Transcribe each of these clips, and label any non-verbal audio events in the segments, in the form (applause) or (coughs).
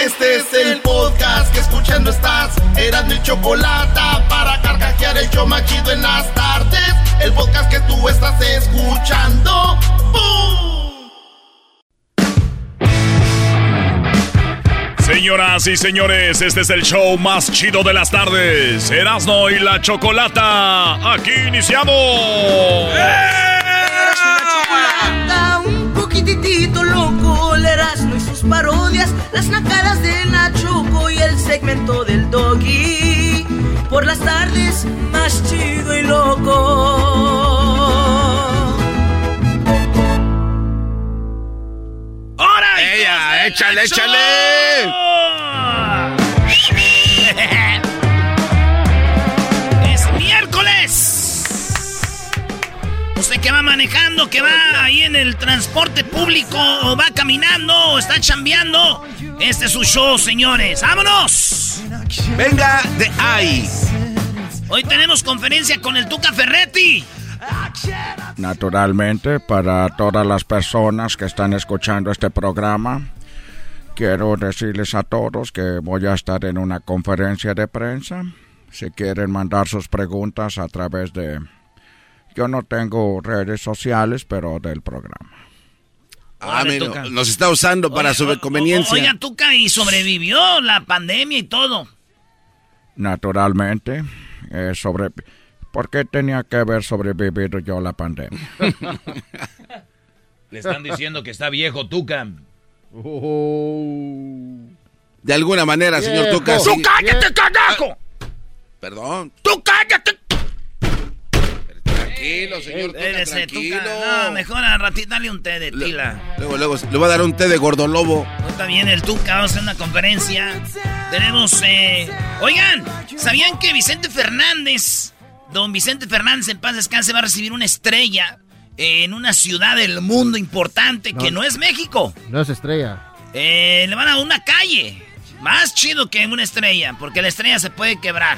Este es el podcast que escuchando estás. Eran mi chocolate para carcajear el yo machido en las tardes. El podcast que tú estás escuchando. ¡Bum! Señoras y señores, este es el show más chido de las tardes. Erasno y la Chocolata. Aquí iniciamos. Chocolata, un poquitito loco, el Erasmo y sus parodias, las nacadas de Nachoco y el segmento del Doggy. Por las tardes, más chido y loco. ¡Hora! ¡Ella! ¡Échale, échale! Que va manejando, que va ahí en el transporte público, o va caminando, o está chambeando, este es su show, señores. ¡Vámonos! Venga de ahí. Hoy tenemos conferencia con el Tuca Ferretti. Naturalmente, para todas las personas que están escuchando este programa, quiero decirles a todos que voy a estar en una conferencia de prensa. Si quieren mandar sus preguntas a través de... Yo no tengo redes sociales, pero del programa. Ah, mira, nos está usando para su Oiga, o- conveniencia. Oiga, Tuca, y sobrevivió la pandemia y todo. Naturalmente, eh, sobre... ¿Por qué tenía que haber sobrevivido yo la pandemia? (laughs) Le están diciendo que está viejo, Tuca. De alguna manera, señor. Tuca. ¡Tú cállate, carajo! Perdón. ¡Tú cállate! Tranquilo, señor Espérese, tranquilo. Tuca. No, mejor al ratito dale un té de tila. Luego, luego, le voy a dar un té de gordolobo. Está bien el Tuca, vamos a hacer una conferencia. Tenemos, eh... Oigan, ¿sabían que Vicente Fernández, don Vicente Fernández en paz descanse, va a recibir una estrella en una ciudad del mundo importante que no es México? No es estrella. Eh, le van a dar una calle. Más chido que una estrella, porque la estrella se puede quebrar.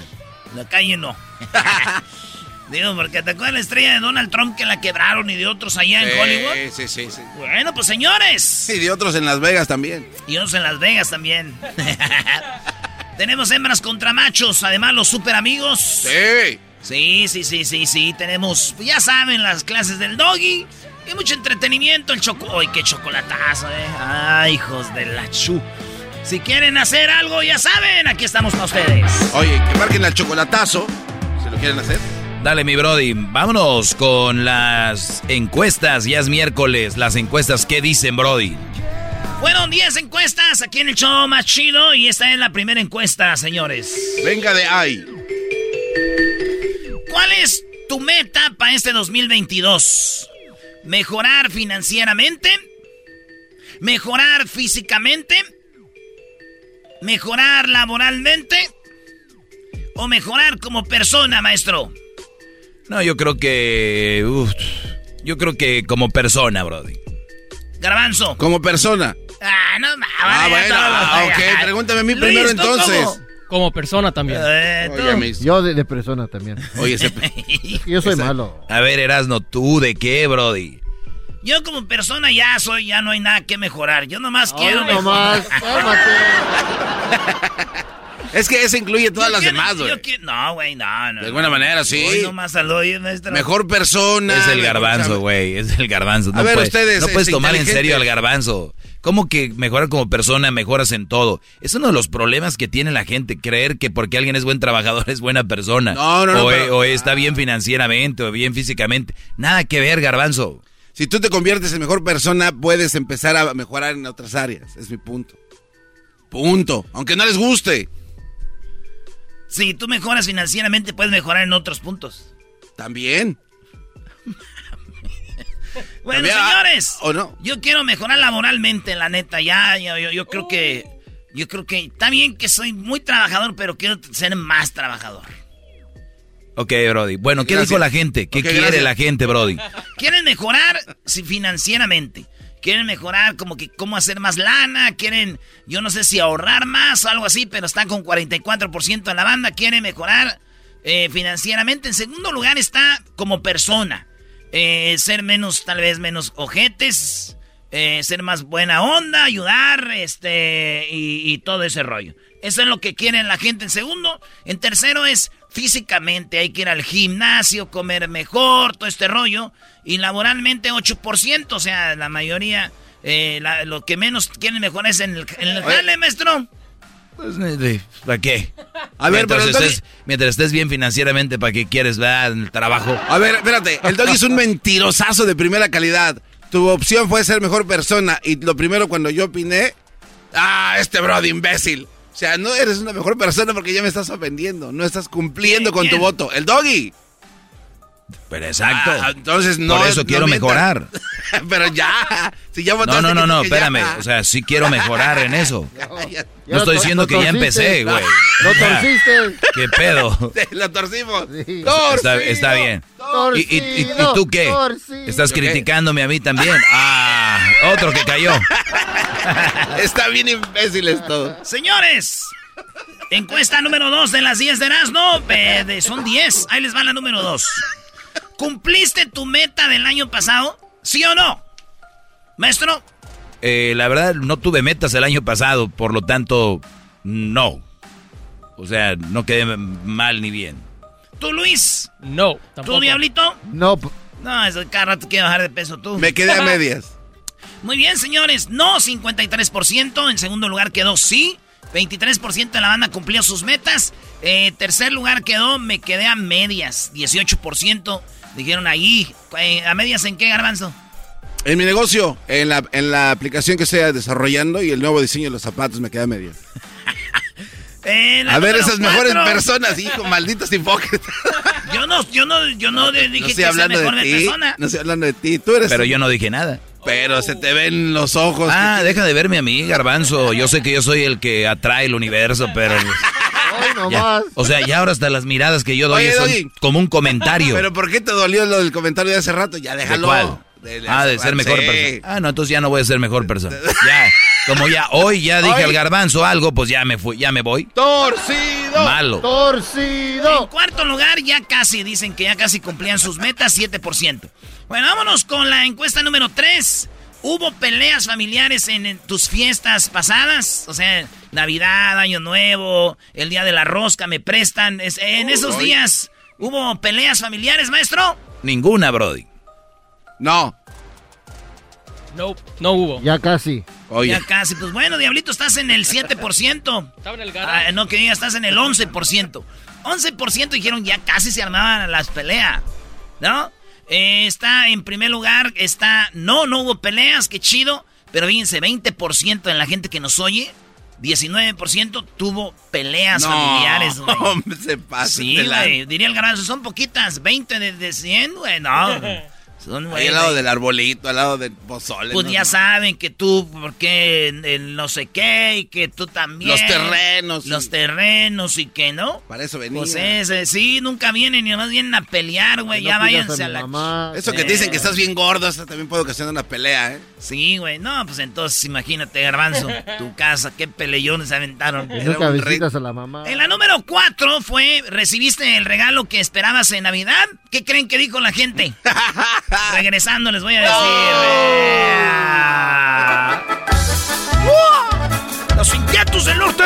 La calle no. (laughs) Digo, porque te acuerdas la estrella de Donald Trump que la quebraron y de otros allá en Hollywood. Sí, sí, sí. Bueno, pues señores. Y de otros en Las Vegas también. Y otros en Las Vegas también. (laughs) Tenemos hembras contra machos, además los super amigos. Sí. Sí, sí, sí, sí, sí. Tenemos, ya saben, las clases del doggy. Y mucho entretenimiento, el choco... ¡Ay, qué chocolatazo, eh! ¡Ay, hijos de la chu! Si quieren hacer algo, ya saben, aquí estamos para ustedes. Oye, que marquen al chocolatazo. Si lo quieren hacer. Dale, mi Brody. Vámonos con las encuestas. Ya es miércoles. Las encuestas, ¿qué dicen, Brody? Fueron 10 encuestas aquí en el show más chido y esta es la primera encuesta, señores. Venga de ahí. ¿Cuál es tu meta para este 2022? ¿Mejorar financieramente? ¿Mejorar físicamente? ¿Mejorar laboralmente? ¿O mejorar como persona, maestro? No, yo creo que. uf, yo creo que como persona, Brody. Garbanzo. Como persona. Ah, no, no, Ah, bueno, ah, ok, pregúntame a mí Luis, primero ¿tú entonces. cómo? Como persona también. Eh. Oye, mis- Yo de, de persona también. Oye, ese- (laughs) Yo soy esa- malo. A ver, Erasno, ¿tú de qué, Brody? Yo como persona ya soy, ya no hay nada que mejorar. Yo nomás quiero Ay, nomás, (laughs) Es que ese incluye todas Yo las quiero- demás, güey. No, güey, no, no. De alguna manera, sí. Hoy nomás al maestro. Mejor persona. Es el garbanzo, güey. Es el garbanzo. A No ver, puedes, ustedes, no puedes este, tomar en serio al garbanzo. ¿Cómo que mejorar como persona, mejoras en todo? Es uno de los problemas que tiene la gente, creer que porque alguien es buen trabajador (laughs) es buena persona. No, no, no, O, pero- o está bien financieramente, o bien físicamente. Nada que ver, garbanzo. Si tú te conviertes en mejor persona, puedes empezar a mejorar en otras áreas. Es mi punto. Punto. Aunque no les guste. Si tú mejoras financieramente, puedes mejorar en otros puntos. También. (laughs) Bueno, También, ah, señores. ¿o no? Yo quiero mejorar laboralmente, la neta. Ya, yo, yo creo que. Yo creo que está bien que soy muy trabajador, pero quiero ser más trabajador. Ok, Brody. Bueno, ¿qué Gracias. dijo la gente? ¿Qué quiere gracias. la gente, Brody? (laughs) Quieren mejorar si financieramente. Quieren mejorar como que cómo hacer más lana. Quieren, yo no sé si ahorrar más o algo así, pero están con 44% en la banda. Quieren mejorar eh, financieramente. En segundo lugar está como persona. Eh, ser menos, tal vez menos ojetes. eh, ser más buena onda, ayudar, este, y, y todo ese rollo. Eso es lo que quieren la gente en segundo. En tercero es físicamente, hay que ir al gimnasio, comer mejor, todo este rollo. Y laboralmente 8%, o sea, la mayoría, eh, la- lo que menos quieren mejorar es en el, en el jale, maestro. Pues, ¿Para qué? A ver, mientras, pero estés, mientras estés bien financieramente, ¿para qué quieres ver el trabajo? A ver, espérate. El doggy es un mentirosazo de primera calidad. Tu opción fue ser mejor persona. Y lo primero cuando yo opiné. Ah, este brody imbécil. O sea, no eres una mejor persona porque ya me estás ofendiendo. No estás cumpliendo con tu voto. El doggy. Pero exacto. Ah, entonces no. Por eso no quiero mientas. mejorar. (laughs) Pero ya. Si ya No, votaste. no, no, no, ya. espérame. O sea, sí quiero mejorar en eso. (laughs) Ya No estoy diciendo que ya empecé, güey. Lo O sea, torciste. ¿Qué pedo? (laughs) Lo torcimos. Sí. Está, está bien. ¿Y, y, y- y tú qué? Torcido. ¿Estás criticándome a mí también? Ah, otro que cayó. (laughs) Está bien imbécil esto. Señores, encuesta número 2 de las 10 de Erasmo. eh, de- son 10. Ahí les va la número 2. ¿Cumpliste tu meta del año pasado? ¿Sí o no? Maestro, Eh, la verdad, no tuve metas el año pasado, por lo tanto, no. O sea, no quedé mal ni bien. tú Luis, No, tú. Diablito. No, No, es cada rato quiero bajar de peso tú. Me quedé a medias. (laughs) Muy bien, señores. No, 53%. En segundo lugar quedó sí. 23% de la banda cumplió sus metas. Eh, tercer lugar quedó, me quedé a medias. 18% dijeron ahí. Eh, ¿A medias en qué, Garbanzo? En mi negocio, en la, en la aplicación que estoy desarrollando y el nuevo diseño de los zapatos me quedé a medias. (laughs) Eh, A ver, esas mejores personas, hijo, malditos hipócritas. (laughs) Yo no, yo no, yo no dije No que sea hablando mejor de de ti. persona. No estoy hablando de ti. Tú eres. Pero yo no dije nada. Pero se te ven los ojos. Ah, deja de verme a mí, garbanzo. Yo sé que yo soy el que atrae el universo, pero... (laughs) nomás. O sea, ya ahora hasta las miradas que yo doy Oye, son como un comentario. (laughs) Pero ¿por qué te dolió lo del comentario de hace rato? Ya ¿De déjalo. cuál? De- ah, de ser mejor sí. persona. Ah, no, entonces ya no voy a ser mejor persona. Ya, como ya hoy ya dije Hoy- al garbanzo algo, pues ya me fui, ya me voy. ¡Torcido! Malo. En Torcido. cuarto lugar, ya casi, dicen que ya casi cumplían sus metas, 7%. Bueno, vámonos con la encuesta número 3. ¿Hubo peleas familiares en, en tus fiestas pasadas? O sea, Navidad, Año Nuevo, el Día de la Rosca, me prestan. Es- en esos días, ¿hubo peleas familiares, maestro? Ninguna, Brody. No. No, no hubo. Ya casi. Oye. Ya casi. Pues bueno, Diablito, estás en el 7%. (laughs) Estaba en el garage. Ah, no, que digas, estás en el 11%. 11% dijeron ya casi se armaban las peleas. ¿No? Eh, está en primer lugar, está. No, no hubo peleas, qué chido. Pero fíjense, 20% de la gente que nos oye, 19% tuvo peleas familiares, güey. hombre, se pasa. Sí, de la- güey. Diría el garbanzo, son poquitas. 20 de, de 100, güey. No. (laughs) Son, Ahí al lado del arbolito, al lado del pozole. Pues ¿no? ya saben que tú, porque el, el no sé qué, y que tú también. Los terrenos. Los y- terrenos y que no. Para eso venía. Pues ese, sí, nunca vienen y nomás vienen a pelear, güey. No ya váyanse a, la. mamá. Eso que te dicen que estás bien gordo, eso también puede ocasionar una pelea, ¿eh? Sí, güey. No, pues entonces imagínate, Garbanzo, tu casa, qué peleones se aventaron. Nunca un visitas a la mamá. En la número 4 fue, ¿recibiste el regalo que esperabas en Navidad? ¿Qué creen que dijo la gente? (laughs) Regresando les voy a decir. ¡Uh! Los inquietos del norte.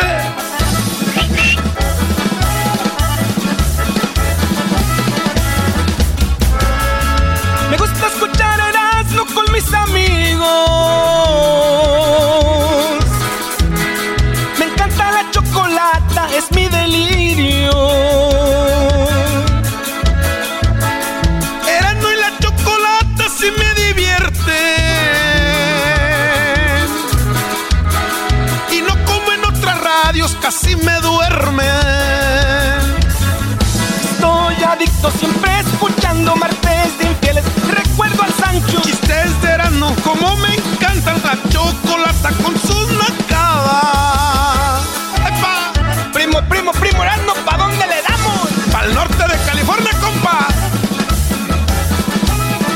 Chocolata con sus nacadas. ¡Epa! Primo, primo, primo Erasmo, ¿pa' dónde le damos? Pa'l norte de California, compa.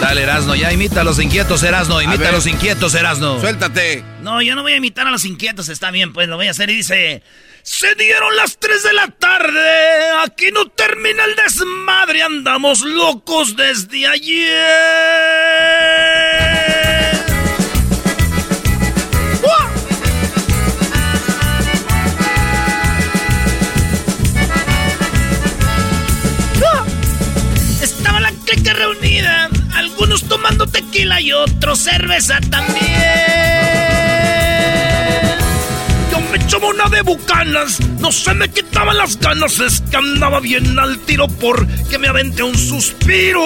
Dale, Erasno, ya imita a los inquietos, Erasno. Imita a, ver. los inquietos, Erasno. Suéltate. No, yo no voy a imitar a los inquietos, está bien, pues lo voy a hacer y dice... Se dieron las 3 de la tarde, aquí no termina el desmadre, andamos locos desde ayer. Algunos tomando tequila y otros cerveza también. Yo me echaba una de bucanas, no se me quitaban las ganas, es que andaba bien al tiro porque me aventé un suspiro.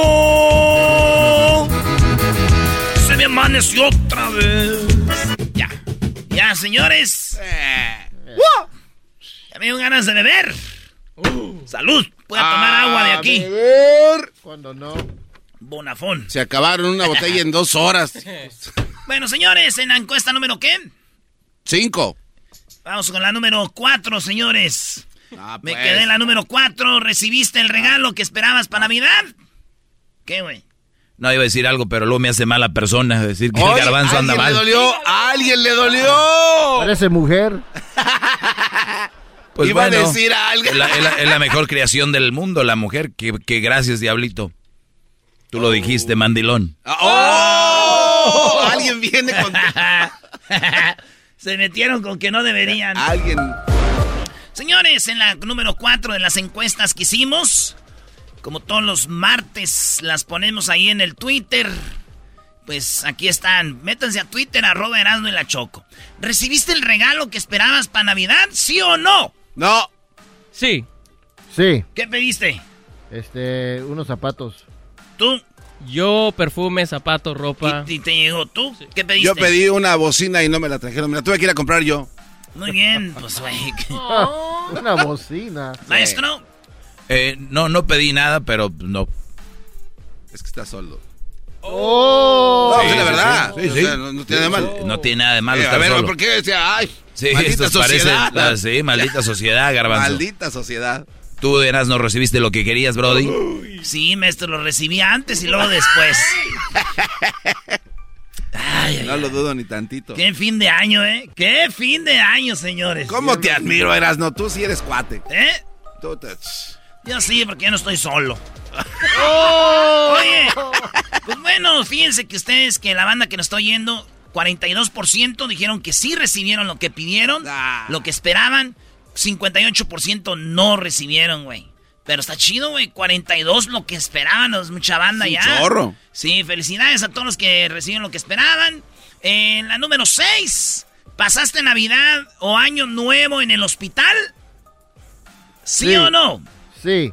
Se me amaneció otra vez. Ya, ya, señores. ¡Wow! Ya me dio ganas de beber. Salud, voy a tomar agua de aquí. beber. Cuando no. Bonafón. Se acabaron una botella en dos horas. (laughs) Bueno, señores, en la encuesta número ¿qué? Cinco. Vamos con la número cuatro, señores. Ah, Me pues. quedé en la número cuatro. ¿Recibiste el regalo que esperabas para Navidad? ¿Qué, güey? No iba a decir algo, pero luego me hace mala persona decir que el garbanzo anda ¿alguien mal. le dolió? ¿A alguien le dolió? Parece mujer. Pues Iba a decir a alguien. Es la, es la- es la mejor creación del mundo, la mujer. Que, que gracias, diablito. Tú lo dijiste, mandilón. ¡Oh! Alguien viene con. (laughs) Se metieron con que no deberían. Alguien. Señores, en la número 4 de las encuestas que hicimos, como todos los martes las ponemos ahí en el Twitter, pues aquí están. Métanse a Twitter, arroba Erasmo y la Choco. ¿Recibiste el regalo que esperabas para Navidad? ¿Sí o no? No. Sí. Sí. ¿Qué pediste? Este, unos zapatos. ¿Tú? Yo, perfume, zapatos, ropa. ¿Y, y te llegó tú? ¿Qué pediste? Yo pedí una bocina y no me la trajeron. Me la tuve que ir a comprar yo. Muy bien, pues güey. (laughs) Una bocina. (laughs) Maestro, Eh, no, no pedí nada, pero no. Es que está solo. ¡Oh! No, Sí, sí, la sí, verdad. sí, O sí. sea, no, no tiene de mal. No tiene nada de malo Eh, a estar ver, solo. ¿por qué decía, ay, Sí, maldita sociedad? la- sí, maldita (laughs) sociedad, garbanzo. Maldita sociedad. Tú, Eras, no recibiste lo que querías, Brody. sí, maestro, lo recibí antes y luego después. (laughs) Ay, ay, No lo dudo ni tantito. Qué fin de año, ¿eh? Qué fin de año, señores. ¿Cómo te admiro, Erasno? Tú sí eres cuate. ¿Eh? Tú te- Yo sí, porque ya no estoy solo. (laughs) ¡Oh! Oye, (laughs) pues bueno, fíjense que ustedes, que la banda que nos está oyendo, 42% dijeron que sí recibieron lo que pidieron, Ah. lo que esperaban. 58% no recibieron, güey. Pero está chido, güey. 42 lo que esperaban, es mucha banda un ya. chorro. Sí, felicidades a todos los que reciben lo que esperaban. En la número 6, ¿pasaste Navidad o Año Nuevo en el hospital? ¿Sí, Sí. o no? Sí.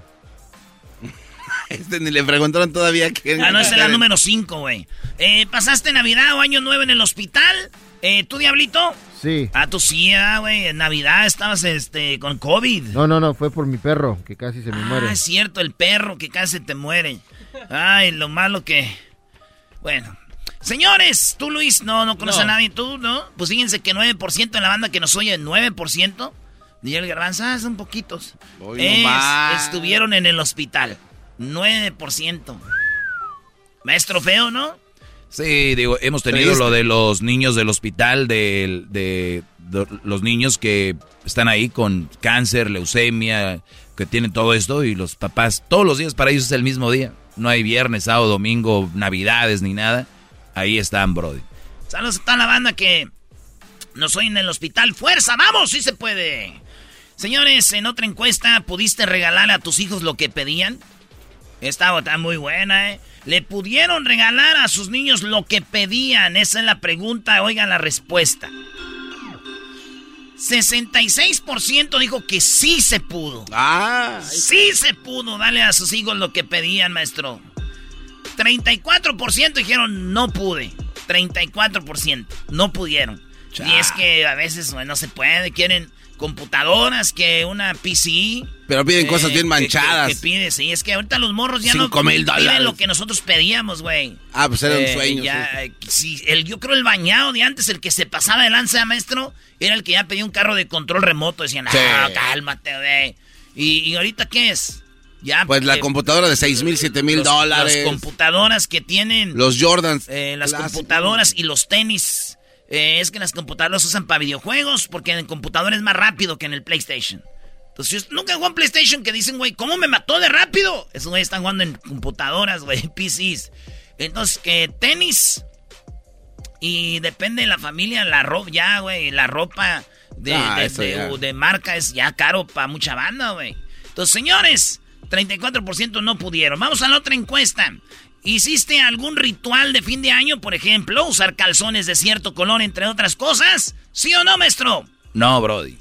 (laughs) Este ni le preguntaron todavía que... Ah, no, esa es la (laughs) número 5, güey. Eh, ¿Pasaste Navidad o Año Nuevo en el hospital? Eh, ¿Tú, Diablito? Sí. Ah, tú sí, ah, güey. En Navidad estabas este, con COVID. No, no, no, fue por mi perro, que casi se me muere. Ah, es cierto, el perro que casi te muere. Ay, lo malo que... Bueno. Señores, tú, Luis, no, no conoces No. a nadie, tú, ¿no? Pues fíjense que 9% en la banda que nos oye, 9%. Y el garbanzo, ah, son poquitos. Es- estuvieron en el hospital. 9%. Maestro feo, ¿no? Sí, digo, hemos tenido Triste. lo de los niños del hospital, de, de- de los niños que están ahí con cáncer, leucemia, que tienen todo esto y los papás, todos los días para ellos es el mismo día. No hay viernes, sábado, domingo, navidades ni nada. Ahí están, Brody. Saludos a toda la banda que nos oye en el hospital. ¡Fuerza! ¡Vamos! ¡Sí se puede! Señores, en otra encuesta, ¿pudiste regalarle a tus hijos lo que pedían? Esta está muy buena, ¿eh? ¿Le pudieron regalar a sus niños lo que pedían? Esa es la pregunta. Oigan la respuesta. 66% dijo que sí se pudo. Ah, Sí se pudo darle a sus hijos lo que pedían, maestro. 34% dijeron no pude. 34% no pudieron. Y es que a veces bueno, no se puede. Quieren computadoras, que una PC. Pero piden cosas bien que- manchadas. Que, que pide, sí, es que ahorita los morros ya Cinco no mil piden dólares. lo que nosotros pedíamos, güey. Ah, pues era un Eh, sueño. ya, sí. eh, sí, el, yo creo el bañado de antes, el que se pasaba de lanza, maestro, era el que ya pedía un carro de control remoto. Decían, ah, cálmate, güey. ¿Y, y ahorita qué es? Ya, Pues la eh, computadora de 6 mil, 7 mil dólares. Las computadoras que tienen. Los Jordans. eh, las clásicos. computadoras y los tenis. Eh, es que las computadoras usan para videojuegos porque en el computador es más rápido que en el PlayStation. Entonces, nunca jugó en PlayStation que dicen, güey, ¿cómo me mató de rápido? Esos güeyes están jugando en computadoras, güey, (laughs) PCs. Entonces, que tenis. Y depende de la familia, la ropa, ya, güey, la ropa de, Ah, de- de marca es ya caro para mucha banda, güey. Entonces, señores, 34% no pudieron. Vamos a la otra encuesta. ¿Hiciste algún ritual de fin de año, por ejemplo, usar calzones de cierto color, entre otras cosas? ¿Sí o no, maestro? No, Brody.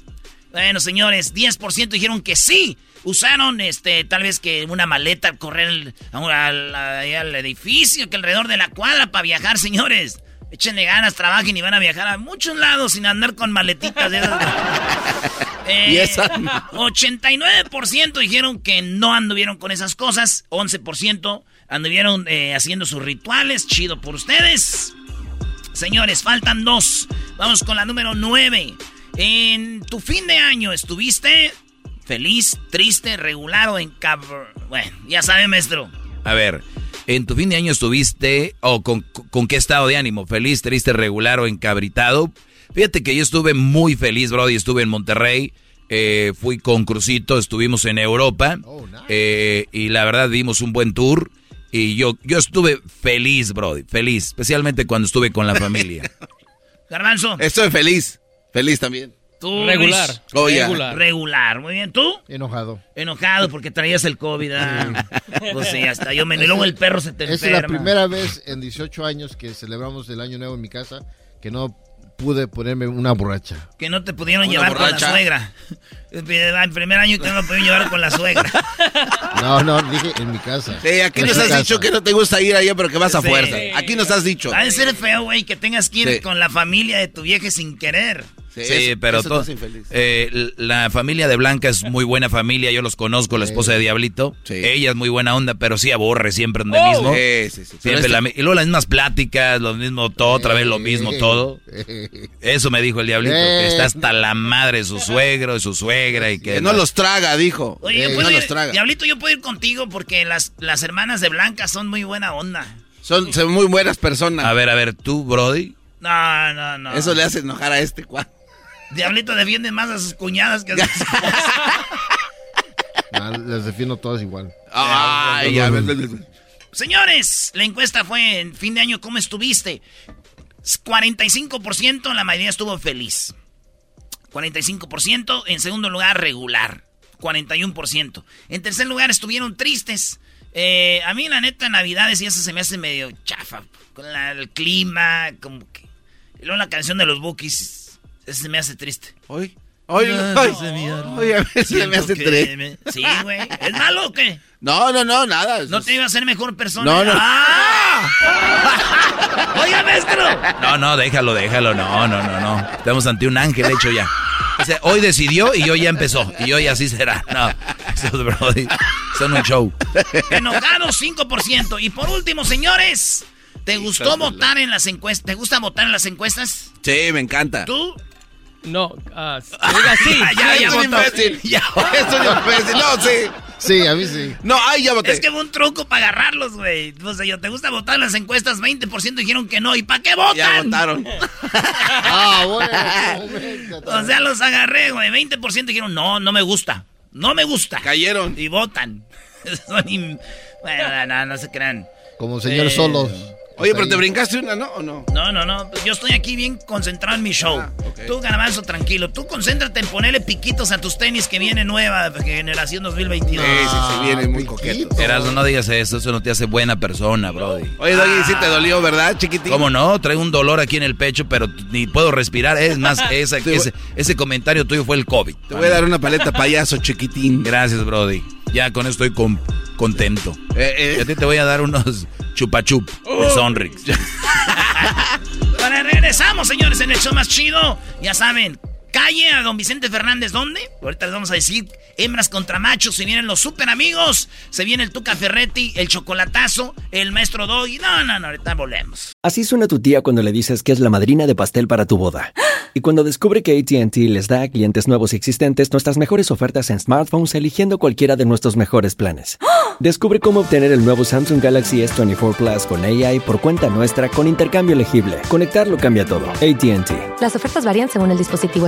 Bueno, señores, 10% dijeron que sí. Usaron, este, tal vez que una maleta, correr al, al edificio, que alrededor de la cuadra para viajar, señores. Échenle ganas, trabajen y van a viajar a muchos lados sin andar con maletitas de esas. (laughs) Eh, Y esa- 89% dijeron que no anduvieron con esas cosas. 11% anduvieron eh, haciendo sus rituales. Chido por ustedes. Señores, faltan dos. Vamos con la número 9. En tu fin de año estuviste feliz, triste, regular o encab... Bueno, ya sabe, maestro. A ver, ¿en tu fin de año estuviste o con, con qué estado de ánimo? ¿Feliz, triste, regular o encabritado? Fíjate que yo estuve muy feliz, Brody. Estuve en Monterrey, eh, fui con Crucito, estuvimos en Europa eh, y la verdad dimos un buen tour. Y yo, yo estuve feliz, Brody, feliz, especialmente cuando estuve con la familia. (laughs) Garbanzo. Estoy feliz. Feliz también. Tú, Regular. Oh. Regular. Regular. Muy bien, ¿tú? Enojado. Enojado porque traías el COVID. ah. Pues sí, hasta yo me... Y luego el perro se te Esa es enferma. la primera vez en 18 años que celebramos el Año Nuevo en mi casa que no pude ponerme una borracha. Que no te pudieron Una llevar con borracha. la suegra. El primer año que no me pudieron llevar con la suegra. (laughs) No, no, dije en mi casa. Sí, aquí En nos has casa. dicho que no te gusta ir allá, pero que vas a Sí. fuerza. Aquí nos has dicho. Ha de ser feo, güey, que tengas que ir Sí. con la familia de tu vieja sin querer. Sí, eso- pero eso te to- hace infeliz. eh, la familia de Blanca es muy buena familia, yo los conozco, la esposa de Diablito. Sí. Ella es muy buena onda, pero sí aborre siempre donde Oh. mismo. Sí, sí, sí. Pero Siempre este- la y luego las mismas pláticas, lo mismo todo, otra vez lo mismo todo. Eso me dijo el Diablito, que está hasta la madre de su suegro, de su suegra y que... Que no los traga, dijo. Oye, Eh, no ir, los traga. Diablito, yo puedo ir contigo porque las, las hermanas de Blanca son muy buena onda. Son, son muy buenas personas. A ver, a ver, tú, Brody. No, no, no. Eso le hace enojar a este cual. Diablito defiende más a sus cuñadas que a sus (laughs) No, les defiendo todas igual. Ay, ya. Señores, la encuesta fue en fin de año, ¿cómo estuviste? 45%, la mayoría estuvo feliz. 45%, en segundo lugar, regular. 41%. En tercer lugar, estuvieron tristes. Eh, a mí, la neta, Navidades y eso se me hace medio chafa. Con la- el clima, como que... Luego la canción de los Bookies, eso se me hace triste. Hoy. Oye, a veces se me hace tres. me- Sí, güey. ¿Es malo o qué? No, no, no, nada. ¿No te iba a hacer mejor persona? No, no. ¡Ah! (laughs) ¡Oiga, maestro! No, no, déjalo, déjalo, no, no, no, no. Estamos ante un ángel hecho ya. O sea, hoy decidió y hoy ya empezó. Y hoy así será. No, esos Brody son un show. Enojados 5%. Y por último, señores, ¿te gustó votar en las encuestas? ¿Te gusta votar en las encuestas? Sí, me encanta. ¿Tú? No, ah, oiga, sí. (laughs) Ya, ya, un imbécil. Ya. (laughs) Es un imbécil. No, sí. Sí, a mí sí. No, ay, ya voté. Es que fue un truco para agarrarlos, güey. O sea, yo, ¿te gusta votar en las encuestas? 20% dijeron que no. ¿Y para qué votan? Ya votaron. (laughs) Ah, bueno. O sea, los agarré, güey. 20% dijeron, no, no me gusta. No me gusta. Cayeron. Y votan. Son im- Bueno, no, no, no se crean. Como señor Eh, solos. Oye, pero te brincaste una, ¿no? ¿O no? No, no, no. Yo estoy aquí bien concentrado en mi show. Ah. Tú, Garbanzo, tranquilo. Tú concéntrate en ponerle piquitos a tus tenis que viene nueva generación 2022. Sí, sí, sí, viene muy coqueto. Erasmo, no digas eso, eso no te hace buena persona, Brody. Oye, Doggy, sí te dolió, ¿verdad, chiquitín? ¿Cómo no? Traigo un dolor aquí en el pecho, pero ni puedo respirar. Es más, (laughs) esa- ese, ese comentario tuyo fue el COVID. Te voy a dar una paleta payaso, chiquitín. Gracias, Brody. Ya con esto estoy con- contento. Eh, eh. Ti te voy a dar unos chupachup de Sonrix. (laughs) Ahora regresamos, señores, en el show más chido. Ya saben, calle a don Vicente Fernández. ¿Dónde? Ahorita les vamos a decir hembras contra machos. Se vienen los super amigos. Se viene el Tuca Ferretti, el chocolatazo, el maestro Doggy. No, no, no, ahorita volvemos. Así suena tu tía cuando le dices que es la madrina de pastel para tu boda. (gasps) Y cuando descubre que ATT les da a clientes nuevos y existentes nuestras mejores ofertas en smartphones eligiendo cualquiera de nuestros mejores planes. (gasps) Descubre cómo obtener el nuevo Samsung Galaxy S24 Plus con AI por cuenta nuestra con intercambio elegible. Conectarlo cambia todo. ATT. Las ofertas varían según el dispositivo.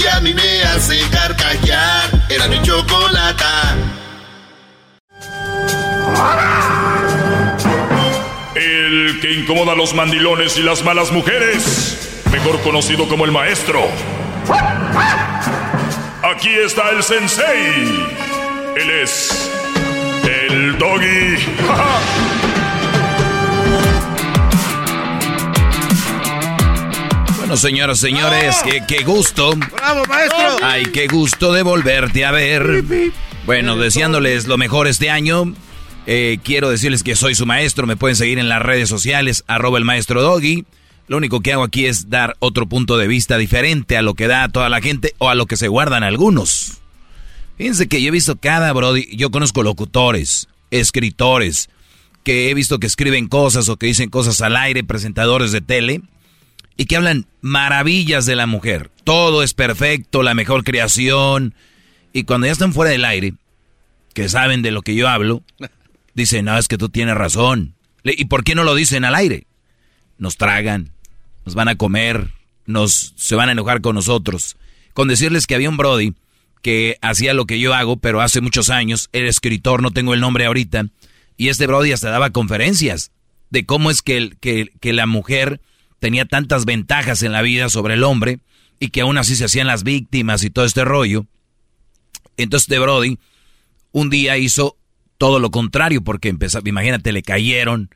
que a mí me hace carcajear. Era mi chocolata. El que incomoda a los mandilones y las malas mujeres, mejor conocido como el maestro. Aquí está el sensei. Él es el doggy. (laughs) Bueno, señoras, señores, qué, qué gusto. ¡Bravo, maestro! Ay, qué gusto de volverte a ver. Bueno, deseándoles lo mejor este año. Eh, quiero decirles que soy su maestro. Me pueden seguir en las redes sociales, arroba el maestro Doggy. Lo único que hago aquí es dar otro punto de vista diferente a lo que da toda la gente o a lo que se guardan algunos. Fíjense que yo he visto cada Brody, yo conozco locutores, escritores, que he visto que escriben cosas o que dicen cosas al aire, presentadores de tele, y que hablan maravillas de la mujer. Todo es perfecto, la mejor creación. Y cuando ya están fuera del aire, que saben de lo que yo hablo, (laughs) dicen, no, es que tú tienes razón. ¿Y por qué no lo dicen al aire? Nos tragan, nos van a comer, nos se van a enojar con nosotros. Con decirles que había un Brody que hacía lo que yo hago, pero hace muchos años, era escritor, no tengo el nombre ahorita, y este Brody hasta daba conferencias de cómo es que, el- que, que la mujer tenía tantas ventajas en la vida sobre el hombre y que aún así se hacían las víctimas y todo este rollo. Entonces de Brody un día hizo todo lo contrario porque empezó, imagínate, le cayeron,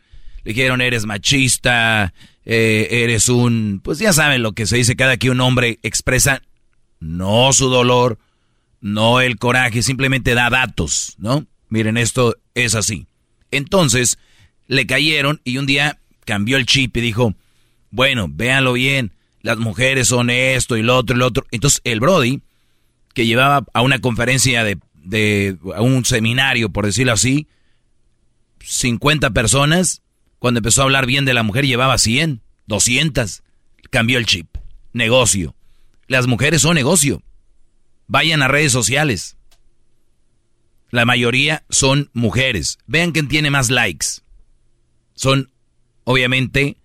le dijeron eres machista, eh, eres un, pues ya saben lo que se dice cada que un hombre expresa no su dolor, no el coraje, simplemente da datos, ¿no? Miren, esto es así. Entonces, le cayeron y un día cambió el chip y dijo, bueno, véanlo bien, las mujeres son esto y lo otro y lo otro. Entonces, el Brody, que llevaba a una conferencia de, de a un seminario, por decirlo así, 50 personas, cuando empezó a hablar bien de la mujer llevaba 100, 200, cambió el chip, negocio. Las mujeres son negocio. Vayan a redes sociales. La mayoría son mujeres. Vean quién tiene más likes. Son, obviamente,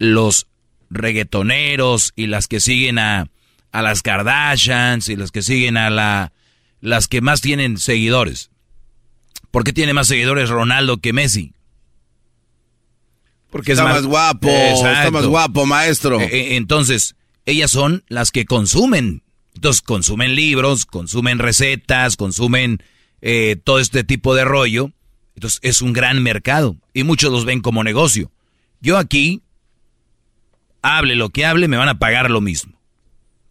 los reggaetoneros y las que siguen a, a las Kardashians y las que siguen a la, las que más tienen seguidores. ¿Por qué tiene más seguidores Ronaldo que Messi? Porque está más guapo, está más guapo, maestro. Eh, eh, Entonces, ellas son las que consumen. Entonces, consumen libros, consumen recetas, consumen eh, todo este tipo de rollo. Entonces, es un gran mercado y muchos los ven como negocio. Yo aquí, hable lo que hable, me van a pagar lo mismo.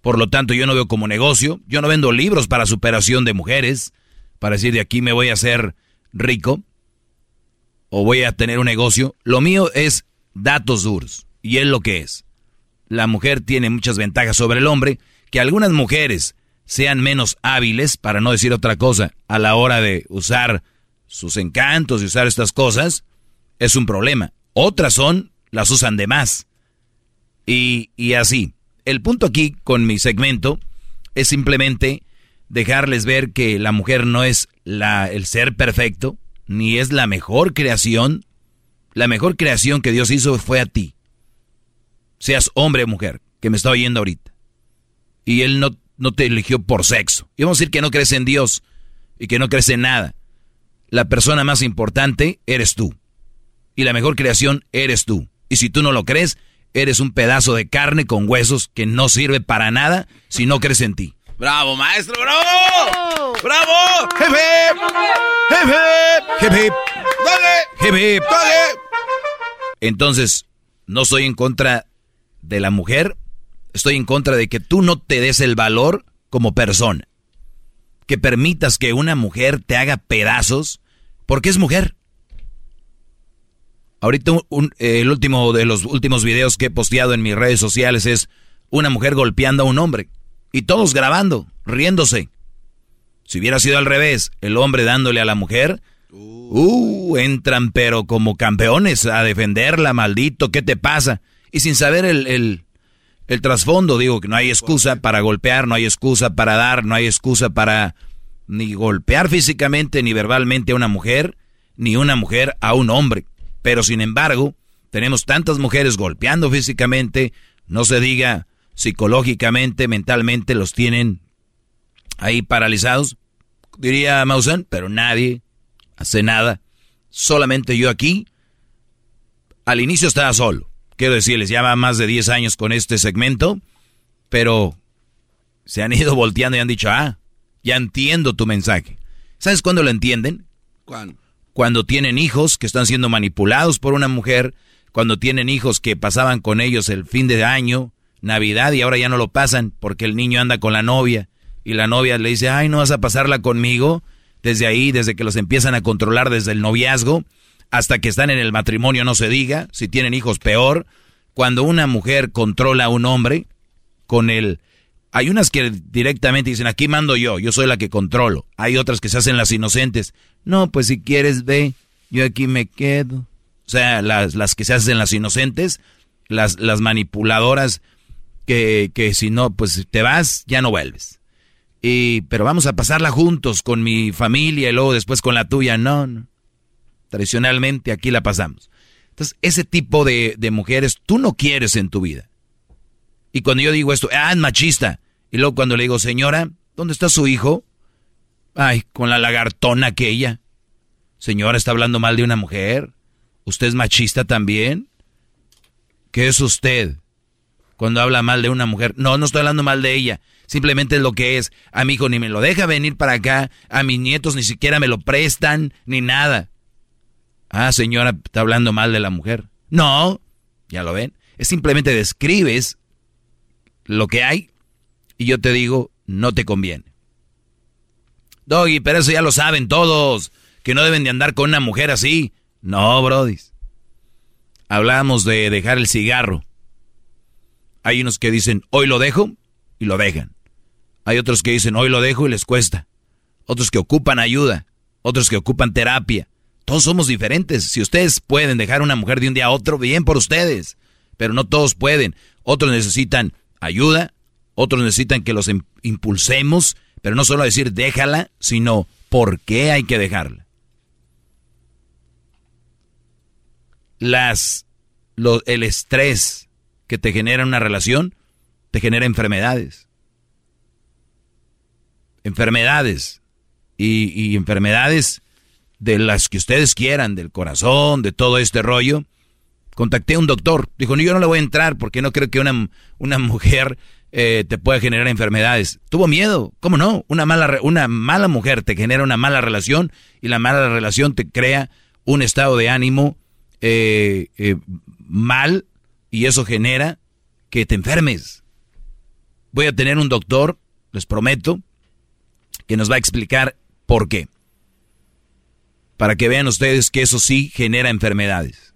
Por lo tanto, yo no veo como negocio. Yo no vendo libros para superación de mujeres, para decir de aquí me voy a hacer rico o voy a tener un negocio. Lo mío es datos duros y es lo que es. La mujer tiene muchas ventajas sobre el hombre que algunas mujeres sean menos hábiles, para no decir otra cosa, a la hora de usar sus encantos y usar estas cosas, es un problema. Otras son, las usan de más. Y, así. El punto aquí con mi segmento es simplemente dejarles ver que la mujer no es la, el ser perfecto, ni es la mejor creación. La mejor creación que Dios hizo fue a ti. Seas hombre o mujer, que me está oyendo ahorita. Y Él no, no te eligió por sexo. Y vamos a decir que no crees en Dios y que no crees en nada. La persona más importante eres tú. Y la mejor creación eres tú. Y si tú no lo crees, eres un pedazo de carne con huesos que no sirve para nada si no crees en ti. ¡Bravo, maestro! ¡Bravo! ¡Bravo! ¡Hip, hip! ¡Hip, hip! Hip, hip. ¡Dale! Hip, hip. ¡Dale! Entonces, no estoy en contra de la mujer, estoy en contra de que tú no te des el valor como persona. Que permitas que una mujer te haga pedazos porque es mujer. Ahorita un- eh, el último de los últimos videos que he posteado en mis redes sociales es una mujer golpeando a un hombre. Y todos grabando, riéndose. Si hubiera sido al revés, el hombre dándole a la mujer, uh, entran pero como campeones a defenderla, maldito, ¿qué te pasa? Y sin saber el, el, el trasfondo, digo que no hay excusa para golpear, no hay excusa para dar, no hay excusa para ni golpear físicamente ni verbalmente a una mujer, ni una mujer a un hombre. Pero sin embargo, tenemos tantas mujeres golpeando físicamente, no se diga psicológicamente, mentalmente, los tienen ahí paralizados, diría Maussan, pero nadie hace nada. Solamente yo aquí. Al inicio estaba solo. Quiero decirles, ya va más de 10 años con este segmento, pero se han ido volteando y han dicho, ah, ya entiendo tu mensaje. ¿Sabes cuándo lo entienden? ¿Cuándo? Cuando tienen hijos que están siendo manipulados por una mujer, cuando tienen hijos que pasaban con ellos el fin de año, Navidad y ahora ya no lo pasan porque el niño anda con la novia y la novia le dice, ay, no vas a pasarla conmigo. Desde ahí, desde que los empiezan a controlar desde el noviazgo hasta que están en el matrimonio, no se diga, si tienen hijos peor. Cuando una mujer controla a un hombre con el... Hay unas que directamente dicen, aquí mando yo, yo soy la que controlo. Hay otras que se hacen las inocentes. No, pues si quieres ve, yo aquí me quedo. O sea, las, las que se hacen las inocentes, las, las manipuladoras que, que si no, pues te vas, ya no vuelves. Y, pero vamos a pasarla juntos con mi familia y luego después con la tuya. No, no. Tradicionalmente aquí la pasamos. Entonces, ese tipo de, de mujeres tú no quieres en tu vida. Y cuando yo digo esto, ah, es machista. Y luego cuando le digo, señora, ¿dónde está su hijo? Ay, con la lagartona aquella. Señora, ¿está hablando mal de una mujer? ¿Usted es machista también? ¿Qué es usted? Cuando habla mal de una mujer. No, no estoy hablando mal de ella. Simplemente es lo que es. A mi hijo ni me lo deja venir para acá. A mis nietos ni siquiera me lo prestan, ni nada. Ah, señora, está hablando mal de la mujer. No, ya lo ven. Es simplemente describes lo que hay y yo te digo, no te conviene. Doggy, pero eso ya lo saben todos, que no deben de andar con una mujer así. No, brodis. Hablábamos de dejar el cigarro. Hay unos que dicen, hoy lo dejo, y lo dejan. Hay otros que dicen, hoy lo dejo y les cuesta. Otros que ocupan ayuda. Otros que ocupan terapia. Todos somos diferentes. Si ustedes pueden dejar una mujer de un día a otro, bien por ustedes. Pero no todos pueden. Otros necesitan ayuda. Otros necesitan que los im- impulsemos. Pero no solo decir déjala, sino por qué hay que dejarla. Las, lo- el estrés que te genera una relación te genera enfermedades. Enfermedades. Y, y enfermedades de las que ustedes quieran, del corazón, de todo este rollo. Contacté a un doctor. Dijo, no, yo no le voy a entrar porque no creo que una, una mujer eh, te pueda generar enfermedades. Tuvo miedo. ¿Cómo no? Una mala, una mala mujer te genera una mala relación y la mala relación te crea un estado de ánimo eh, eh, mal y eso genera que te enfermes. Voy a tener un doctor, les prometo, que nos va a explicar por qué. Para que vean ustedes que eso sí genera enfermedades.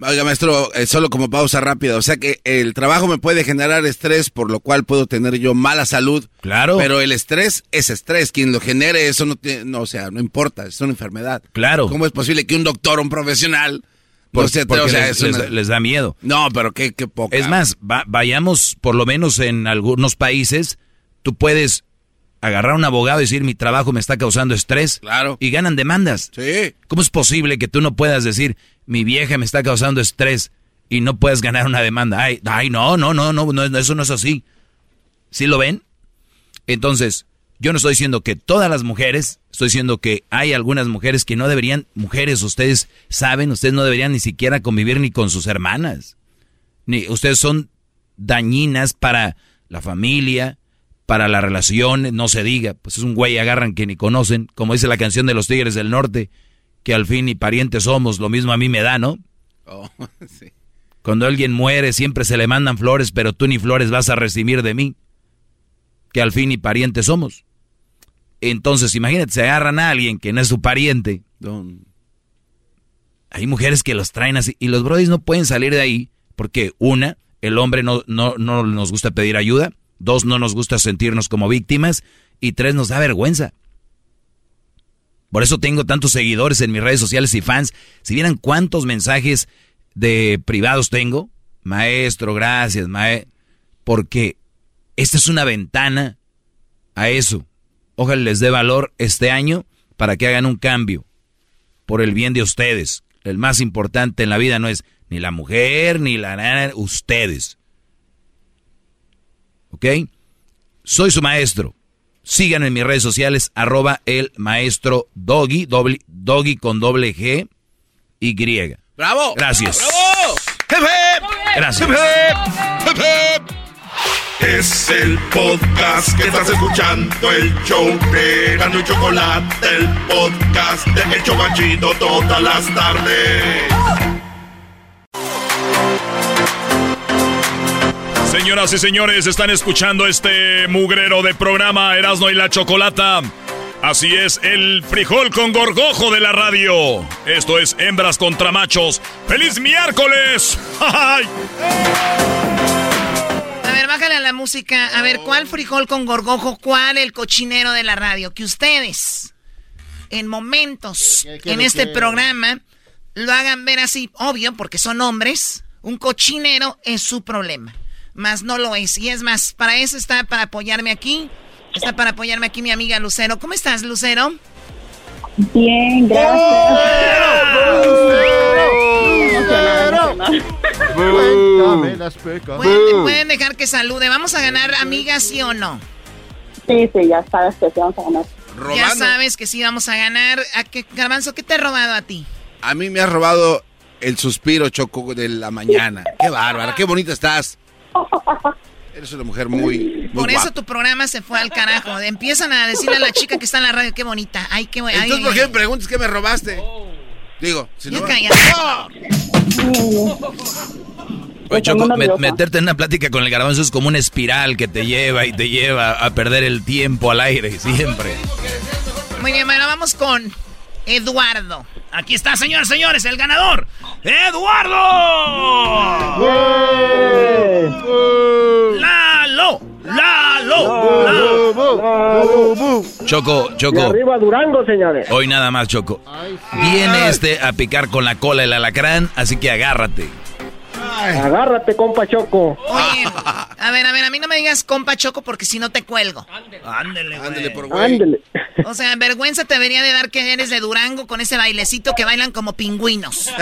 Oiga, maestro, eh, solo como pausa rápida. O sea que el trabajo me puede generar estrés, por lo cual puedo tener yo mala salud. Claro. Pero el estrés es estrés. Quien lo genere, eso no tiene, no, o sea, no importa, es una enfermedad. Claro. ¿Cómo es posible que un doctor, un profesional, Por- no sé, porque o sea, les, es una- les- les da miedo. No, pero qué, qué poca. Es más, va- vayamos por lo menos en algunos países, tú puedes agarrar a un abogado y decir mi trabajo me está causando estrés. Claro. Y ganan demandas. Sí. ¿Cómo es posible que tú no puedas decir mi vieja me está causando estrés y no puedas ganar una demanda? Ay, ay no, no, no, no, no, eso no es así. ¿Sí lo ven? Entonces, yo no estoy diciendo que todas las mujeres, estoy diciendo que hay algunas mujeres que no deberían, mujeres, ustedes saben, ustedes no deberían ni siquiera convivir ni con sus hermanas. Ni, ustedes son dañinas para la familia, para la relación, no se diga. Pues es un güey agarran que ni conocen, como dice la canción de los Tigres del Norte, que al fin ni parientes somos, lo mismo a mí me da, ¿no? Oh, (laughs) sí. Cuando alguien muere siempre se le mandan flores, pero tú ni flores vas a recibir de mí. Que al fin ni parientes somos. Entonces, imagínate, se agarran a alguien que no es su pariente. Don- Hay mujeres que los traen así y los brodis no pueden salir de ahí porque una, el hombre no, no, no nos gusta pedir ayuda, dos, no nos gusta sentirnos como víctimas y tres, nos da vergüenza. Por eso tengo tantos seguidores en mis redes sociales y fans. Si vieran cuántos mensajes de privados tengo, maestro, gracias, mae, porque esta es una ventana a eso. Ojalá les dé valor este año para que hagan un cambio por el bien de ustedes. El más importante en la vida no es ni la mujer, ni la nana, ustedes. ¿Ok? Soy su maestro. Síganme en mis redes sociales, arroba el maestro Doggy, doble- Doggy con doble G y griega. ¡Bravo! Gracias. ¡Bravo! Gracias. Es el podcast que estás escuchando, el show de Gano y Chocolate, el podcast de El Chobachito todas las tardes. Señoras y señores, están escuchando este mugrero de programa Erasmo y la Chocolata. Así es, el frijol con gorgojo de la radio. Esto es Hembras contra Machos. ¡Feliz miércoles! (laughs) ¡Ay! A ver, bájale a la música. A ver, ¿cuál frijol con gorgojo? ¿Cuál el cochinero de la radio? Que ustedes, en momentos, ¿Qué, qué, en este programa, lo hagan ver así, obvio, porque son hombres. Un cochinero es su problema. Más no lo es. Y es más, para eso está para apoyarme aquí. Está para apoyarme aquí mi amiga Lucero. ¿Cómo estás, Lucero? Bien, las pecas. ¿Pueden, pueden dejar que salude. ¿Vamos a ganar amigas, sí o no? Sí, sí, ya sabes que sí vamos a ganar. Ya sabes que sí vamos a ganar. ¿A qué, Garbanzo, qué te he robado a ti? A mí me has robado el suspiro, Choco, de la mañana. ¡Qué bárbara! ¡Qué bonita estás! Eres una mujer muy, muy Por eso guapa. tu programa se fue al carajo. Empiezan a decirle a la chica que está en la radio, qué bonita. Ay, qué buena. Entonces, ¿por qué me preguntas qué me robaste? Digo, si no... (laughs) Oye, Choco, meterte en una plática con el garbanzo es como una espiral que te lleva y te lleva a perder el tiempo al aire, siempre. Muy bien, bueno, vamos con Eduardo. Aquí está, señores, señores, el ganador. ¡Eduardo! ¡Lalo! ¡Lalo! ¡Lalo! Choco, Choco. Arriba Durango, señores. Hoy nada más, Choco. Viene este a picar con la cola el alacrán, así que agárrate. Agárrate, compa Choco. Oye, a ver, a ver, a mí no me digas compa Choco porque si no te cuelgo. Ándele. Ándele por güey. Ándele. O sea, vergüenza te debería de dar que eres de Durango con ese bailecito que bailan como pingüinos.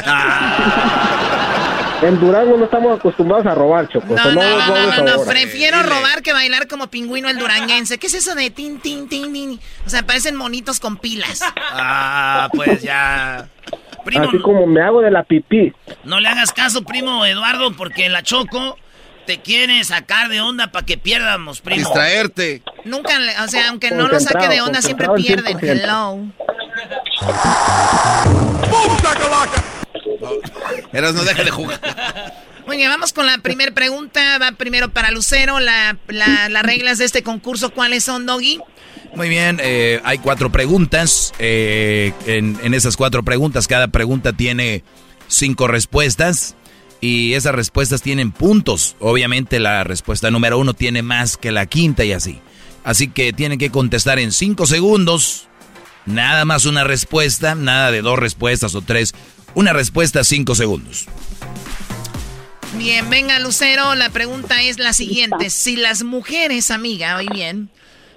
En Durango no estamos acostumbrados a robar, Choco. No, no, no, no, no, prefiero robar que bailar como pingüino el duranguense. ¿Qué es eso de tin, tin, tin, tin? O sea, parecen monitos con pilas. Ah, pues ya. Primo, Así como me hago de la pipí. no le hagas caso, primo Eduardo, porque la Choco te quiere sacar de onda para que pierdamos, primo. Distraerte. Nunca, o sea, aunque no lo saque de onda, siempre pierden. 100%. Hello. Eras no deja de jugar. Muy bien, vamos con la primera pregunta. Va primero para Lucero. La, la- las reglas de este concurso, ¿cuáles son, Doggy? Muy bien, eh, hay cuatro preguntas. eh, en, en esas cuatro preguntas, cada pregunta tiene cinco respuestas y esas respuestas tienen puntos. Obviamente la respuesta número uno tiene más que la quinta y así. Así que tienen que contestar en cinco segundos. Nada más una respuesta, nada de dos respuestas o tres. Una respuesta, cinco segundos. Bien, venga Lucero, la pregunta es la siguiente. Si las mujeres, amiga, oí bien,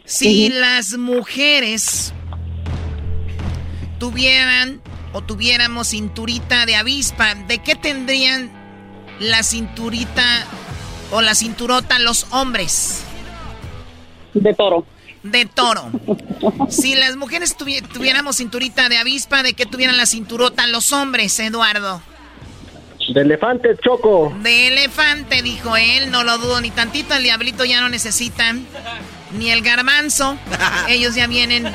si las mujeres tuvieran o tuviéramos cinturita de avispa, ¿de qué tendrían la cinturita o la cinturota los hombres? De toro. De toro. Si las mujeres tuviéramos cinturita de avispa, ¿de qué tuvieran la cinturota los hombres, Eduardo? De elefante, Choco. De elefante, dijo él, no lo dudo ni tantito, el diablito ya no necesitan ni el garbanzo. Ellos ya vienen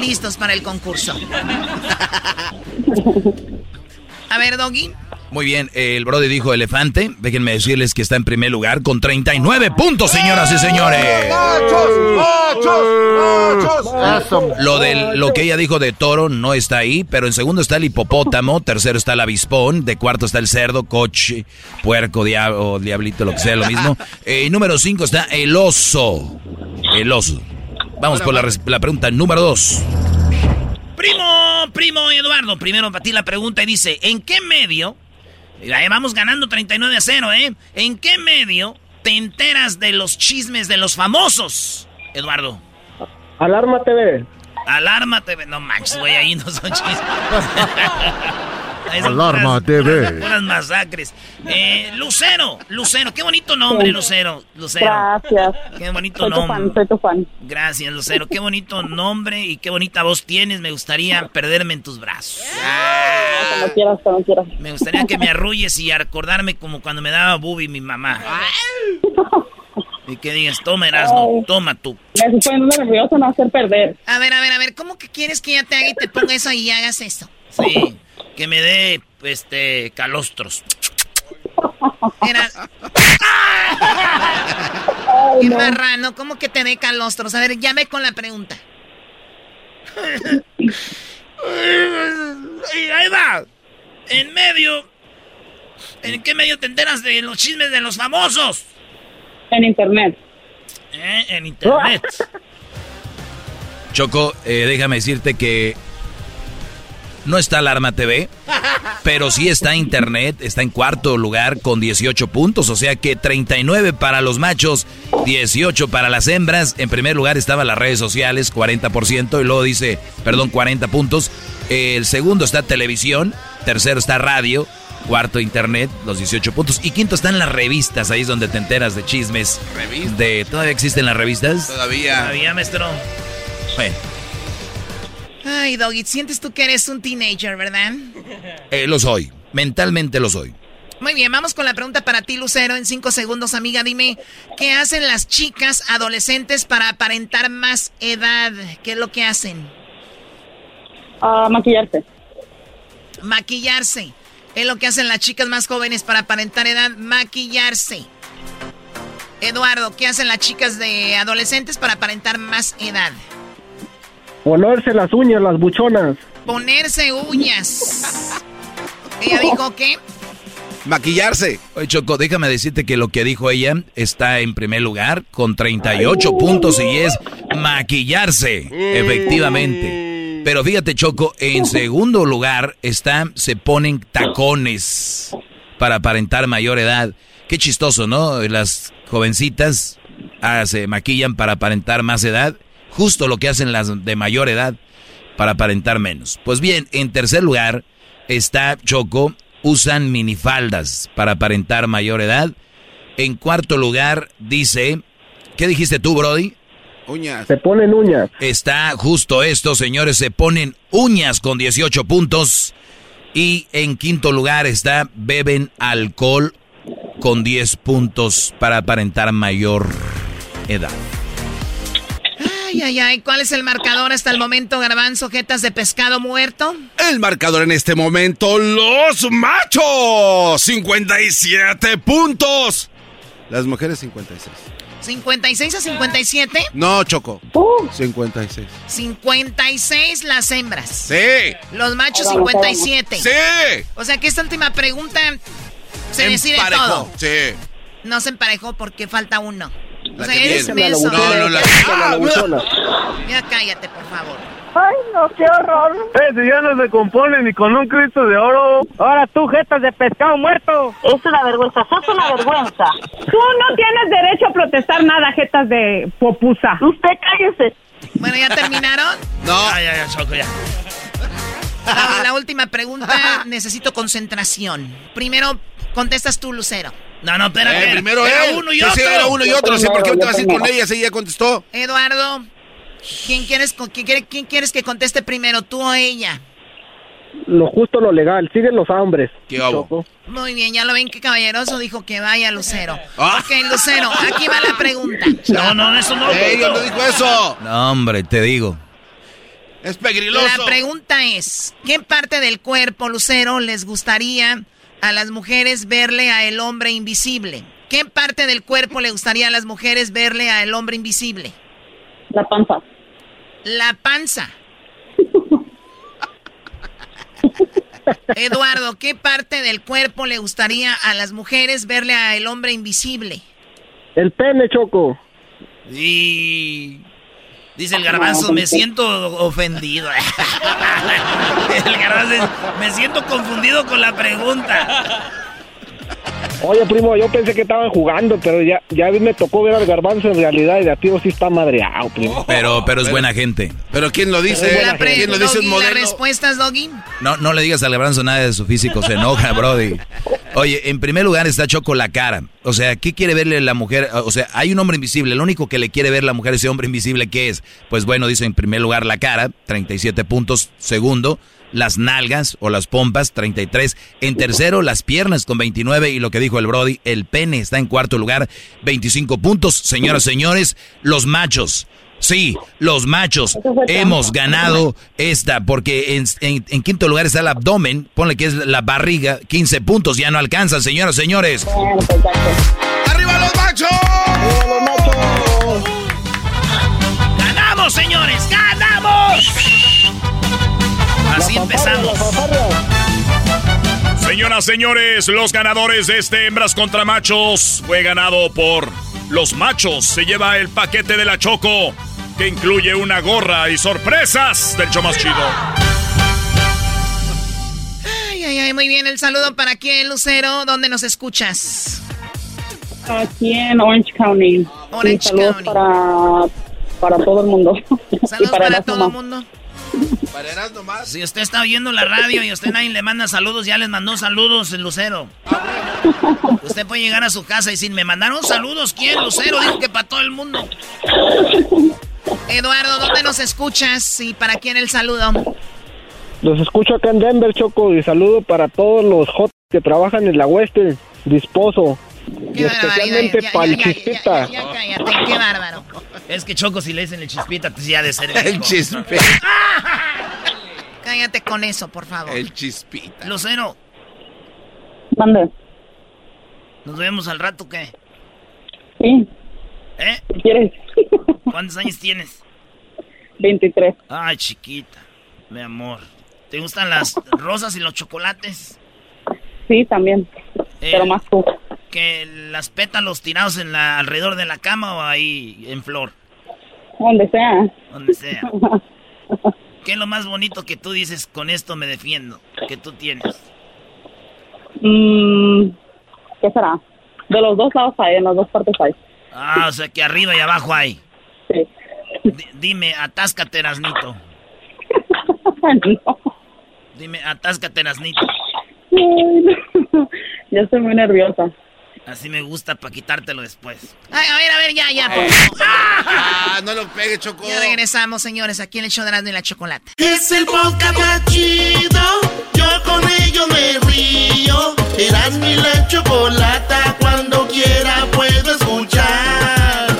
listos para el concurso. A ver, Doggy. Muy bien, el Brody dijo elefante. Déjenme decirles que está en primer lugar con 39 puntos, señoras y señores. Lo, del, lo que ella dijo de toro no está ahí, pero en segundo está el hipopótamo, tercero está el avispón, de cuarto está el cerdo, coche, puerco, diablo, diablito, lo que sea, lo mismo. Eh, número cinco está el oso. El oso. Vamos por la, la pregunta número dos. Primo, primo Eduardo, primero para ti la pregunta y dice, ¿en qué medio Ahí vamos ganando 39 a 0, ¿eh? ¿En qué medio te enteras de los chismes de los famosos, Eduardo? Alarma TV. Alarma TV. No manches, güey, ahí no son chismes. (laughs) Alarma TV. Unas masacres. Eh, Lucero, Lucero, qué bonito nombre, Lucero. Lucero. Gracias. Qué bonito soy nombre. Tu fan, soy tu fan. Gracias, Lucero. Qué bonito nombre y qué bonita voz tienes. Me gustaría perderme en tus brazos. Cuando quieras, cuando quieras. Me gustaría que me arrulles y acordarme como cuando me daba Bubi mi mamá. Y que digas, toma Erasmo, toma tú. Me estoy poniendo nervioso, no hacer perder. A ver, a ver, a ver, ¿cómo que quieres que ya te haga y te ponga eso y hagas eso? (laughs) Sí, que me dé, este, calostros. Era... (laughs) Qué marrano, ¿cómo que te dé calostros? A ver, ve con la pregunta. (laughs) Ahí va. En medio. ¿En qué medio te enteras de los chismes de los famosos? En internet. ¿Eh? En internet. (laughs) Choco, eh, déjame decirte que no está Alarma TV, pero sí está Internet, está en cuarto lugar con 18 puntos, o sea que 39 para los machos, 18 para las hembras. En primer lugar estaban las redes sociales, 40%, y luego dice, perdón, 40 puntos. El segundo está televisión, tercero está radio, cuarto internet, los 18 puntos, y quinto están las revistas, ahí es donde te enteras de chismes. De, ¿Todavía existen las revistas? Todavía. Todavía, maestro. Bueno. Ay, Doggy, sientes tú que eres un teenager, ¿verdad? Eh, lo soy, mentalmente lo soy. Muy bien, vamos con la pregunta para ti, Lucero. En cinco segundos, amiga, dime, ¿qué hacen las chicas adolescentes para aparentar más edad? ¿Qué es lo que hacen? Ah, maquillarse. Maquillarse. Es lo que hacen las chicas más jóvenes para aparentar edad, maquillarse. Eduardo, ¿qué hacen las chicas de adolescentes para aparentar más edad? Ponerse las uñas, las buchonas. Ponerse uñas. ¿Ella dijo qué? Maquillarse. Oye, Choco, déjame decirte que lo que dijo ella está en primer lugar con 38 puntos y es maquillarse, efectivamente. Pero fíjate, Choco, en (laughs) segundo lugar está, se ponen tacones para aparentar mayor edad. Qué chistoso, ¿no? Las jovencitas ah, se maquillan para aparentar más edad. Justo lo que hacen las de mayor edad para aparentar menos. Pues bien, en tercer lugar está Choco, usan minifaldas para aparentar mayor edad. En cuarto lugar dice, ¿qué dijiste tú, Brody? Uñas. Se ponen uñas. Está justo esto, señores, se ponen uñas con 18 puntos. Y en quinto lugar está beben alcohol con 10 puntos para aparentar mayor edad. Ay, ay, ay. ¿Cuál es el marcador hasta el momento, Garbanzo? ¿Jetas de pescado muerto? El marcador en este momento, los machos, 57 puntos. Las mujeres, 56. ¿56 a 57? No, Choco. Uh. 56. 56 las hembras. Sí. Los machos 57. Sí. O sea que esta última pregunta se decide Emparejó, todo. Sí. No se emparejó porque falta uno. La o sea, que eres viene. menso. No, no, la- La buchona. Ya cállate, por favor. Ay, no, qué horror. Eh, si ya no se compone ni con un Cristo de oro. Ahora tú, jetas de pescado muerto. Es una vergüenza, sos una vergüenza. Tú no tienes derecho a protestar nada, jetas de popusa. Usted cállese. Bueno, ¿ya terminaron? No. Ya, ya, ya, Choco, ya. La, la última pregunta, necesito concentración. Primero, contestas tú, Lucero. No, no, espérate. Eh, primero Era él. uno y otro. sí, era uno y otro. Sí, ¿por qué te vas a ir con ella? Sí, ya contestó. Eduardo, ¿quién quieres, quién, quiere- quién quieres que conteste primero, tú o ella? Lo justo, lo legal. Siguen los hombres. ¿Qué hago? Muy bien, ya lo ven que caballeroso dijo que vaya Lucero. Ah. Ok, Lucero, aquí va la pregunta. (laughs) No, no, eso no. Ella no dijo eso. No, hombre, te digo. Es pegriloso. La pregunta es, ¿qué parte del cuerpo, Lucero, les gustaría a las mujeres verle a el hombre invisible? ¿Qué parte del cuerpo le gustaría a las mujeres verle a el hombre invisible? La panza. La panza. Eduardo, ¿qué parte del cuerpo le gustaría a las mujeres verle a el hombre invisible? El pene, Choco. Y dice el garbanzo, me siento ofendido. (laughs) el garbanzo, dice, me siento confundido con la pregunta. Oye, primo, yo pensé que estaban jugando, pero ya, ya me tocó ver al garbanzo en realidad y de a tiro sí está madreado, primo. Pero, pero es buena gente. Pero ¿quién lo dice? La ¿Quién lo dice un ¿La modelo? respuesta es Doggy? No, no le digas al Garbanzo nada de su físico, se enoja, Brody. Oye, en primer lugar está Choco la cara. O sea, ¿qué quiere verle la mujer? O sea, hay un hombre invisible. Lo único que le quiere ver la mujer, ese hombre invisible, ¿qué es? Pues bueno, dice en primer lugar la cara, 37 puntos. Segundo, las nalgas o las pompas, 33. En tercero, las piernas con 29. Y lo que dijo el Brody, el pene está en cuarto lugar, 25 puntos. Señoras, señores, los machos. Sí, los machos hemos ganado esta, porque en, en- en quinto lugar está el abdomen, ponle que es la barriga, 15 puntos, ya no alcanzan, señoras, señores. ¡Arriba los machos! ¡Ganamos, señores! ¡Ganamos! Así empezamos. Señoras, señores, los ganadores de este Hembras contra Machos fue ganado por los machos. Se lleva el paquete de la Choco, que incluye una gorra y sorpresas del show más chido. Ay, ay, ay, muy bien. El saludo para quién, Lucero. ¿Dónde nos escuchas? Aquí en Orange County. Orange County. para, para todo el mundo. Saludos (laughs) y para, para todo el mundo. Para Erasmo más. Si usted está oyendo la radio y usted nadie le manda saludos, ya les mandó saludos el Lucero. Usted puede llegar a su casa y decir, me mandaron saludos. ¿Quién? Lucero dijo que para todo el mundo. Eduardo, ¿dónde nos escuchas y para quién el saludo? Los escucho acá en Denver, Choco, y saludo para todos los hot que trabajan en la Western, disposo. y Qué especialmente Ya, para ya, el ya, chispita. ya, ya, cállate, qué bárbaro. Es que Choco, si le dicen el chispita, pues ya ha de ser El chispita. (laughs) Cállate con eso, por favor. El chispita. Lucero, Mande. ¿nos vemos al rato qué? Sí, ¿Eh? quieres. (laughs) ¿Cuántos años tienes? 23. Ay, chiquita, mi amor. ¿Te gustan las rosas y los chocolates? Sí, también. Pero Eh, más tú. ¿Que las pétalos tirados en la, alrededor de la cama o ahí en flor? Donde sea. Donde sea. (laughs) ¿Qué es lo más bonito que tú dices con esto me defiendo? Que tú tienes. Mm, ¿Qué será? De los dos lados hay, en las dos partes hay. Ah, o sea que arriba y abajo hay. Sí. Di- dime, atáscate, Erasnito. (laughs) no. Dime, atáscate, Erasnito. Ay, no. (laughs) Ya estoy muy nerviosa. Así me gusta para quitártelo después. Ay, a ver, a ver, ya, ya. por. (laughs) Ah, no lo pegue, Choco. Ya regresamos, señores, aquí en el show de Erasmo y la Chocolate. Es el podcast más chido. Yo con ello me río. Eras mi la chocolata. Cuando quiera puedo escuchar.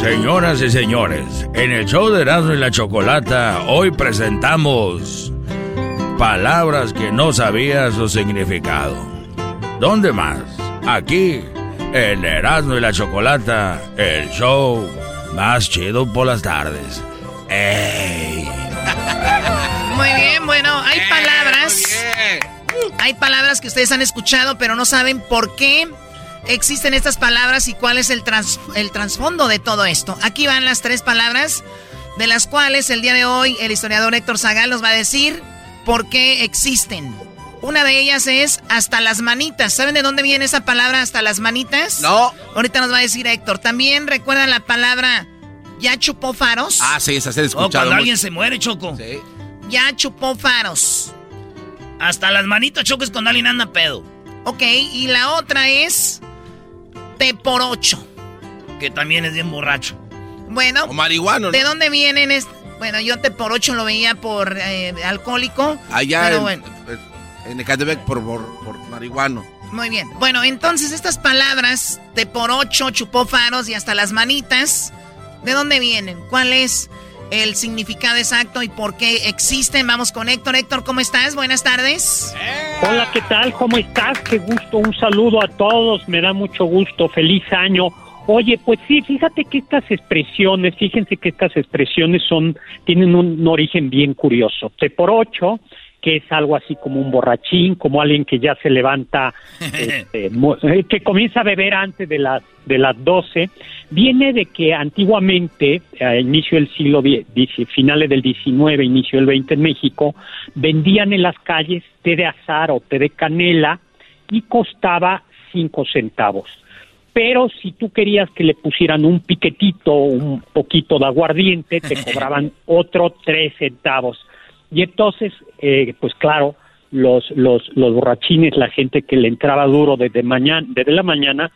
Señoras y señores, en el show de Erasmo y la Chocolata, hoy presentamos palabras que no sabías su significado. ¿Dónde más? Aquí, en Erasmo y la Chocolata, el show más chido por las tardes. ¡Ey! Muy bien, bueno, hay palabras. Hay palabras que ustedes han escuchado, pero no saben por qué existen estas palabras y cuál es el, el trasfondo de todo esto. Aquí van las tres palabras, de las cuales el día de hoy el historiador Héctor Zagal nos va a decir por qué existen. Una de ellas es hasta las manitas. ¿Saben de dónde viene esa palabra hasta las manitas? No. Ahorita nos va a decir Héctor. También recuerdan la palabra ya chupó faros. Ah, sí, esa se ha escuchado. O cuando alguien se muere, Choco. Sí. Ya chupó faros. Hasta las manitas, Choco, es cuando alguien anda pedo. Ok, y la otra es te por ocho. Que también es bien borracho. Bueno. O marihuano. ¿De dónde vienen? Bueno, yo te por ocho lo veía por eh, alcohólico. Allá pero en, bueno. en Ecatepec por, por, por, marihuano. Muy bien. Bueno, entonces estas palabras, te por ocho, chupó faros y hasta las manitas, ¿de dónde vienen? ¿Cuál es el significado exacto y por qué existen? Vamos con Héctor. Héctor, ¿cómo estás? Buenas tardes. Hola, ¿qué tal? ¿Cómo estás? Qué gusto. Un saludo a todos. Me da mucho gusto. Feliz año. Oye, pues sí, fíjate que estas expresiones, fíjense que estas expresiones son, tienen un, origen bien curioso. Te por ocho, que es algo así como un borrachín, como alguien que ya se levanta, (laughs) este, eh, que comienza a beber antes de las de las 12, viene de que antiguamente, a inicio del siglo finales del 19, inicio del 20 en México, vendían en las calles té de azar o té de canela y costaba cinco centavos pero si tú querías que le pusieran un piquetito, un poquito de aguardiente, te (laughs) cobraban otro tres centavos. Y entonces, eh, pues claro, los, los, los borrachines, la gente que le entraba duro desde, mañana, desde la mañana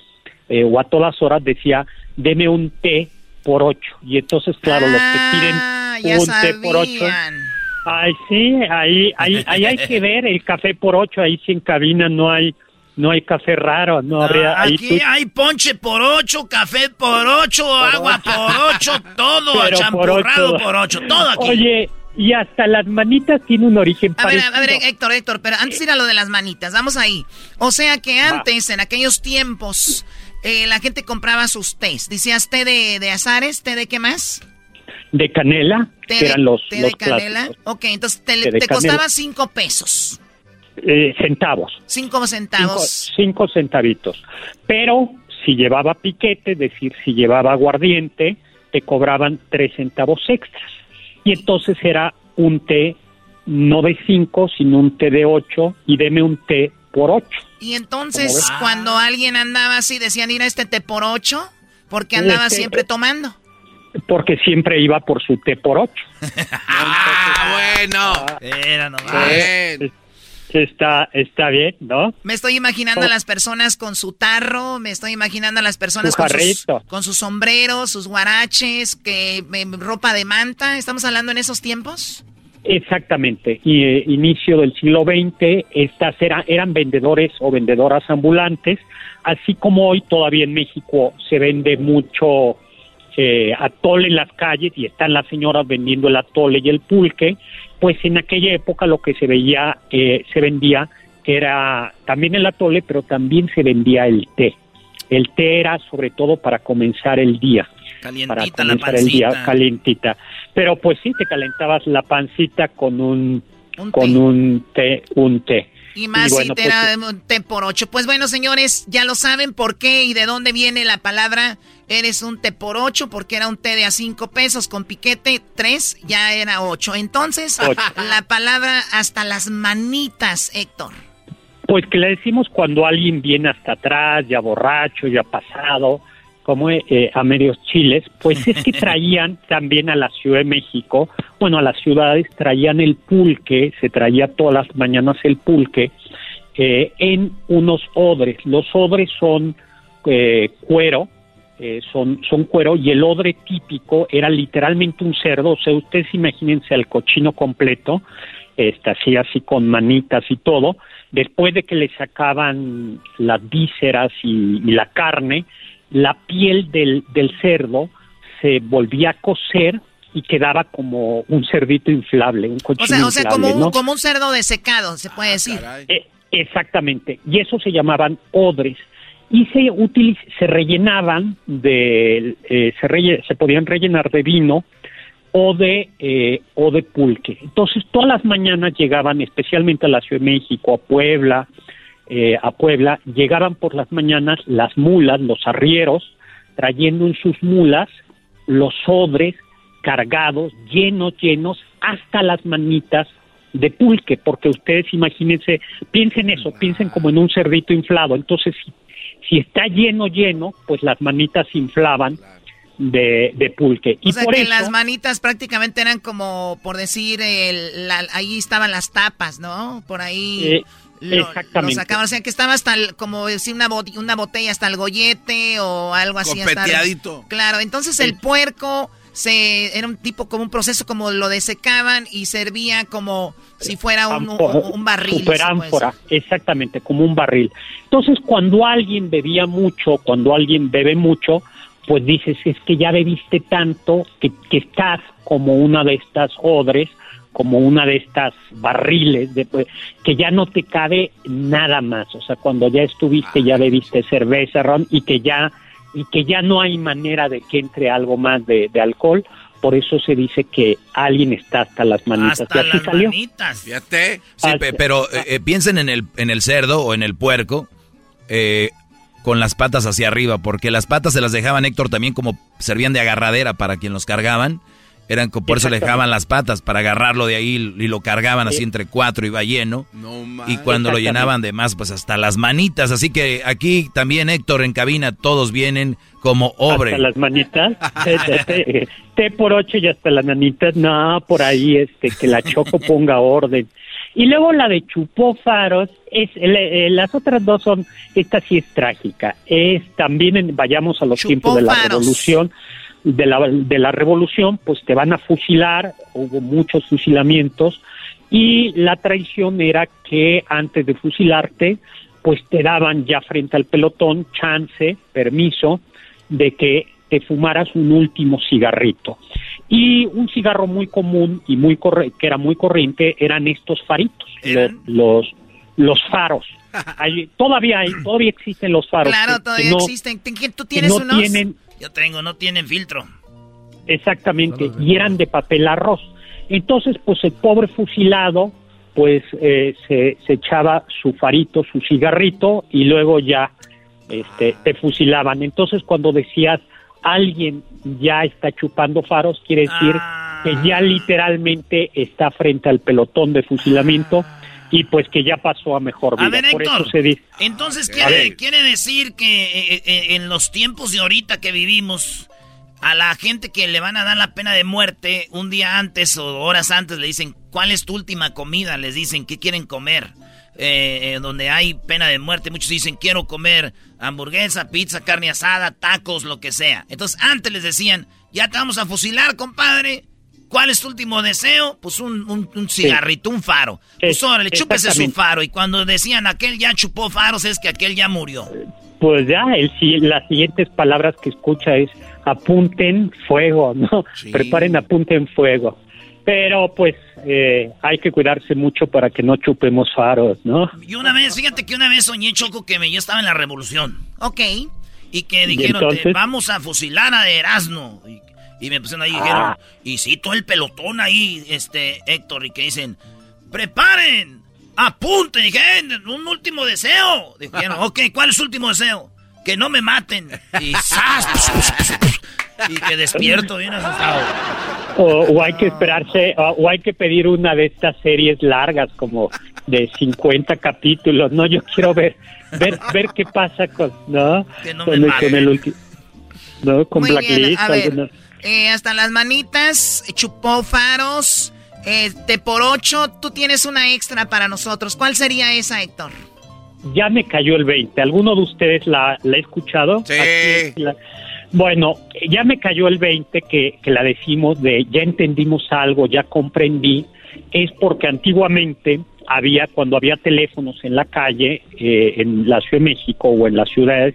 eh, o a todas horas decía, deme un té por ocho. Y entonces, claro, los que piden Ah, un té por ocho. Ay, sí, ahí, ahí, ahí hay que ver el café por ocho, ahí sí en cabina no hay no hay café raro, no habría... Ah, aquí tú- hay ponche por ocho, café por ocho, agua por ocho, todo, (laughs) por champurrado ocho. por ocho, todo aquí. Oye, y hasta las manitas tiene un origen A ver, a ver, Héctor, Héctor, pero antes de ir a lo de las manitas, vamos ahí. O sea que antes, en aquellos tiempos, eh, la gente compraba sus tés. Decías té de, de azares, té de qué más? De canela, Té que de, eran los, té los de canela. clásicos. Ok, entonces te, costaba cinco pesos. Eh, centavos. Cinco centavos. Cinco, cinco centavitos. Pero si llevaba piquete, es decir, si llevaba aguardiente, te cobraban tres centavos extras. Y entonces era un té no de cinco, sino un té de ocho, y deme un té por ocho. Y entonces, cuando alguien andaba así, decían ir a este té por ocho, porque andaba Este- siempre tomando. Porque siempre iba por su té por ocho. (laughs) Ah, bueno. Era nomás. Eh, Está, está bien, ¿no? Me estoy imaginando a las personas con su tarro, me estoy imaginando a las personas con sus, con sus sombreros, sus guaraches, que eh, ropa de manta. ¿Estamos hablando en esos tiempos? Exactamente. Y eh, inicio del siglo XX, estas eran vendedores o vendedoras ambulantes, así como hoy todavía en México se vende mucho eh, atole en las calles y están las señoras vendiendo el atole y el pulque, pues en aquella época lo que se veía, eh, se vendía era también el atole, pero también se vendía el té. El té era sobre todo para comenzar el día. para Calientita la comenzar el día calientita. Pero pues sí, te calentabas la pancita con un, Un con té. un té, un té. Y más bueno, si te pues, era un té por ocho. Pues bueno, señores, ya lo saben por qué y de dónde viene la palabra eres un té por ocho, porque era un té de a cinco pesos con piquete, tres, ya era ocho. Entonces, Ocho. (laughs) la palabra hasta las manitas, Héctor. Pues que le decimos cuando alguien viene hasta atrás, ya borracho, ya pasado, como eh, a medios chiles, pues es que (laughs) traían también a la Ciudad de México, bueno, a las ciudades traían el pulque, se traía todas las mañanas el pulque eh, en unos odres. Los odres son eh, cuero, eh, son, cuero y el odre típico era literalmente un cerdo, o sea, ustedes imagínense al cochino completo, este, así, así con manitas y todo, después de que le sacaban las vísceras y, y la carne, la piel del, del cerdo se volvía a cocer y quedaba como un cerdito inflable, un O cochino sea, o sea inflable, como, ¿no? un, como un cerdo desecado, se puede decir. Eh, exactamente, y eso se llamaban odres y se utiliz se rellenaban de eh, se, relle- se podían rellenar de vino o de eh, o de pulque. Entonces todas las mañanas llegaban, especialmente a la Ciudad de México, a Puebla, eh, a Puebla, llegaban por las mañanas las mulas, los arrieros, trayendo en sus mulas los odres cargados, llenos, llenos, hasta las manitas de pulque, porque ustedes imagínense, piensen eso, piensen como en un cerdito inflado, entonces si, si está lleno, lleno, pues las manitas se inflaban de, de pulque. O y sea por que eso, las manitas prácticamente eran como, por decir, el- la- ahí estaban las tapas, ¿no? Por ahí Eh, lo, exactamente. lo sacaban. O sea que estaba hasta, el- como decir, una, bot- una botella hasta el gollete o algo así. hasta el- claro, entonces el puerco se era un tipo como un proceso como lo desecaban y servía como si fuera un, un- barril. exactamente, como un barril. Entonces, cuando alguien bebía mucho, cuando alguien bebe mucho, pues dices, es que ya bebiste tanto que, que estás como una de estas odres, como una de estas barriles, de, pues, que ya no te cabe nada más. O sea, cuando ya estuviste, ya bebiste cerveza, ron, y que ya, y que ya no hay manera de que entre algo más de, de alcohol. Por eso se dice que alguien está hasta las manitas. Hasta las salió. manitas. Fíjate. Sí, pero eh, eh, piensen en el, en el cerdo o en el puerco eh, con las patas hacia arriba, porque las patas se las dejaban Héctor también como servían de agarradera para quien los cargaban. Eran por eso le dejaban las patas para agarrarlo de ahí y lo cargaban así entre cuatro iba lleno. y cuando lo llenaban de más, pues hasta las manitas. Así que aquí también Héctor en cabina todos vienen como obre. Hasta las manitas, té, té, té, té por ocho y hasta las manitas, no, por ahí este, que la Choco ponga orden. Y luego la de Chupó Faros, es, le- eh, las otras dos son, esta sí es trágica, es también, en- vayamos a los tiempos de la Faros. revolución, de la, de la revolución, pues te van a fusilar, hubo muchos fusilamientos, y la traición era que antes de fusilarte, pues te daban ya frente al pelotón chance, permiso, de que te fumaras un último cigarrito. Y un cigarro muy común y muy corre- que era muy corriente eran estos faritos, lo- los, los faros. (laughs) Hay- todavía hay, todavía existen los faros. Claro, que- que todavía no- existen. ¿Tú tienes no unos? tienen Yo tengo, no tienen filtro. Exactamente, y eran de papel arroz. Entonces, pues el pobre fusilado, pues eh, se, se echaba su farito, su cigarrito, y luego ya este, te fusilaban. Entonces, cuando decías alguien ya está chupando faros, quiere decir que ya literalmente está frente al pelotón de fusilamiento y pues que ya pasó a mejor vida. A ver, Por Héctor. eso se dice. Entonces quiere, quiere decir que eh, eh, en los tiempos de ahorita que vivimos, a la gente que le van a dar la pena de muerte un día antes o horas antes le dicen, ¿cuál es tu última comida? Les dicen, ¿qué quieren comer? Eh, eh, donde hay pena de muerte, muchos dicen, quiero comer hamburguesa, pizza, carne asada, tacos, lo que sea. Entonces antes les decían, ya te vamos a fusilar, compadre. ¿Cuál es tu último deseo? Pues un, un- un cigarrito, un faro. Pues Es- órale, chúpese su faro. Y cuando decían aquel ya chupó faros, es que aquel ya murió. Pues ya, el, si- las siguientes palabras que escucha es apunten fuego, ¿no? Preparen, apunten fuego. Pero pues eh, hay que cuidarse mucho para que no chupemos faros, ¿no? Y una vez, fíjate que una vez soñé, Choco, que me, yo estaba en la revolución. Ok. Y que ¿Y dijeron? "Te vamos a fusilar a Erasmo. Y, y me pusieron ahí y dijeron, Ah. y sí, todo el pelotón ahí, este, Héctor, y que dicen, preparen, apunten. Y dije, "Eh, un último deseo. Dijeron, ok, ¿cuál es su último deseo? Que no me maten. Y ¡zas! Y que despierto bien asustado. O, o hay que esperarse, o, o hay que pedir una de estas series largas como de 50 capítulos, ¿no? Yo quiero ver ver ver qué pasa con, ¿no? Que no con, me el, con maten. el último, ¿no? Con Muy bien, Blacklist. Eh, hasta las manitas, chupó faros. Este, por ocho, tú tienes una extra para nosotros. ¿Cuál sería esa, Héctor? Ya me cayó el 20. ¿Alguno de ustedes la, la ha escuchado? Sí. bueno, ya me cayó el 20 que, que la decimos de ya entendimos algo, ya comprendí. Es porque antiguamente había, cuando había teléfonos en la calle, eh, en la Ciudad de México o en las ciudades,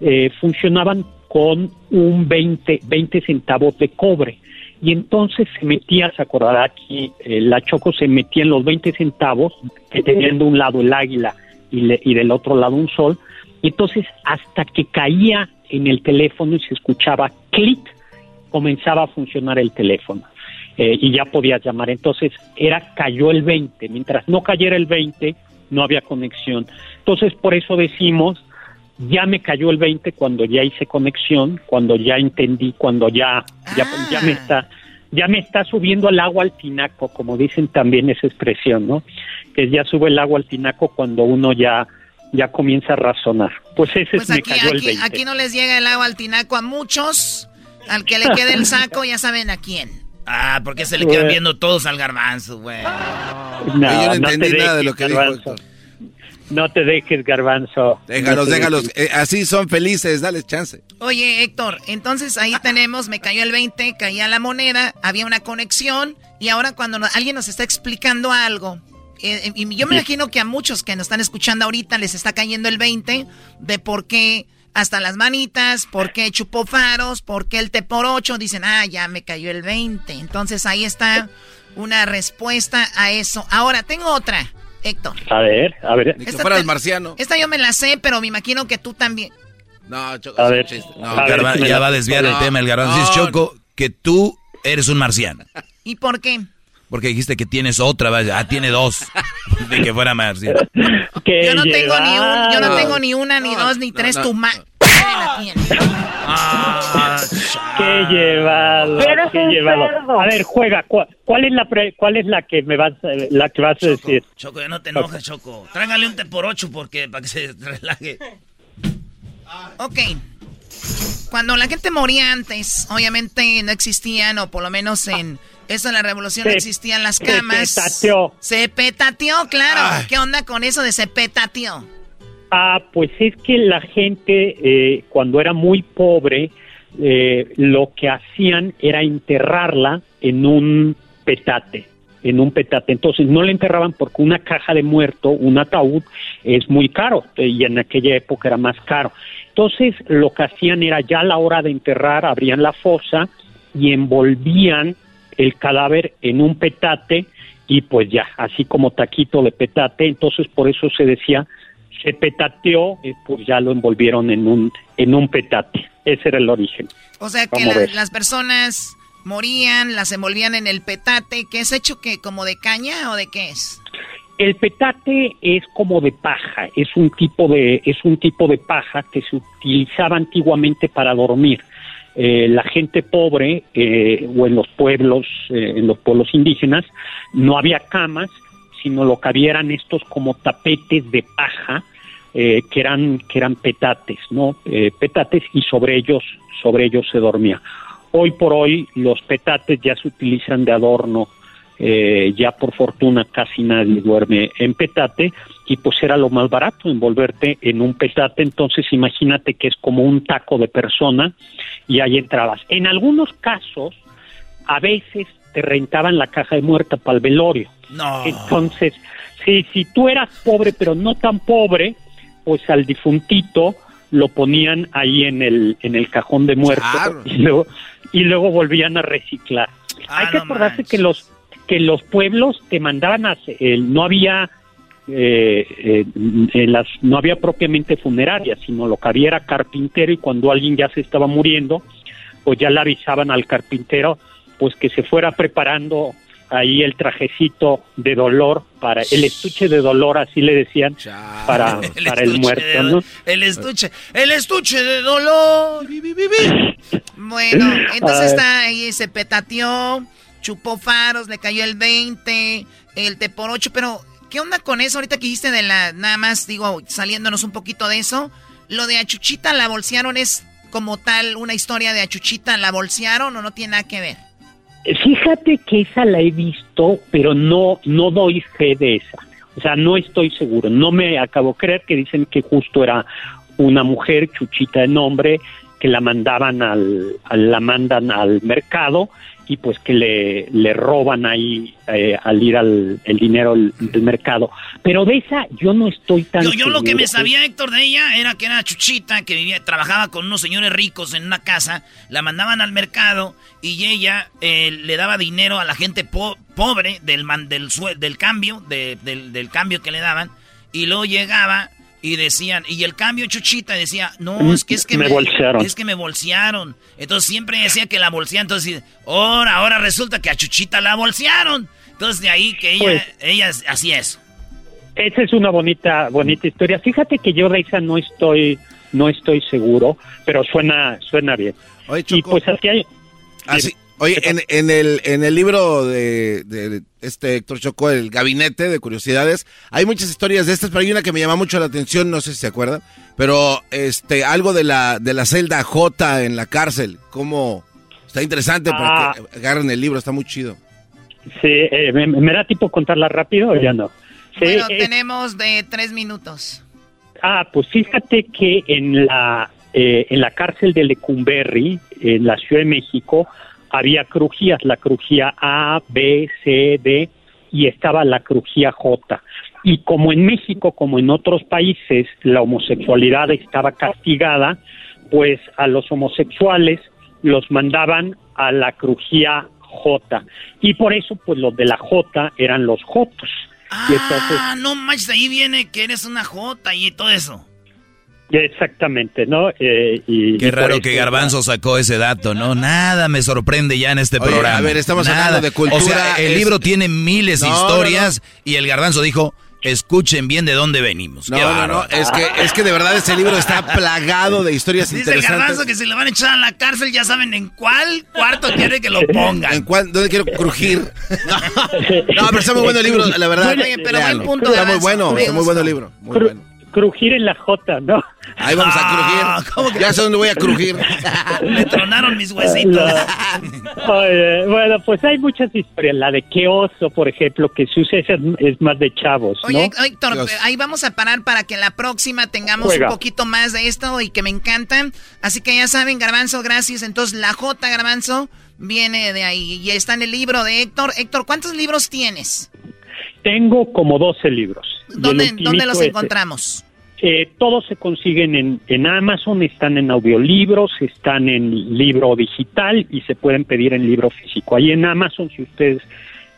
eh, funcionaban con un 20, 20 centavos de cobre. y entonces se metía, se acordará aquí, eh, la Choco se metía en los 20 centavos de un lado el águila y, le- y del otro lado un sol, y entonces hasta que caía en el teléfono y se escuchaba clic, comenzaba a funcionar el teléfono eh, y ya podías llamar. Entonces era cayó el 20, mientras no cayera el 20 no había conexión. Entonces por eso decimos ya me cayó el 20 cuando ya hice conexión, cuando ya entendí, cuando ya ya, ya me está ya me está subiendo el agua al tinaco, como dicen también esa expresión, ¿no? Que ya sube el agua al tinaco cuando uno ya ya comienza a razonar. Pues ese Pues es me aquí, cayó el aquí, 20. aquí no les llega el agua al tinaco a muchos. Al que le quede el saco, ya saben a quién. Ah, porque se le quedan viendo todos al garbanzo, güey. No, Yo no no entendí te nada de lo que dijo. No te dejes, garbanzo. Déjalos, No déjalos. eh, así son felices, dale chance. Oye, Héctor, entonces ahí tenemos, me cayó el 20, caía la moneda, había una conexión y ahora cuando no- alguien nos está explicando algo, eh, y yo me imagino que a muchos que nos están escuchando ahorita les está cayendo el 20 de por qué hasta las manitas, por qué chupó faros, por qué el té por ocho, dicen, ah, ya me cayó el 20. Entonces ahí está una respuesta a eso. Ahora, tengo otra, Héctor. A ver, a ver. Ni que Esta fueras marciano. Esta yo me la sé, pero me imagino que tú también. No, Choco, A es un ver, a ya va a desviar el tema el garbanzo. no, Choco que tú eres un marciano. ¿Y por qué? Porque dijiste que tienes otra, vaya. Ah, tiene dos. (laughs) De que fuera marciano. Qué Yo no tengo ni un, yo no tengo ni una, ni dos, ni tres, no. tu ma... la tiene. Qué llevado. Eres qué llevado. cerdo. A ver, juega. ¿Cuál, cuál es la pre- cuál es la que me vas a- la que vas a decir? Choco, ya no te enojes, Choco. Tráigale un té por ocho porque, para que se (laughs) relaje. Ok. Cuando la gente moría antes, obviamente no existían, o por lo menos en eso en la revolución no Se- existían las se camas. petateó. Se petateó, claro. ¿Qué onda con eso de se petateó? Ah, pues es que la gente eh, cuando era muy pobre eh, lo que hacían era enterrarla en un petate, en un petate. Entonces no la enterraban porque una caja de muerto, un ataúd, es muy caro eh, y en aquella época era más caro. Entonces lo que hacían era ya a la hora de enterrar, abrían la fosa y envolvían el cadáver en un petate y pues ya, así como taquito de petate, entonces por eso se decía se petateó, pues ya lo envolvieron en un en un petate. Ese era el origen. O sea que las personas morían, las envolvían en el petate, que es hecho que como de caña o de qué es? El petate es como de paja, es un tipo de es un tipo de paja que se utilizaba antiguamente para dormir. Eh, la gente pobre eh, o en los pueblos eh, en los pueblos indígenas no había camas, sino lo que había eran estos como tapetes de paja eh, que eran que eran petates, ¿no? Eh, petates y sobre ellos sobre ellos se dormía. Hoy por hoy los petates ya se utilizan de adorno eh, ya por fortuna casi nadie duerme en petate y pues era lo más barato envolverte en un petate entonces imagínate que es como un taco de persona y ahí entrabas en algunos casos a veces te rentaban la caja de muerta para el velorio No. entonces si si tú eras pobre pero no tan pobre pues al difuntito lo ponían ahí en el en el cajón de muerto Claro. y luego y luego volvían a reciclar Ah, hay que no acordarse manches. que los que los pueblos te mandaban a eh, no había eh, eh, las no había propiamente funeraria sino lo que había era carpintero y cuando alguien ya se estaba muriendo pues ya le avisaban al carpintero pues que se fuera preparando ahí el trajecito de dolor para el estuche de dolor así le decían para para el muerto de ¿no? El estuche, el estuche de dolor. Bueno, (laughs) entonces Ay. está ahí, se petateó, chupó faros, le cayó el 20, el té por 8, pero ¿qué onda con eso ahorita que dijiste de la, nada más digo, saliéndonos un poquito de eso? Lo de Achuchita la bolsearon es como tal una historia de Achuchita, ¿la bolsearon o no tiene nada que ver? Fíjate que esa la he visto, pero no, no doy fe de esa. O sea, no estoy seguro. No me acabo de creer que dicen que justo era una mujer, chuchita de nombre, que la mandaban al, la mandan al mercado y pues que le, le roban ahí eh, al ir al el dinero del, mercado. Pero de esa yo no estoy tan Yo, yo lo que me seguro. sabía, Héctor, de ella era que era chuchita, que vivía, trabajaba con unos señores ricos en una casa, la mandaban al mercado y ella eh, le daba dinero a la gente po- pobre del, man- del, del cambio, de- del, del cambio que le daban, y luego llegaba y decían, y el cambio chuchita decía, no, es que es que Me bolsearon. es que me bolsearon. Entonces siempre decía que la bolsearon, entonces, ahora, ahora resulta que a Chuchita la bolsearon. Entonces de ahí que ella, Pues- ella hacía eso. Esa es una bonita bonita historia. Fíjate que yo de esa no estoy no estoy seguro, pero suena suena bien. y pues así hay Así, oye, en, en el, en el libro de, de este Héctor Chocó, El Gabinete de Curiosidades, hay muchas historias de estas, pero hay una que me llama mucho la atención, no sé si se acuerdan, pero este, algo de la, de la celda J en la cárcel, cómo está interesante para Ah. que agarren el libro, está muy chido. Sí, eh, ¿me, me da tipo contarla rápido o ya no? Sí, Bueno, eh, tenemos de tres minutos. Ah, pues fíjate que en la eh, en la cárcel de Lecumberri, en la Ciudad de México, había crujías, la crujía A, B, C, D y estaba la crujía J. Y como en México, como en otros países, la homosexualidad estaba castigada, pues a los homosexuales los mandaban a la crujía J. Y por eso, pues los de la J eran los Jotos. Y entonces, Ah, no manches, ahí viene que eres una jota y todo eso. Exactamente, ¿no? Eh, y, Qué y raro que Garbanzo sacó ese dato, ¿no? Nada me sorprende ya en este Oye, programa. a ver, estamos Nada. hablando de cultura, O sea, el es- libro tiene miles de No, historias y el Garbanzo dijo, escuchen bien de dónde venimos. No, no, no, es que, es que de verdad ese libro está plagado de historias Dice el interesantes. garbanzo que si le van a echar a la cárcel, ya saben en cuál cuarto quiere que lo pongan. ¿En cuál, ¿Dónde quiero crujir? (laughs) No, pero está muy bueno el libro, la verdad. Oye, pero buen punto, Está muy bueno, está muy bueno el libro. Muy bueno. Crujir en la J, ¿no? Ahí vamos Ah, a crujir. Ya sé dónde voy a crujir. (laughs) Me tronaron mis huesitos. (laughs) La- Oye, bueno, pues hay muchas historias. La de qué oso, por ejemplo, que se usa es, más de chavos, ¿no? Oye, Héctor, ahí vamos a parar para que la próxima tengamos Juega. un poquito más de esto y que me encantan. Así que ya saben, Garbanzo, gracias. Entonces, la J, Garbanzo, viene de ahí. Y está en el libro de Héctor. Héctor, ¿cuántos libros tienes? Tengo como 12 libros. ¿Dónde, ¿dónde los encontramos? Eh, todos se consiguen en, en Amazon, están en audiolibros, están en libro digital y se pueden pedir en libro físico. Ahí en Amazon, si ustedes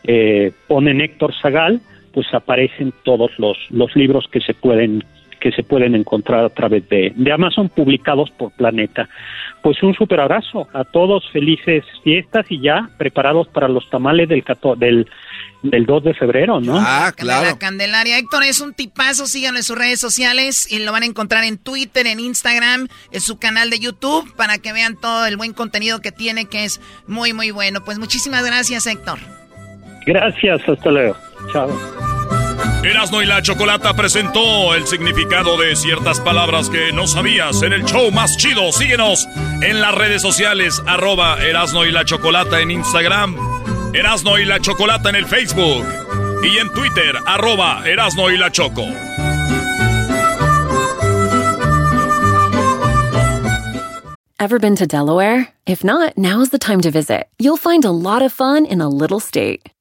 eh, ponen Héctor Zagal, pues aparecen todos los, libros que se pueden que se pueden encontrar a través de Amazon publicados por Planeta. Pues un super abrazo a todos, felices fiestas y ya preparados para los tamales del, cato- del, del 2 de febrero, ¿no? Ah, La Candelaria. Héctor es un tipazo, síganlo en sus redes sociales y lo van a encontrar en Twitter, en Instagram, en su canal de YouTube para que vean todo el buen contenido que tiene que es muy muy bueno. Pues muchísimas gracias, Héctor. Gracias, hasta luego. Chao. Erasno y la Chocolata presentó el significado de ciertas palabras que no sabías en el show más chido. Síguenos en las redes sociales, arroba Erasno y la Chocolata en Instagram, Erasno y la Chocolata en el Facebook y en Twitter, arroba Erasno y la Choco. Ever been to Delaware? If not, now's the time to visit. You'll find a lot of fun in a little state.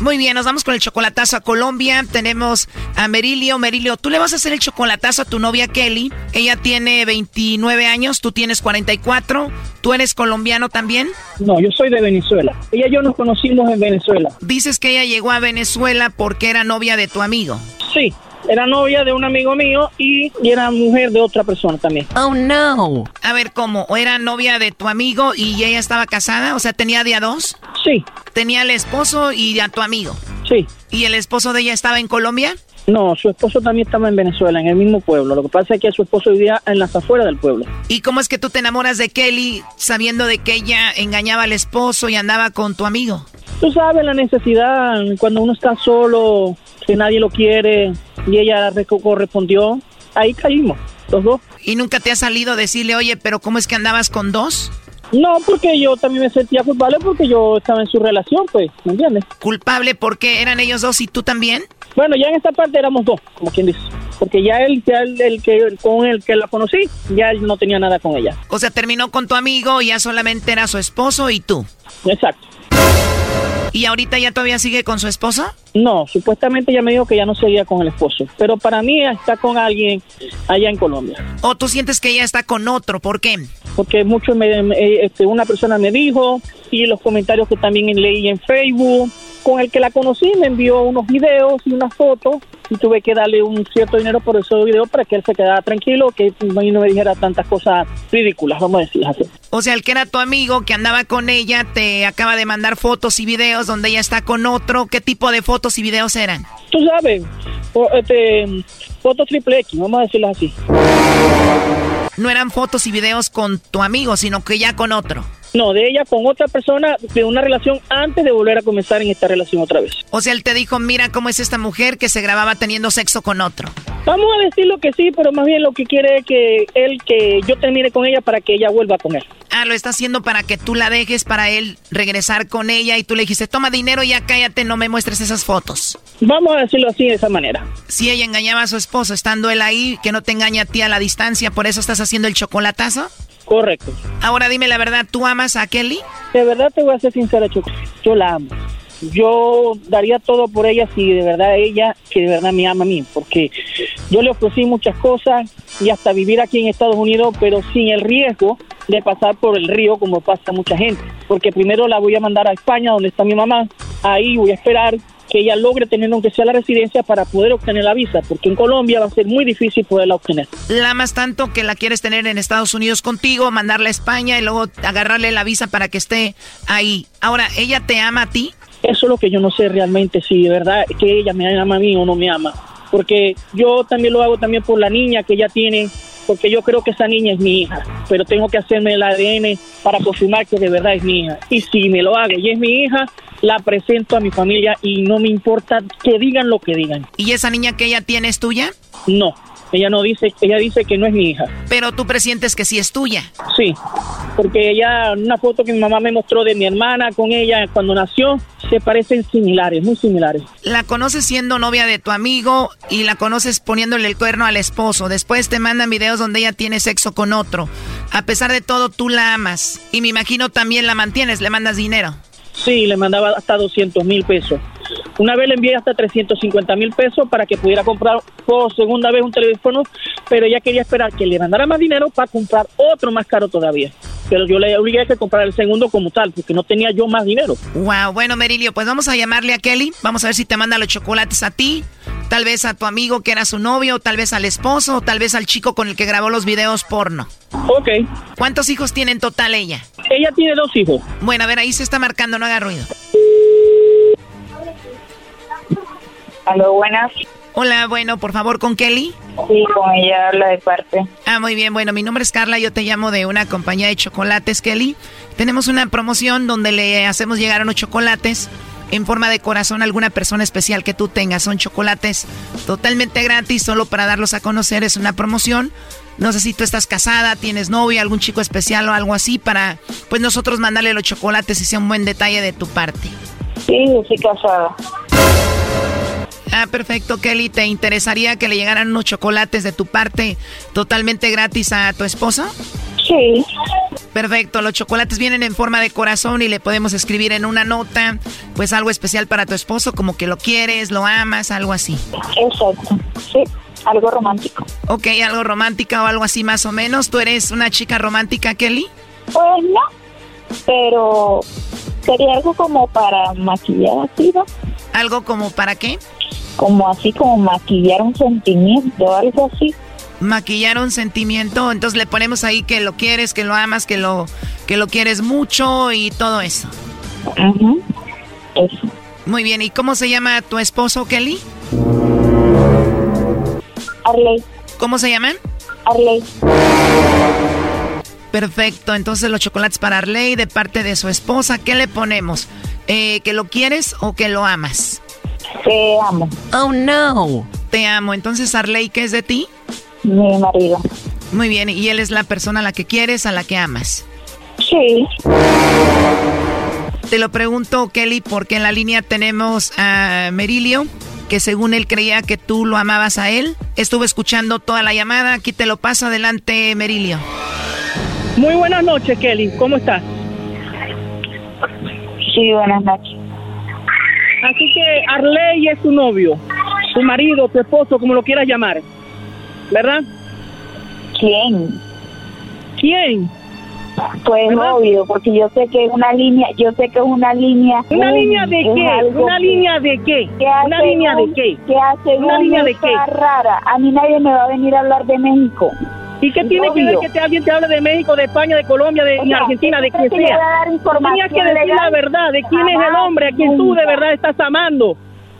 Muy bien, nos vamos con el chocolatazo a Colombia. Tenemos a Merilio. Merilio, tú le vas a hacer el chocolatazo a tu novia Kelly. Ella tiene 29 años, tú tienes 44. ¿Tú eres colombiano también? No, yo soy de Venezuela. Ella y yo nos conocimos en Venezuela. Dices que ella llegó a Venezuela porque era novia de tu amigo. Sí, era novia de un amigo mío y, y, era mujer de otra persona también. Oh, no. A ver, ¿cómo? ¿O era novia de tu amigo y ella estaba casada? O sea, ¿tenía día dos? Sí. ¿Tenía el esposo y a tu amigo? Sí. ¿Y el esposo de ella estaba en Colombia? No, su esposo también estaba en Venezuela, en el mismo pueblo. Lo que pasa es que su esposo vivía en las afueras del pueblo. ¿Y cómo es que tú te enamoras de Kelly sabiendo de que ella engañaba al esposo y andaba con tu amigo? Tú sabes la necesidad cuando uno está solo, que nadie lo quiere y ella correspondió. Ahí caímos, los dos. ¿Y nunca te ha salido decirle, oye, pero cómo es que andabas con dos? No, porque yo también me sentía culpable porque yo estaba en su relación, pues, ¿me entiendes? ¿Culpable porque eran ellos dos y tú también? Bueno, ya en esta parte éramos dos, como quien dice. Porque ya él, ya el, el que con el que la conocí, ya él no tenía nada con ella. O sea, terminó con tu amigo y ya solamente era su esposo y tú. Exacto. ¿Y ahorita ya todavía sigue con su esposo? No, supuestamente ya me dijo que ya no seguía con el esposo. Pero para mí está con alguien allá en Colombia. ¿O tú sientes que ella está con otro? ¿Por qué? Porque mucho me, me, este, una persona me dijo y los comentarios que también leí en Facebook. Con el que la conocí me envió unos videos y unas fotos y tuve que darle un cierto dinero por esos videos para que él se quedara tranquilo, que no me dijera tantas cosas ridículas, vamos a decir así. O sea, el que era tu amigo que andaba con ella te acaba de mandar fotos y videos donde ella está con otro. ¿Qué tipo de fotos y videos eran? Tú sabes, este, fotos triple X, vamos a decirlo así. No eran fotos y videos con tu amigo, sino que ya con otro. No, de ella con otra persona de una relación antes de volver a comenzar en esta relación otra vez. O sea, él te dijo, mira cómo es esta mujer que se grababa teniendo sexo con otro. Vamos a decirlo que sí, pero más bien lo que quiere es que él, que yo termine con ella para que ella vuelva con él. Ah, lo está haciendo para que tú la dejes, para él regresar con ella y tú le dijiste, toma dinero, ya cállate, no me muestres esas fotos. Vamos a decirlo así, de esa manera. Si ella engañaba a su esposo estando él ahí, que no te engaña a ti a la distancia, ¿por eso estás haciendo el chocolatazo? Correcto. Ahora dime la verdad, ¿tú amas a Kelly? De verdad te voy a ser sincera, Choco. Yo la amo. Yo daría todo por ella si de verdad ella, que de verdad me ama a mí, porque yo le ofrecí muchas cosas y hasta vivir aquí en Estados Unidos, pero sin el riesgo de pasar por el río como pasa mucha gente. Porque primero la voy a mandar a España, donde está mi mamá. Ahí voy a esperar que ella logre tener aunque sea la residencia para poder obtener la visa, porque en Colombia va a ser muy difícil poderla obtener. La amas tanto que la quieres tener en Estados Unidos contigo, mandarla a España y luego agarrarle la visa para que esté ahí. Ahora, ¿ella te ama a ti? Eso es lo que yo no sé realmente, si de verdad que ella me ama a mí o no me ama. Porque yo también lo hago también por la niña que ella tiene, porque yo creo que esa niña es mi hija, pero tengo que hacerme el ADN para confirmar que de verdad es mi hija. Y si me lo hago y es mi hija, la presento a mi familia y no me importa que digan lo que digan. ¿Y esa niña que ella tiene es tuya? No, ella no dice, ella dice que no es mi hija. Pero tú presientes que sí es tuya. Sí, porque ella, una foto que mi mamá me mostró de mi hermana con ella cuando nació, se parecen similares, muy similares. La conoces siendo novia de tu amigo y la conoces poniéndole el cuerno al esposo. Después te mandan videos donde ella tiene sexo con otro. A pesar de todo, tú la amas. Y me imagino también la mantienes, le mandas dinero. Sí, le mandaba hasta 200 mil pesos. Una vez le envié hasta 350 mil pesos para que pudiera comprar por segunda vez un teléfono, pero ella quería esperar que le mandara más dinero para comprar otro más caro todavía. Pero yo le obligué a que comprar el segundo como tal, porque no tenía yo más dinero. Wow, bueno, Merilio, pues vamos a llamarle a Kelly. Vamos a ver si te manda los chocolates a ti, tal vez a tu amigo que era su novio, tal vez al esposo, o tal vez al chico con el que grabó los videos porno. Ok. ¿Cuántos hijos tiene en total ella? Ella tiene dos hijos. Bueno, a ver, ahí se está marcando, no haga ruido. Aló, buenas. Hola, bueno, por favor, ¿con Kelly? Sí, con ella habla de parte. Ah, muy bien, bueno, mi nombre es Carla, yo te llamo de una compañía de chocolates, Kelly. Tenemos una promoción donde le hacemos llegar unos chocolates en forma de corazón a alguna persona especial que tú tengas. Son chocolates totalmente gratis, solo para darlos a conocer. Es una promoción. No sé si tú estás casada, tienes novio, algún chico especial o algo así para, pues nosotros mandarle los chocolates y sea un buen detalle de tu parte. Sí, estoy casada. Ah, perfecto, Kelly. ¿Te interesaría que le llegaran unos chocolates de tu parte totalmente gratis a tu esposo? Sí. Perfecto, los chocolates vienen en forma de corazón y le podemos escribir en una nota, pues algo especial para tu esposo, como que lo quieres, lo amas, algo así. Exacto, sí, algo romántico. Ok, algo romántica o algo así más o menos. ¿Tú eres una chica romántica, Kelly? Pues no, pero sería algo como para maquillar así, ¿no? ¿Algo como para qué? Como así, como maquillar un sentimiento, algo así maquillar un sentimiento, entonces le ponemos ahí que lo quieres, que lo amas, que lo que lo quieres mucho y todo eso. Eso. Muy bien, ¿y cómo se llama tu esposo, Kelly? Arley. ¿Cómo se llaman? Arley. Perfecto, entonces los chocolates para Arley de parte de su esposa, ¿qué le ponemos? Eh, ¿Que lo quieres o que lo amas? Te amo. Oh no. Te amo, entonces Arley, ¿qué es de ti? Mi marido. Muy bien, ¿y él es la persona a la que quieres, a la que amas? Sí. Te lo pregunto, Kelly, porque en la línea tenemos a Merilio, que según él creía que tú lo amabas a él. Estuve escuchando toda la llamada, aquí te lo paso adelante, Merilio. Muy buenas noches, Kelly, ¿cómo estás? Sí, buenas noches. Así que Arley es tu novio, tu marido, tu esposo, como lo quieras llamar. ¿verdad? ¿Quién? ¿Quién? Pues obvio, porque yo sé que es una línea, yo sé que es una línea. ¿Una línea de qué? ¿Una línea de qué? ¿Una línea de qué? Que hace ¿Una línea de qué? rara. A mí nadie me va a venir a hablar de México. ¿Y qué tiene que ver que alguien te hable de México, de España, de Colombia, de Argentina, de quien sea? Tenías que decir la verdad de quién es el hombre a quien tú de verdad estás amando.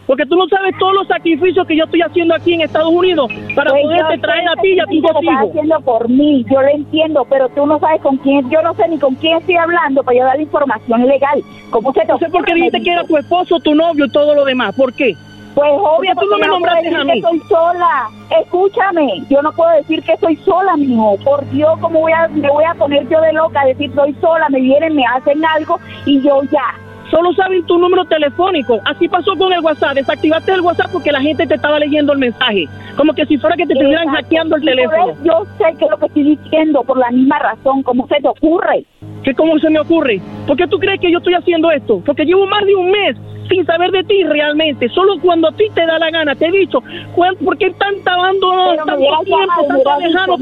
Porque tú no sabes todos los sacrificios que yo estoy haciendo aquí en Estados Unidos para pues poderte traer a ti y a tus dos hijos. haciendo por mí, yo lo entiendo, pero tú no sabes con quién, yo no sé ni con quién estoy hablando para yo dar información legal. ¿Cómo se te No sé por qué dijiste que era tu esposo, tu novio y todo lo demás. ¿Por qué? Pues obvio, tú no me nombraste a mí. Que soy sola. Escúchame, yo no puedo decir que soy sola, mijo. Por Dios, ¿cómo voy a, me voy a poner yo de loca a decir soy sola? Me vienen, me hacen algo y yo ya solo saben tu número telefónico. Así pasó con el WhatsApp. Desactivaste el WhatsApp porque la gente te estaba leyendo el mensaje. Como que si fuera que te estuvieran hackeando el teléfono. Yo sé que es lo que estoy diciendo por la misma razón. ¿Cómo se te ocurre? ¿Qué cómo se me ocurre? ¿Por qué tú crees que yo estoy haciendo esto? Porque llevo más de un mes sin saber de ti realmente. Solo cuando a ti te da la gana. Te he dicho, ¿por qué tanta abandono, tanto tiempo, tanto tanto.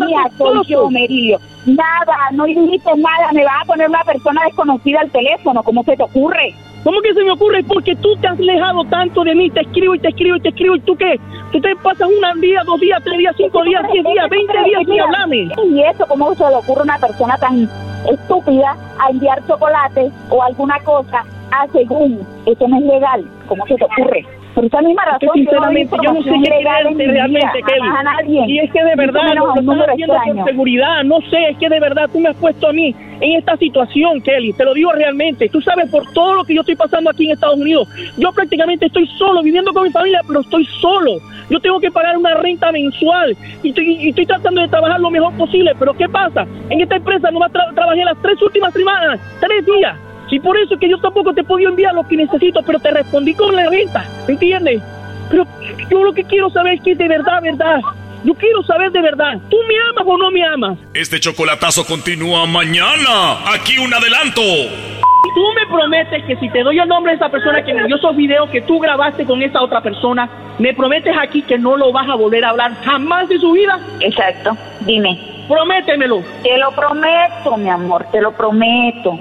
Nada, no dijiste nada. Me vas a poner una persona desconocida al teléfono. ¿Cómo se te ocurre? ¿Cómo que se me ocurre? Porque tú te has alejado tanto de mí, te escribo y te escribo y te escribo, ¿y tú qué? Tú te pasas un día, dos días, tres días, cinco días, diez días, veinte días sin hablarme. ¿Y eso cómo se le ocurre a una persona tan estúpida a enviar chocolate o alguna cosa a según? Eso no es legal. ¿Cómo se te ocurre? Por esa misma razón, sinceramente, yo no sé qué realmente, Kelly. Y es que de verdad lo estás haciendo con seguridad. No sé, es que de verdad tú me has puesto a mí en esta situación, Kelly. Te lo digo realmente. Tú sabes por todo lo que yo estoy pasando aquí en Estados Unidos. Yo prácticamente estoy solo, viviendo con mi familia, pero estoy solo. Yo tengo que pagar una renta mensual y estoy, estoy tratando de trabajar lo mejor posible. Pero ¿qué pasa? En esta empresa no tra trabajé las tres últimas semanas, tres días. Y por eso es que yo tampoco te he podido enviar lo que necesito, pero te respondí con la venta, ¿me entiendes? Pero yo lo que quiero saber es que de verdad, verdad. Yo quiero saber de verdad, ¿tú me amas o no me amas? Este chocolatazo continúa mañana. Aquí un adelanto. Tú me prometes que si te doy el nombre de esa persona que me dio esos videos que tú grabaste con esa otra persona, me prometes aquí que no lo vas a volver a hablar jamás de su vida. Exacto, dime. Prométemelo. Te lo prometo, mi amor, te lo prometo.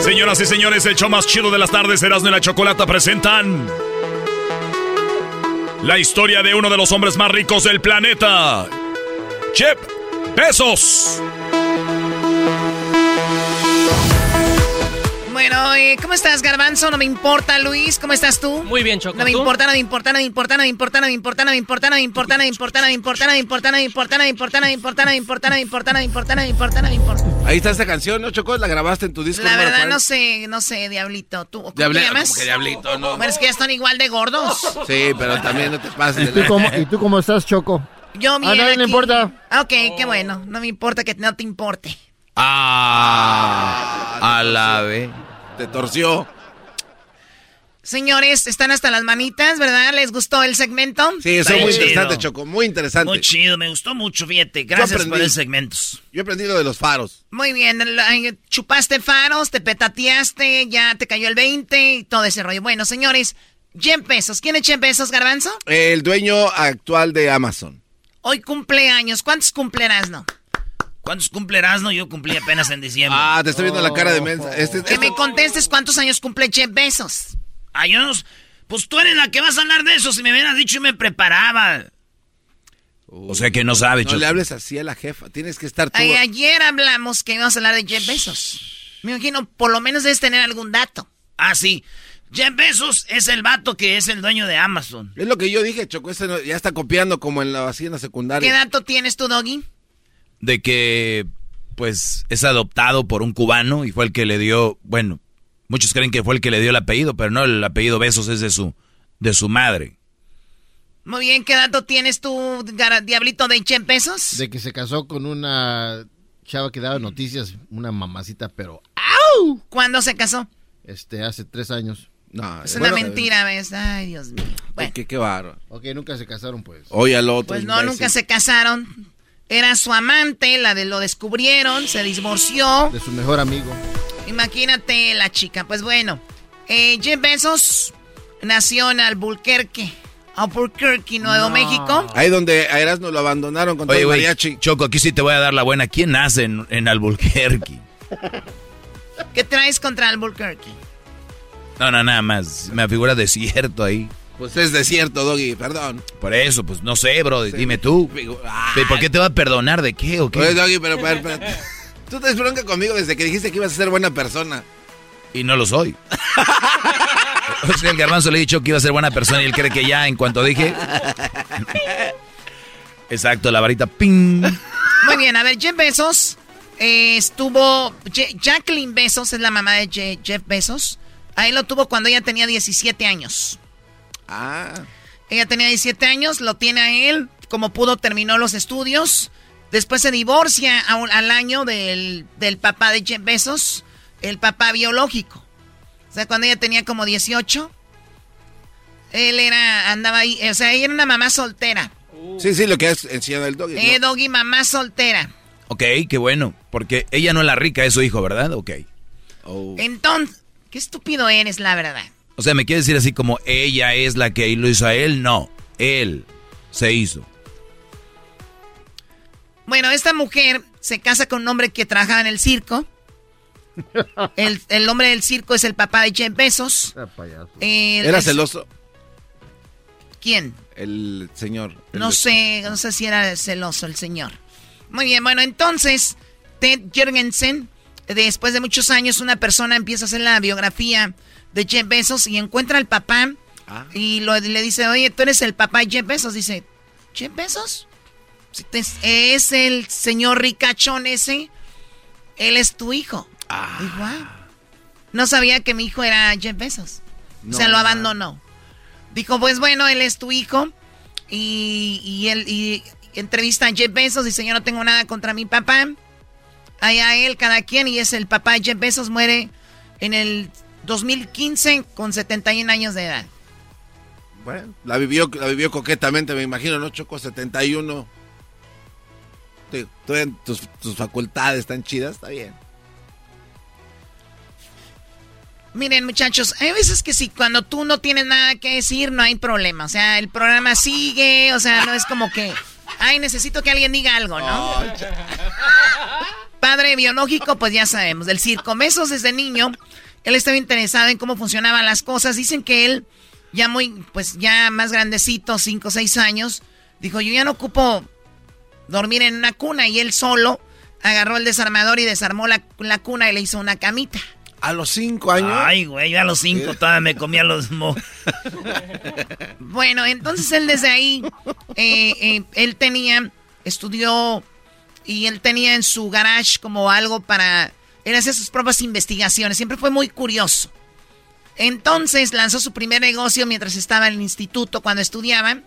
Señoras y señores, el show más chido de las tardes, Erasmo y la Chocolata presentan la historia de uno de los hombres más ricos del planeta, Jeff Bezos. Bueno, eh, ¿cómo estás, Garbanzo? No me importa, Luis. ¿Cómo estás tú? Muy bien, Choco. No me importa, no me importa, no me importa, no me importa, no me importa, no me importa, no me importa, no me importa, no me importa, no me importa, no me importa, no me importa, no me importa, no me importa, no me importa, no me importa, no me importa, no me importa. Ahí está esta canción, ¿no, Choco? ¿La grabaste en tu disco? La verdad no sé, no sé, Diablito. ¿Tú cómo te llamas? ¿cómo que Diablito? No. Bueno, es que ya están igual de gordos. Sí, pero también no te pases. ¿Y tú cómo, ¿y tú cómo estás, Choco? Yo A bien nadie le importa. Ah, Ok, qué bueno. No me importa que no te importe. Ah, a la vez. Te torció. Señores, están hasta las manitas, ¿verdad? ¿Les gustó el segmento? Sí, eso es muy chido. interesante, Choco. Muy interesante. Muy chido, me gustó mucho, fíjate. Gracias aprendí. por el segmentos. Yo he aprendido de los faros. Muy bien, chupaste faros, te petateaste, ya te cayó el 20 y todo ese rollo. Bueno, señores, Jeff Bezos. ¿Quién es Jeff Bezos, Garbanzo? El dueño actual de Amazon. Hoy cumpleaños. ¿Cuántos cumplerás, no? ¿Cuántos cumplirás? No, yo cumplí apenas en diciembre. Ah, te estoy viendo la cara de mensa. Este, Que me contestes cuántos años cumple Jeff Bezos. Ay, yo no- Pues tú eres la que vas a hablar de eso. Si me hubieras dicho, yo me preparaba. O sea que no sabe, No le hables así a la jefa. Tienes que estar tú. Ay, ayer hablamos que íbamos a hablar de Jeff Bezos. Me imagino, por lo menos debes tener algún dato. Ah, sí. Jeff Bezos es el vato que es el dueño de Amazon. Es lo que yo dije, Choco. Este ya está copiando como en la, así en la ¿Qué secundaria. dato tienes tú, Doggy? De que, pues, es adoptado por un cubano y fue el que le dio, bueno, muchos creen que fue el que le dio el apellido, pero no, el apellido Besos es de su, de su madre. Muy bien, ¿qué dato tienes tú, Diablito, de Jeff Bezos? De que se casó con una chava que daba noticias, una mamacita, pero ¡Au! ¿Cuándo se casó? este hace tres años. No, Es una mentira, ¿ves? Ay, Dios mío. Bueno, Qué, qué baro. Ok, nunca se casaron, pues. Oye al otro. pues no, imbécil. nunca se casaron. Era su amante, la de lo descubrieron, se divorció. De su mejor amigo. Imagínate la chica. Pues bueno, eh, Jeff Bezos nació en Albuquerque, Albuquerque, Nuevo México. Ahí donde a Erasmo lo abandonaron con todo Oye, el güey, mariachi. Choco, aquí sí te voy a dar la buena. ¿Quién nace en, en Albuquerque? ¿Qué traes contra Albuquerque? No, no, nada más. Me figura desierto ahí. Pues es desierto, Doggy, perdón. Por eso, pues no sé, bro. Dime tú. ¿De ¿Por qué te va a perdonar? ¿De qué o qué? Oye, Doggy, pero, pero, pero- Tú te bronca conmigo desde que dijiste que ibas a ser buena persona. Y no lo soy. o sea, el garbanzo le he dicho que iba a ser buena persona y él cree que ya, en cuanto dije. Exacto, la varita ping. Muy bien, a ver, Jeff Bezos eh, estuvo. Je- Jacqueline Bezos es la mamá de Je- Jeff Bezos. Ahí lo tuvo cuando ella tenía 17 años. Ah. Ella tenía 17 años, lo tiene a él. Como pudo, terminó los estudios. Después se divorcia a un- al año del, del papá de Jeff Bezos, el papá biológico. O sea, cuando ella tenía como 18, él era, andaba ahí, o sea, ella era una mamá soltera. Sí, sí, lo que has enseñado el Doggy. ¿no? Eh, Doggy, mamá soltera. Ok, qué bueno. Porque ella no es la rica, es su hijo, ¿verdad? Ok. Oh. Entonces, qué estúpido eres, la verdad. O sea, ¿me quiere decir así como ella es la que lo hizo a él? No, él se hizo. Bueno, esta mujer se casa con un hombre que trabajaba en el circo. (laughs) El, el hombre del circo es el papá de Jeff Bezos. El- Era el- celoso ¿Quién? el señor. El No sé, no sé si era celoso el señor. Muy bien, bueno, entonces, Ted Jorgensen, después de muchos años, una persona empieza a hacer la biografía de Jeff Bezos y encuentra al papá y lo- le dice, oye, tú eres el papá de Jeff Bezos. Dice, ¿Jeff Bezos? Es el señor ricachón ese. Él es tu hijo. Dijo, "Ah, No sabía que mi hijo era Jeff Bezos. o sea, No, lo abandonó. Dijo, pues bueno, él es tu hijo. Y, y él y entrevista a Jeff Bezos. Dice, yo no tengo nada contra mi papá. Allá él, cada quien. Y es el papá de Jeff Bezos. Muere en el 2015 con 71 años de edad. Bueno, la vivió, la vivió coquetamente, me imagino, ¿no? Choco 71. Sí, todavía tus, tus facultades están chidas, está bien. Miren, muchachos, hay veces que si cuando tú no tienes nada que decir, no hay problema. O sea, el programa sigue, o sea, no es como que, ay, necesito que alguien diga algo, ¿no? (laughs) Padre biológico, pues ya sabemos, del circo. Mesos desde niño, él estaba interesado en cómo funcionaban las cosas. Dicen que él, ya muy, pues ya más grandecito, cinco o seis años, dijo, yo ya no ocupo dormir en una cuna. Y él solo agarró el desarmador y desarmó la, la cuna y le hizo una camita. A los cinco años. Ay, güey, yo a los cinco todavía me comía los mo. (laughs) bueno, entonces él desde ahí, eh, eh, él tenía, estudió y él tenía en su garage como algo para, él hacía sus propias investigaciones, siempre fue muy curioso. Entonces lanzó su primer negocio mientras estaba en el instituto, cuando estudiaba,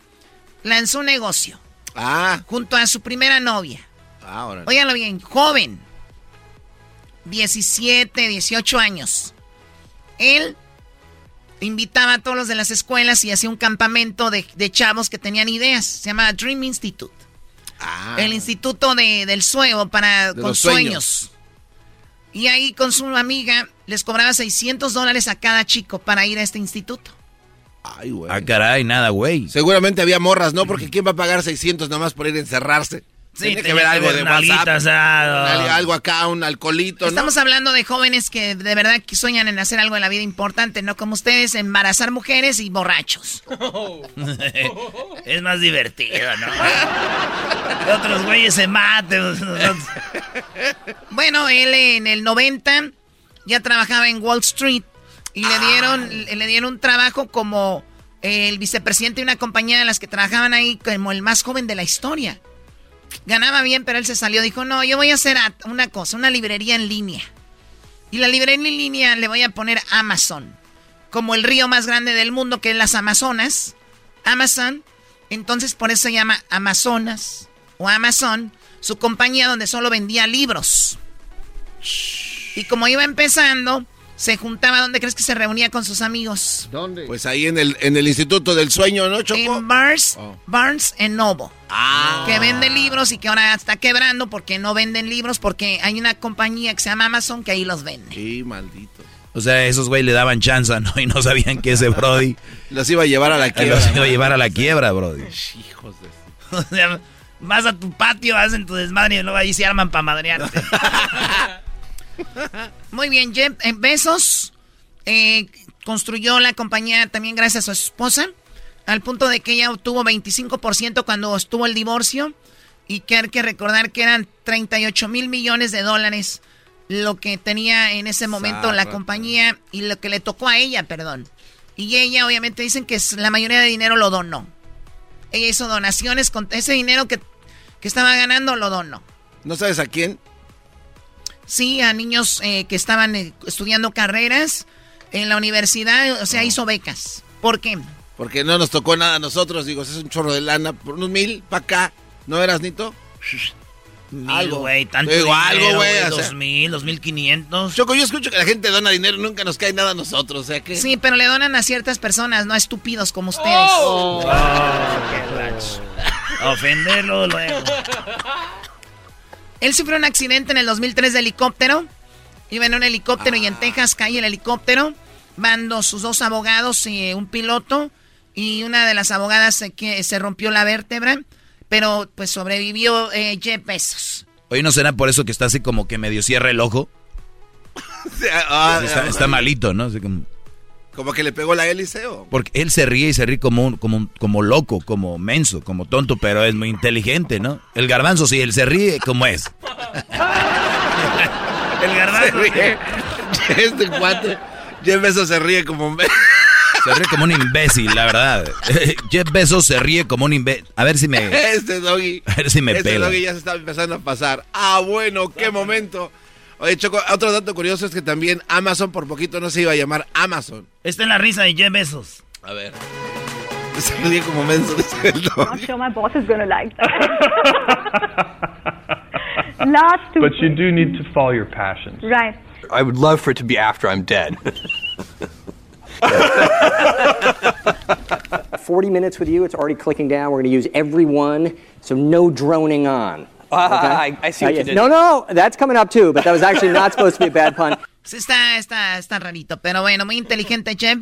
lanzó un negocio. Ah. Junto a su primera novia. Ahora. Óiganlo bien, joven 17, 18 años. Él invitaba a todos los de las escuelas y hacía un campamento de, chavos que tenían ideas. Se llamaba Dream Institute. Ah. El instituto de, del sueño para con sueños. Y ahí con su amiga les cobraba 600 dólares a cada chico para ir a este instituto. Ay, güey. Ah, caray, nada, güey. Seguramente había morras, ¿no? Porque ¿quién va a pagar 600 nomás por ir a encerrarse? Sí, Tiene que ver algo de WhatsApp. ah, Algo acá, un alcoholito, ¿no? Estamos hablando de jóvenes que de verdad que sueñan en hacer algo en la vida importante, no como ustedes, embarazar mujeres y borrachos. (laughs) (laughs) es más divertido, ¿no? Que otros güeyes se maten. (laughs) bueno, él en el 90 ya trabajaba en Wall Street y le dieron, le dieron un trabajo como el vicepresidente de una compañía de las que trabajaban ahí como el más joven de la historia. Ganaba bien, pero él se salió. Dijo, no, yo voy a hacer una cosa, una librería en línea. Y la librería en línea le voy a poner Amazon. Como el río más grande del mundo, que es las Amazonas. Amazon. Entonces por eso se llama Amazonas o Amazon. Su compañía donde solo vendía libros. Y como iba empezando, se juntaba, ¿dónde crees que se reunía con sus amigos? ¿Dónde? Pues ahí en el, en el Instituto del Sueño, ¿no, Choco? En Barnes, Oh. Barnes and Noble. Ah. Que vende libros y que ahora está quebrando porque no venden libros porque hay una compañía que se llama Amazon que ahí los vende. Sí, maldito. O sea, esos güey le daban chance, ¿no? Y no sabían que ese Brody... (laughs) Los iba a llevar a la quiebra. Los iba a llevar a la quiebra, Brody. Hijos de... (laughs) O sea, vas a tu patio, hacen tu desmadre y luego ahí se arman para madrearte. (laughs) (laughs) Muy bien, Jeff eh, Bezos eh, construyó la compañía también gracias a su esposa, al punto de que ella obtuvo 25% cuando estuvo el divorcio y que hay que recordar que eran 38 mil millones de dólares lo que tenía en ese momento la compañía y lo que le tocó a ella, perdón. Y ella obviamente dicen que es- la mayoría de dinero lo donó. Ella hizo donaciones con ese dinero que, que estaba ganando, lo donó. ¿No sabes a quién? Sí, a niños eh, que estaban eh, estudiando carreras en la universidad, o sea, hizo becas. ¿Por qué? Porque no nos tocó nada a nosotros. Digo, es un chorro de lana. Por unos mil, para acá. ¿No eras, Nito? Algo, güey, tanto Digo, dinero, algo, güey. Dos mil, dos mil quinientos. Choco, yo escucho que la gente dona dinero y nunca nos cae nada a nosotros. O sea que... Sí, pero le donan a ciertas personas, no a estúpidos como ustedes. Oh, qué gacho. Ofenderlo luego. Él sufrió un accidente en el 2003 de helicóptero. Iba en un helicóptero y en Texas cae el helicóptero. Van dos- sus dos abogados y un piloto. Y una de las abogadas se, que, se rompió la vértebra. Pero pues sobrevivió eh, Jeff Bezos. Oye, ¿no será por eso que está así como que medio cierra el ojo? (laughs) Ah, está, está malito, ¿no? Así como, Como que le pegó la hélice o... porque él se ríe y se ríe como, un- como, un- como loco, como menso, como tonto, pero es muy inteligente, ¿no? El garbanzo sí, él se ríe como es. (laughs) El garbanzo. Se ríe. Este cuate. Jeff Bezos se ríe como un... Se ríe como un imbécil, la verdad. (laughs) Jeff Bezos se ríe como un imbécil. A ver si me... Este doggy. A ver si me este pela. doggy ya se está empezando a pasar. Ah, bueno, qué momento. Oye, Choco, otro dato curioso es que también Amazon por poquito no se iba a llamar Amazon. Esta es la risa de Jeff Bezos. A ver. (laughs) Se ríe como menso. dice. Not sure my boss is gonna like that. (laughs) Last two. But you do need to follow your passions. Right. I would love for it to be after I'm dead. (laughs) 40 minutes with you, it's already clicking down. We're going to use every one, so no droning on. Ah, I- I see what you did. No, no, that's coming up too, but that was actually not supposed to be a bad pun. (laughs) Sí, está, está, está rarito, pero bueno, muy inteligente, Jeff.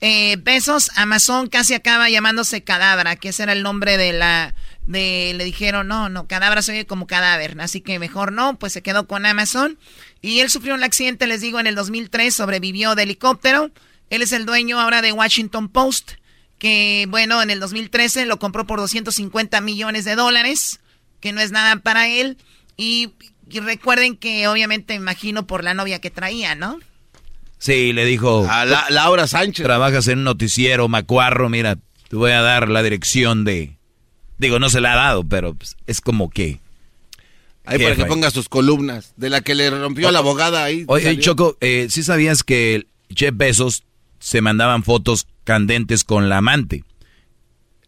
Eh, Besos, Amazon casi acaba llamándose Cadabra, que ese era el nombre de la... De, le dijeron, no, no, Cadabra se oye como cadáver, así que mejor no, pues se quedó con Amazon. Y él sufrió un accidente, les digo, en el 2003, sobrevivió de helicóptero. Él es el dueño ahora de Washington Post, que bueno, en el 2013 lo compró por 250 millones de dólares, que no es nada para él. Y, y recuerden que obviamente imagino por la novia que traía, ¿no? Sí, le dijo. A la- Laura Sánchez. Trabajas en un noticiero, Macuarro, mira, te voy a dar la dirección de... Digo, no se la ha dado, pero pues, es como que... Ahí para que ponga sus columnas. De la que le rompió a la abogada ahí. Oye, salió. Choco, eh, ¿sí sabías que Jeff Bezos se mandaban fotos candentes con la amante?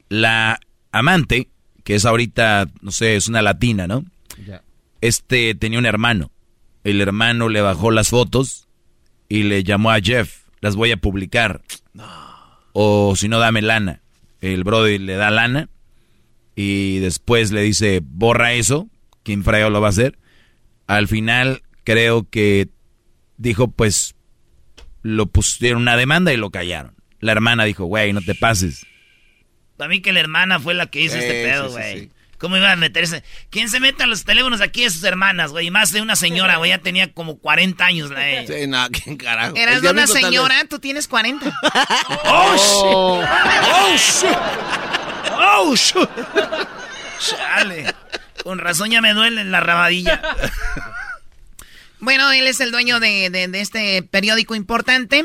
La amante, que es ahorita, no sé, es una latina, ¿no? Este tenía un hermano. El hermano le bajó las fotos y le llamó a Jeff. Las voy a publicar. O si no, dame lana. El brother le da lana y después le dice, borra eso. ¿Quién freo lo va a hacer? Al final creo que dijo, pues, lo pusieron una demanda y lo callaron. La hermana dijo, güey, no te pases. Para mí que la hermana fue la que hizo este pedo, sí, sí, güey. sí. ¿Cómo iba a meterse? ¿Quién se mete a los teléfonos aquí de sus hermanas, güey? Y Más de una señora, güey. Ya tenía como 40 años la ella. Sí, no, (laughs) ¿quién carajo? Eras de una señora, tú tienes 40. (laughs) ¡Oh, shit! ¡Oh, shit! ¡Oh, shit! Chale. Con razón ya me duele la rabadilla. Bueno, él es el dueño de, de- de este periódico importante.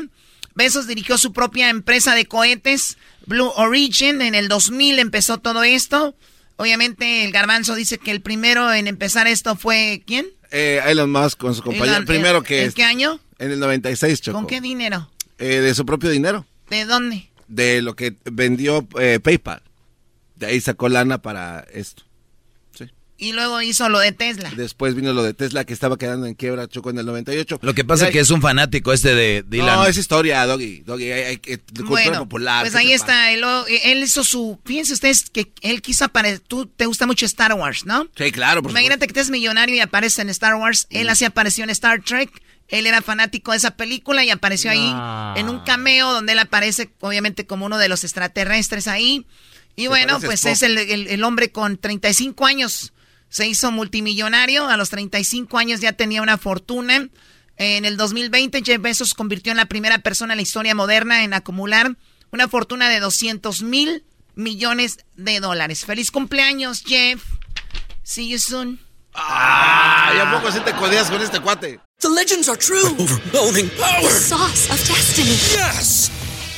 Besos dirigió su propia empresa de cohetes, Blue Origin. En el 2000 empezó todo esto. Obviamente el garbanzo dice que el primero en empezar esto fue ¿quién? Eh, Elon Musk con su compañero. Elon- Primero ¿en- que ¿En qué año? En el 96, Choco. ¿Con qué dinero? Eh, de su propio dinero. ¿De dónde? De lo que vendió eh, PayPal. De ahí sacó lana para esto. Y luego hizo lo de Tesla. Después vino lo de Tesla que estaba quedando en quiebra, Choco, en el 98. Lo que pasa es que es un fanático este de Dylan. No, es historia, Doggy. Doggy, hay, hay, que- de cultura Bueno, popular. pues ¿qué ahí está. Él, él hizo su... Fíjense ustedes que él quiso aparecer... Tú te gusta mucho Star Wars, ¿no? Sí, claro, por Imagínate que te es millonario y aparece en Star Wars. Él así apareció en Star Trek. Él era fanático de esa película y apareció ahí Ah. en un cameo donde él aparece obviamente como uno de los extraterrestres ahí. Y Se bueno, pues Spock. es el, el- el hombre con 35 años. Se hizo multimillonario. A los 35 años ya tenía una fortuna. En el 2020 Jeff Bezos se convirtió en la primera persona en la historia moderna en acumular una fortuna de 200 mil millones de dólares. Feliz cumpleaños, Jeff. See you soon. Ah, ¿y a poco así te codeas con este cuate? The legends are true. Overwhelming power. Sauce of destiny. Yes!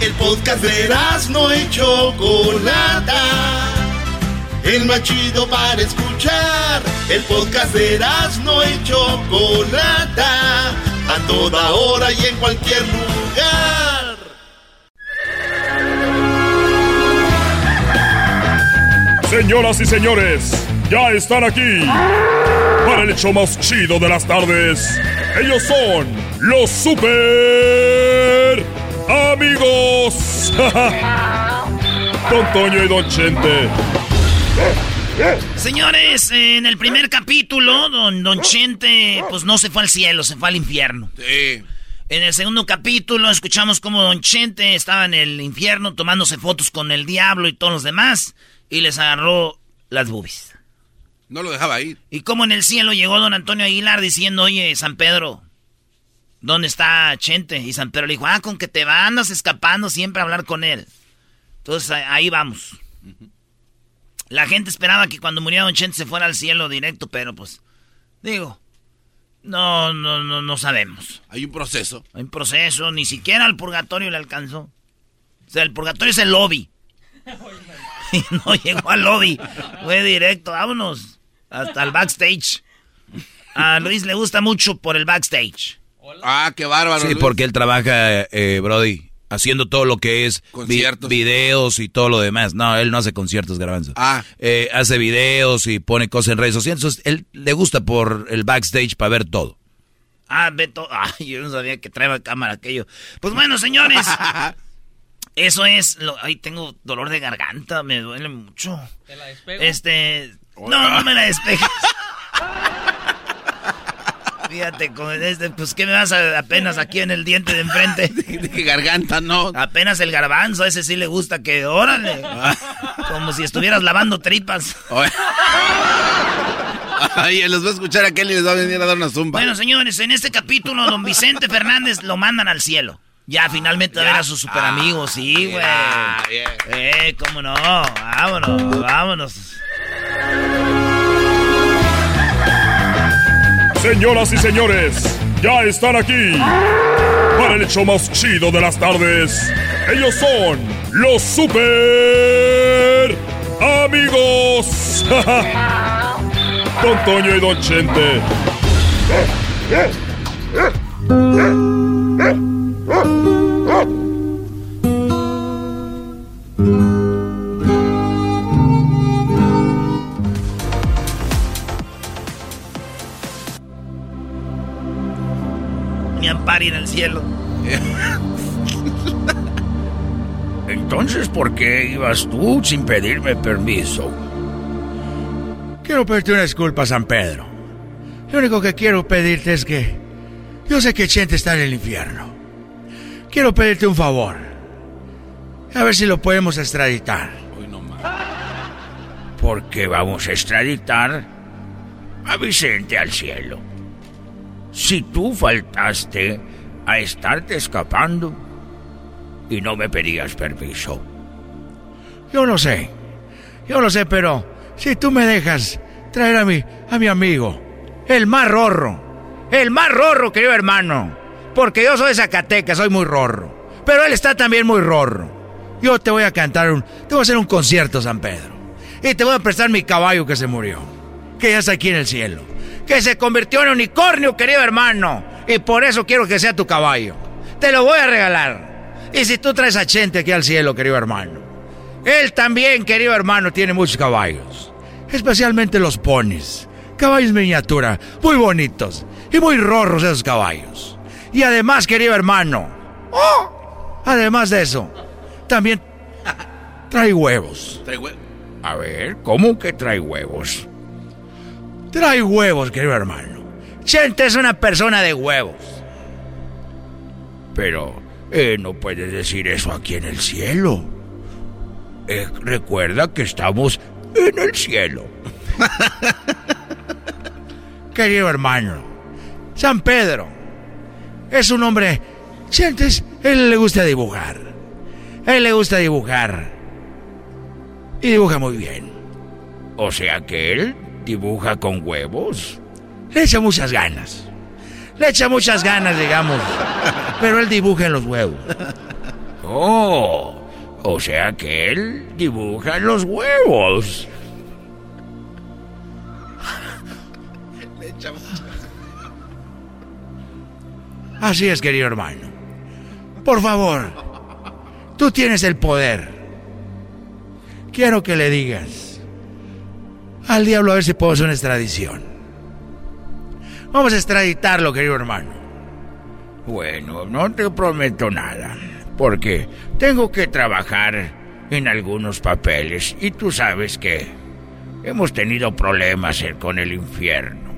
El podcast de no y Chocolata. El más chido para escuchar. El podcast de no y Chocolata. A toda hora y en cualquier lugar. Señoras y señores, ya están aquí para el hecho más chido de las tardes. Ellos son los super Don (laughs) Toño y Don Chente. Señores, en el primer capítulo, don, don Chente, pues no se fue al cielo, se fue al infierno. Sí. En el segundo capítulo escuchamos cómo Don Chente estaba en el infierno tomándose fotos con el diablo y todos los demás y les agarró las boobies. No lo dejaba ir. Y cómo en el cielo llegó Don Antonio Aguilar diciendo, oye, San Pedro, ¿dónde está Chente? Y San Pedro le dijo, ah, con que te andas escapando siempre a hablar con él. Entonces ahí vamos. La gente esperaba que cuando muriera Don Chente se fuera al cielo directo, pero pues, digo, no, no, no, no sabemos. Hay un proceso. Hay un proceso, ni siquiera al purgatorio le alcanzó. O sea, el purgatorio es el lobby. (laughs) y no llegó al lobby, fue directo, vámonos, hasta el backstage. A Luis le gusta mucho por el backstage. Ah, qué bárbaro. Sí, Luis. porque él trabaja, eh, Brody, haciendo todo lo que es vi- Conciertos. videos y todo lo demás. No, él no hace conciertos, Garbanzo. Ah. Eh, hace videos y pone cosas en redes sociales. Entonces, él le gusta por el backstage para ver todo. Ah, Beto. Ah, (laughs) yo no sabía que traía cámara aquello. Pues bueno, señores. (laughs) eso es. Lo, ay, tengo dolor de garganta. Me duele mucho. ¿Te la despego? Este. No, no me la despejes. (laughs) Fíjate, con este, pues ¿qué me vas a apenas aquí en el diente de enfrente? (laughs) Que garganta, no. Apenas el garbanzo, a ese sí le gusta que, órale. (laughs) Como si estuvieras lavando tripas. Ay, los va a escuchar aquel y les va a venir a dar una zumba. Bueno, señores, en este capítulo, don Vicente Fernández lo mandan al cielo. Ya finalmente a ver a sus super amigos, sí, güey. Eh, cómo no. Vámonos, vámonos. Señoras y señores, ya están aquí para el hecho más chido de las tardes. Ellos son los super amigos. (laughs) Don Toño y Don Chente. (laughs) Mi ampari en el cielo. Entonces, ¿por qué ibas tú sin pedirme permiso? Quiero pedirte una disculpa, San Pedro. Lo único que quiero pedirte es que... Yo sé que Chente está en el infierno. Quiero pedirte un favor. A ver si lo podemos extraditar. Porque vamos a extraditar a Vicente al cielo. Si tú faltaste a estarte escapando y no me pedías permiso. Yo lo sé, yo lo sé, pero si tú me dejas traer a mi, a mi amigo, el más rorro, el más rorro, querido hermano, porque yo soy de Zacatecas, soy muy rorro, pero él está también muy rorro. Yo te voy a cantar un, te voy a hacer un concierto, San Pedro, y te voy a prestar mi caballo que se murió, que ya está aquí en el cielo, que se convirtió en unicornio, querido hermano, y por eso quiero que sea tu caballo. Te lo voy a regalar. Y si tú traes a Chente aquí al cielo, querido hermano. Él también, querido hermano, tiene muchos caballos. Especialmente los ponis. Caballos miniatura, muy bonitos. Y muy rorros esos caballos. Y además, querido hermano. ¡oh! Además de eso, también trae huevos. Trae hue- A ver, ¿cómo que trae huevos? Trae huevos, querido hermano. Chente es una persona de huevos. Pero eh, no puedes decir eso aquí en el cielo. Eh, recuerda que estamos en el cielo. (laughs) Querido hermano, San Pedro es un hombre. Sientes, él le gusta dibujar. Él le gusta dibujar. Y dibuja muy bien. O sea que él dibuja con huevos. Le echa muchas ganas. Le echa muchas ganas, digamos. Pero él dibuja en los huevos. Oh, o sea que él dibuja en los huevos. Así es, querido hermano. Por favor, tú tienes el poder. Quiero que le digas al diablo a ver si podemos hacer una extradición. Vamos a extraditarlo, querido hermano. Bueno, no te prometo nada, porque tengo que trabajar en algunos papeles y tú sabes que hemos tenido problemas con el infierno.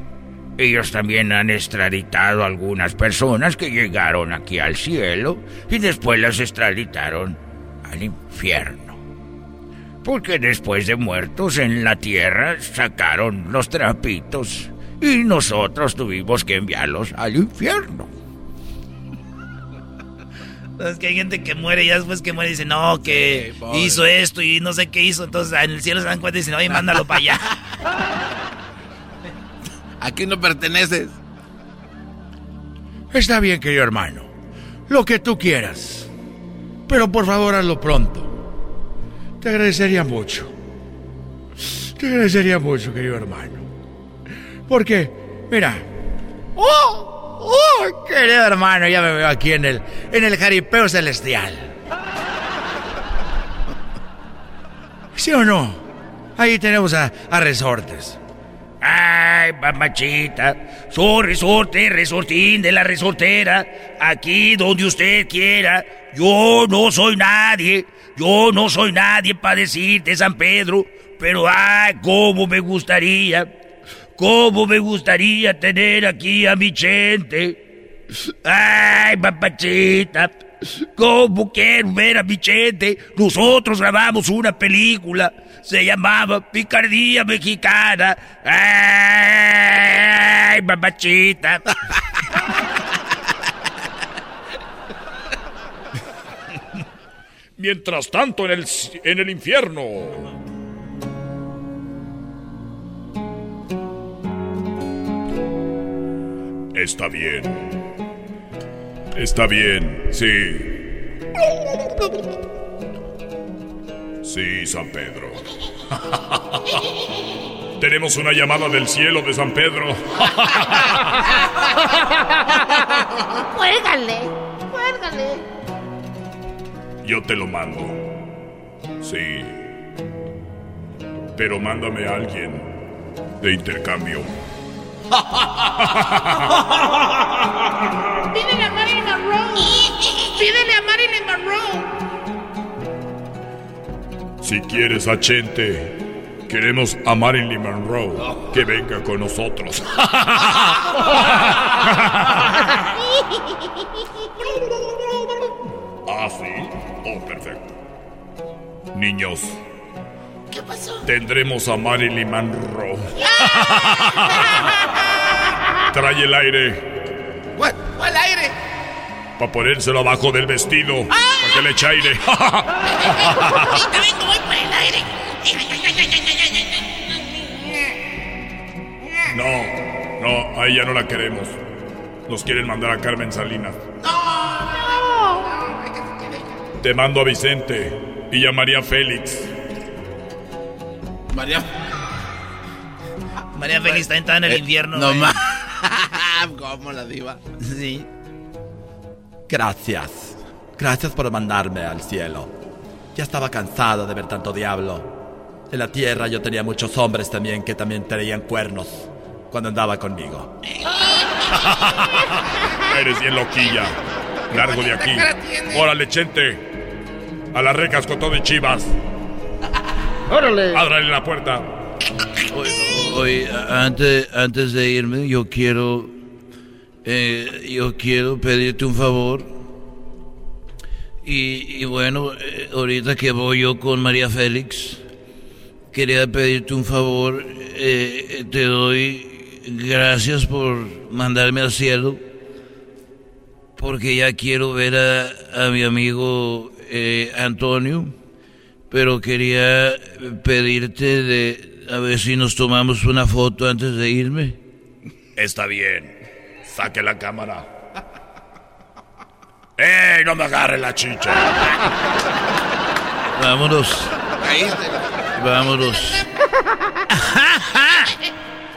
Ellos también han extraditado a algunas personas que llegaron aquí al cielo y después las extraditaron al infierno. Porque después de muertos en la tierra sacaron los trapitos y nosotros tuvimos que enviarlos al infierno. Es que hay gente que muere y ya después que muere dice, no, que hizo esto y no sé qué hizo. Entonces en el cielo se dan cuenta y dicen, oye, mándalo para allá. (laughs) Aquí no perteneces. Está bien, querido hermano. Lo que tú quieras. Pero por favor hazlo pronto. Te agradecería mucho. Te agradecería mucho, querido hermano. Porque, mira. ¡Oh! ¡Oh! Querido hermano, ya me veo aquí en el, en el jaripeo celestial. ¿Sí o no? Ahí tenemos a, a resortes. Ay, mamachita, soy resorte, resortín de la resortera, aquí donde usted quiera. Yo no soy nadie, yo no soy nadie para decirte San Pedro, pero ay, cómo me gustaría, cómo me gustaría tener aquí a mi gente. Ay, mamachita, cómo quiero ver a mi gente. Nosotros grabamos una película se llamaba Picardía Mexicana. ¡Ay, mamachita! (laughs) Mientras tanto, en el, en el infierno. Está bien. Está bien, sí. Sí, San Pedro. (laughs) Tenemos una llamada del cielo de San Pedro. (laughs) cuélgale, cuélgale. Yo te lo mando. Sí. Pero mándame a alguien de intercambio. (laughs) Pídele a Marilyn Monroe. Pídele a Marilyn Monroe. Si quieres a Chente, queremos a Marilyn Monroe que venga con nosotros. (laughs) (laughs) ah, sí. Oh, perfecto. Niños. ¿Qué pasó? Tendremos a Marilyn Monroe. (laughs) Trae el aire. ¿Cuál, cuál aire? Para ponérselo abajo del vestido. Para que le eche aire. Ahorita vengo, voy por el aire. No, no, a ella no la queremos. Nos quieren mandar a Carmen Salinas. Te mando a Vicente y a María Félix. María. María Félix está en el invierno. No eh. más. (laughs) ¿Cómo la diva? Sí. Gracias. Gracias por mandarme al cielo. Ya estaba cansado de ver tanto diablo. En la tierra yo tenía muchos hombres también que también traían cuernos cuando andaba conmigo. (laughs) Eres bien loquilla. Largo de aquí. Órale, Chente. A las recas con todo y chivas. ¡Órale! Ábrale la puerta. Oye, antes, antes de irme, yo quiero. eh, yo quiero pedirte un favor. Y, y bueno, eh, ahorita que voy yo con María Félix, quería pedirte un favor. Eh, te doy gracias por mandarme al cielo. Porque ya quiero ver a, a mi amigo eh, Antonio. Pero quería pedirte de a ver si nos tomamos una foto antes de irme. Está bien. Saque la cámara. ¡Ey! No me agarre la chicha. Vámonos. Vámonos.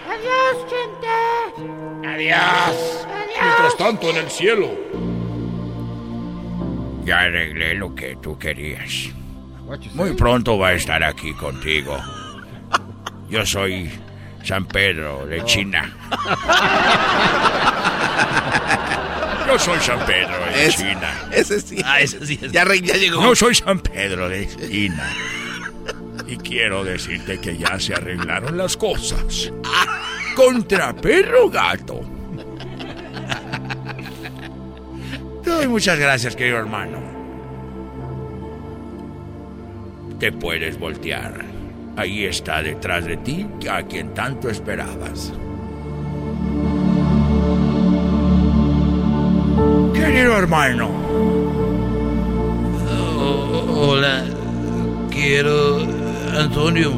Adiós, gente. Adiós. Mientras tanto, en el cielo. Ya arreglé lo que tú querías. Muy pronto va a estar aquí contigo. Yo soy San Pedro de China. Yo soy San Pedro de Es- China. Ese sí. Ah, ese sí es. Ya, llegó. Yo soy San Pedro de China. Y quiero decirte que ya se arreglaron las cosas. Contra perro gato. Muchas gracias, querido hermano. Te puedes voltear. Ahí está detrás de ti a quien tanto esperabas. Querido hermano, Hola, quiero Antonio.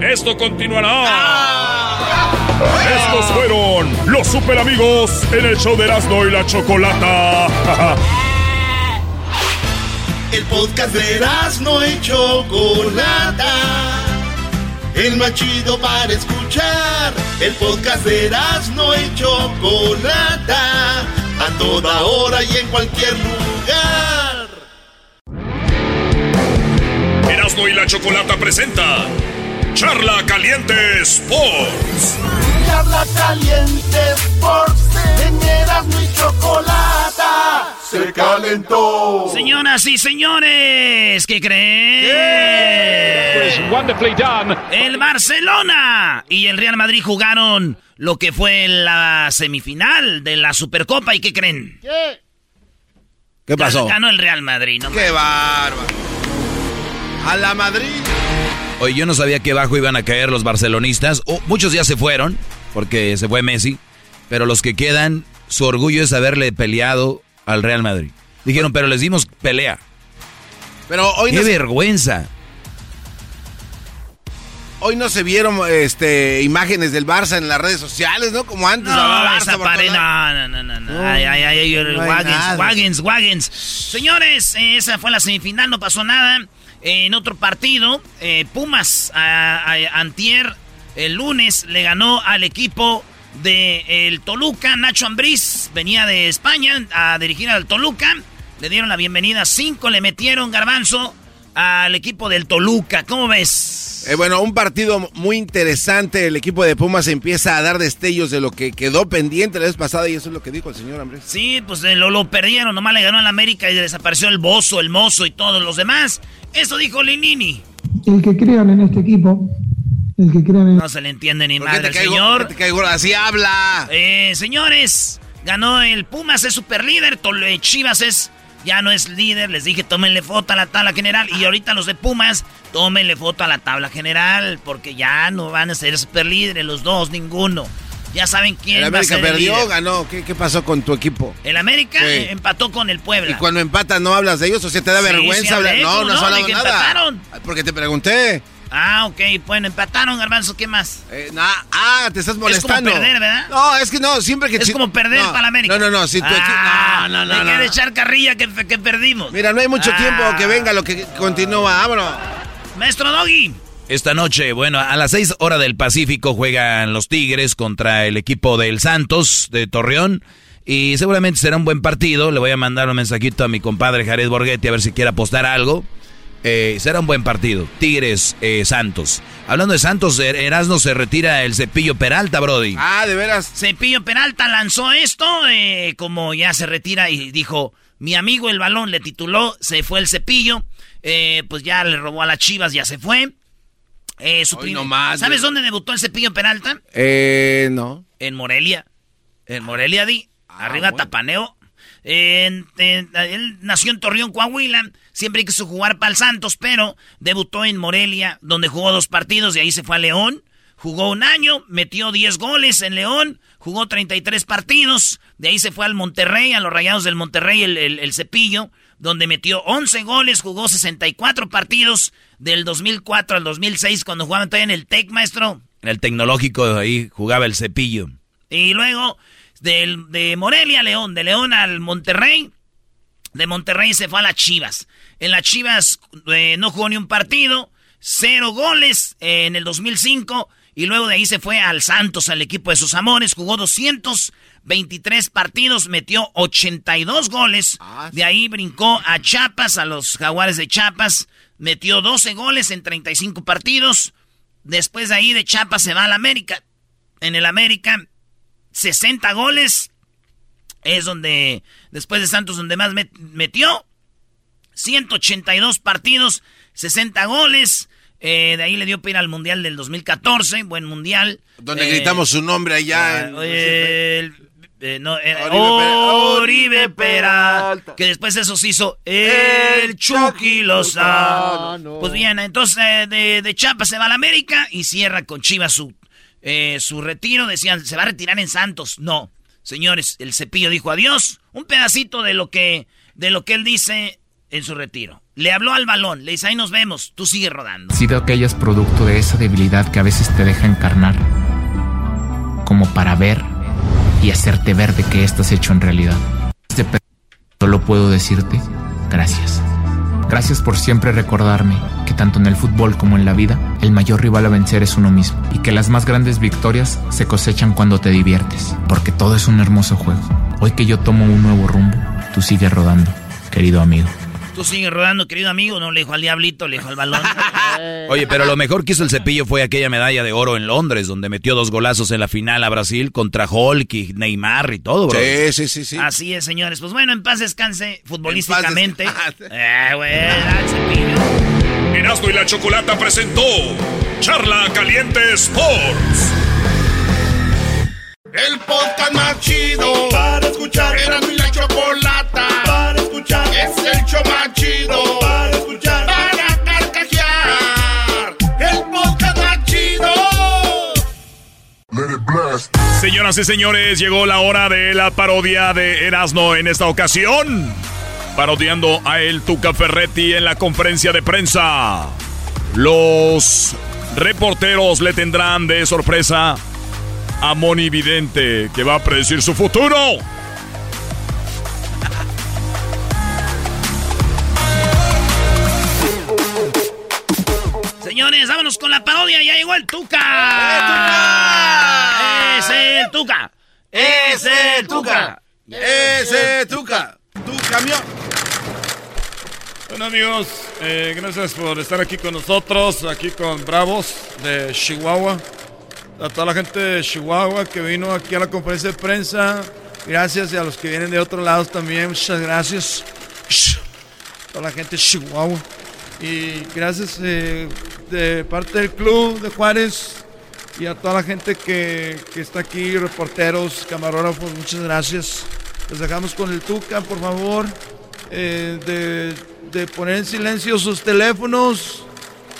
Esto continuará. Estos fueron los super amigos en el show de Erasmo y la Chocolata. (laughs) El podcast de Erasmo y Chocolata. El más chido para escuchar. El podcast de Erasmo y Chocolata. A toda hora y en cualquier lugar. Erasmo y la Chocolata presenta Charla Caliente Sports. Charla Caliente Sports. En Erasmo y Chocolata. Se calentó. Señoras y señores, ¿qué creen? El Barcelona y el Real Madrid jugaron lo que fue la semifinal de la Supercopa. ¿Y qué creen? ¿Qué? ¿Qué pasó? Ganó el Real Madrid, ¿no? ¡Qué bárbaro! A la Madrid. Oye, yo no sabía que bajo iban a caer los barcelonistas. Oh, muchos ya se fueron, porque se fue Messi. Pero los que quedan, su orgullo es haberle peleado al Real Madrid. Dijeron, pero les dimos pelea. Pero hoy ¡Qué no, vergüenza! hoy no se vieron este, imágenes del Barça en las redes sociales, ¿no? Como antes. No, Barça por pared, todos lados. no, no, no, no, no. No, Ay, ay, ay, ay, no nada. Waggins, Waggins. Señores, eh, esa fue la semifinal, no pasó nada. En otro partido, eh, Pumas, a, a- antier, el lunes, le ganó al equipo de el Toluca. Nacho Ambriz venía de España a dirigir al Toluca. Le dieron la bienvenida, cinco le metieron garbanzo al equipo del Toluca. ¿Cómo ves? Eh, bueno, un partido muy interesante. El equipo de Pumas empieza a dar destellos de lo que quedó pendiente la vez pasada y eso es lo que dijo el señor Andrés. Sí, pues eh, lo, lo perdieron, nomás le ganó al América y desapareció el Bozo, el Mozo y todos los demás. Eso dijo Linini. El que crean en este equipo, el que crean en... No se le entiende ni ¿Por qué madre, te caigo? señor. ¿Por qué te caigo? Así habla. Eh, señores, ganó el Pumas, es super líder. Chivas es, ya no es líder. Les dije, tómenle foto a la tabla general. Y ahorita los de Pumas, tómenle foto a la tabla general. Porque ya no van a ser super líderes los dos, ninguno. Ya saben quién El va a América ser el perdió, líder. ganó. ¿Qué, qué pasó con tu equipo? El América Sí. empató con el Puebla. Y cuando empatan no hablas de ellos, o sea, te da Sí, vergüenza hablar. No, ¿cómo no has no? hablado De que nada. empataron. Porque te pregunté. Ah, ok, bueno, empataron, Garbanzo, ¿qué más? Eh, ah, te estás molestando. Es como perder, ¿verdad? No, es que no, siempre que... Es como perder no, para la América. No, no, no, si tu Ah, equipo... No, no, me no, quiere no. echar carrilla que, que perdimos. Mira, no hay mucho Ah. tiempo que venga lo que continúa. Vámonos. Maestro Doggy. Esta noche, bueno, a las 6 horas del Pacífico juegan los Tigres contra el equipo del Santos de Torreón. Y seguramente será un buen partido. Le voy a mandar un mensajito a mi compadre Jared Borghetti a ver si quiere apostar algo. Eh, será un buen partido. Tigres, eh, Santos. Hablando de Santos, Er- Erasmo se retira el cepillo Peralta, Brody. Ah, de veras. Cepillo Peralta lanzó esto, eh, como ya se retira y dijo, mi amigo el balón le tituló, se fue el cepillo, eh, pues ya le robó a las chivas, ya se fue. Eh, su Hoy nomás, ¿Sabes dónde debutó el cepillo Peralta? Eh, no. En Morelia. En Morelia, di. Ah, Arriba Tapaneo. En- en- él nació en Torreón, Coahuila. Siempre quiso jugar para el Santos, pero debutó en Morelia, donde jugó dos partidos y ahí se fue a León. Jugó un año, metió 10 goles en León, jugó 33 partidos. De ahí se fue al Monterrey, a los Rayados del Monterrey, el, el- el Cepillo, donde metió 11 goles, jugó 64 partidos del 2004 al 2006, cuando jugaban todavía en el TEC, maestro. En el tecnológico ahí jugaba el cepillo. Y luego del, de Morelia a León, de León al Monterrey. De Monterrey se fue a las Chivas. En las Chivas eh, no jugó ni un partido, cero goles eh, en el 2005. Y luego de ahí se fue al Santos, al equipo de sus amores. Jugó 223 partidos, metió 82 goles. De ahí brincó a Chiapas, a los Jaguares de Chiapas. Metió 12 goles en 35 partidos. Después de ahí de Chiapas se va al América. En el América 60 goles. Es donde, después de Santos, donde más met- metió. 182 partidos, 60 goles. Eh, de ahí le dio ir al Mundial del 2014, buen Mundial. Donde Eh, gritamos su nombre allá. en- el- eh, no, eh, Oribe Peralta. Que después eso se hizo el Chucky Lozano. Pues bien, entonces de, de Chiapas se va a la América y cierra con Chivas su, su retiro. Decían, se va a retirar en Santos. No, señores, el cepillo dijo adiós. Un pedacito de lo que, de lo que él dice en su retiro. Le habló al balón, le dice, ahí nos vemos, tú sigue rodando. sido que es producto de esa debilidad que a veces te deja encarnar, como para ver y hacerte ver de qué estás hecho en realidad. Este Solo puedo decirte gracias. Gracias por siempre recordarme que tanto en el fútbol como en la vida, el mayor rival a vencer es uno mismo y que las más grandes victorias se cosechan cuando te diviertes, porque todo es un hermoso juego. Hoy que yo tomo un nuevo rumbo, tú sigues rodando, querido amigo. Tú sigue rodando, querido amigo, no le dijo al diablito, le dijo al balón. (laughs) Oye, pero lo mejor que hizo el cepillo fue aquella medalla de oro en Londres, donde metió dos golazos en la final a Brasil contra Hulk y Neymar y todo, bro. Sí, sí, sí, sí. Así es, señores. Pues bueno, en paz descanse futbolísticamente. Eh, (laughs) güey, al cepillo. Erasmo y la Chocolata presentó Charla Caliente Sports. El podcast más chido para escuchar. Era mi la chocolata escuchar. Es el show más chido para escuchar. Para carcajear. El podcast más chido. Señoras y señores, llegó la hora de la parodia de Erasmo en esta ocasión. Parodiando a el Tuca Ferretti en la conferencia de prensa. Los reporteros le tendrán de sorpresa a Moni Vidente, que va a predecir su futuro. Señores, vámonos con la parodia. Ya llegó el Tuca. Es el Tuca. Es el Tuca. Ese Tuca. Tu camión. Bueno amigos, eh, gracias por estar aquí con nosotros, aquí con Bravos de Chihuahua. A toda la gente de Chihuahua que vino aquí a la conferencia de prensa, gracias y a los que vienen de otros lados también, muchas gracias. A toda la gente de Chihuahua. Y gracias eh, de parte del club de Juárez y a toda la gente que, que está aquí, reporteros, camarógrafos, muchas gracias. Les dejamos con el Tuca, por favor, eh, de, de poner en silencio sus teléfonos.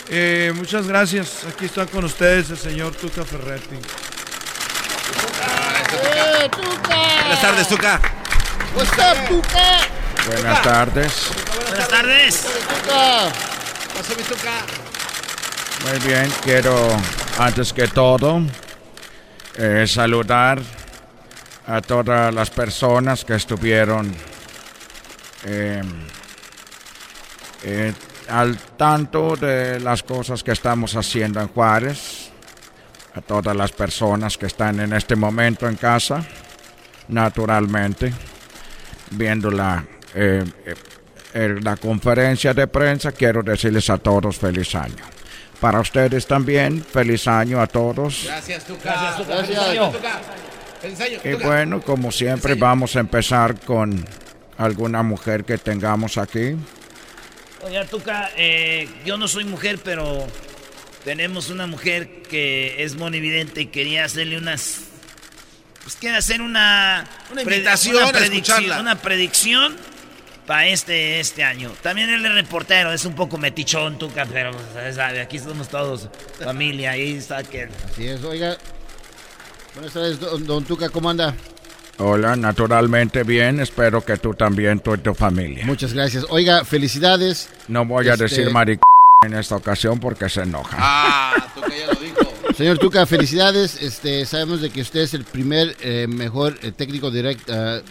Eh, muchas gracias. Aquí está con ustedes el señor Tuca Ferretti. Buenas tardes, Tuca. What's up, Tuca? Buenas tardes. Buenas tardes. Tuca. Muy bien, quiero antes que todo eh, saludar a todas las personas que estuvieron eh, eh, al tanto de las cosas que estamos haciendo en Juárez, a todas las personas que están en este momento en casa, naturalmente, viendo la, eh, eh, la conferencia de prensa, quiero decirles a todos feliz año. Para ustedes también, feliz año a todos. Gracias, Tuca. Gracias, Tuca. Feliz Gracias. año, Tuca. Feliz año, Y Tuca. bueno, como siempre, vamos a empezar con alguna mujer que tengamos aquí. Oye, Tuca, eh, yo no soy mujer, pero tenemos una mujer que es monividente y quería hacerle unas... Pues quiere hacer una... Una invitación una a predicción, escucharla. Una predicción para este, este año. También él es reportero, es un poco metichón, Tuca, pero sabe, aquí somos todos familia, ahí está que... Así es, oiga. Buenas tardes, don, don Tuca, ¿cómo anda? Hola, naturalmente bien. Espero que tú también, tú y tu familia. Muchas gracias. Oiga, felicidades. No voy a Este- decir maric en esta ocasión porque se enoja. Ah, Tuca ya lo dijo. Señor Tuca, felicidades. Este, sabemos de que usted es el primer eh, mejor eh, técnico direct, ah,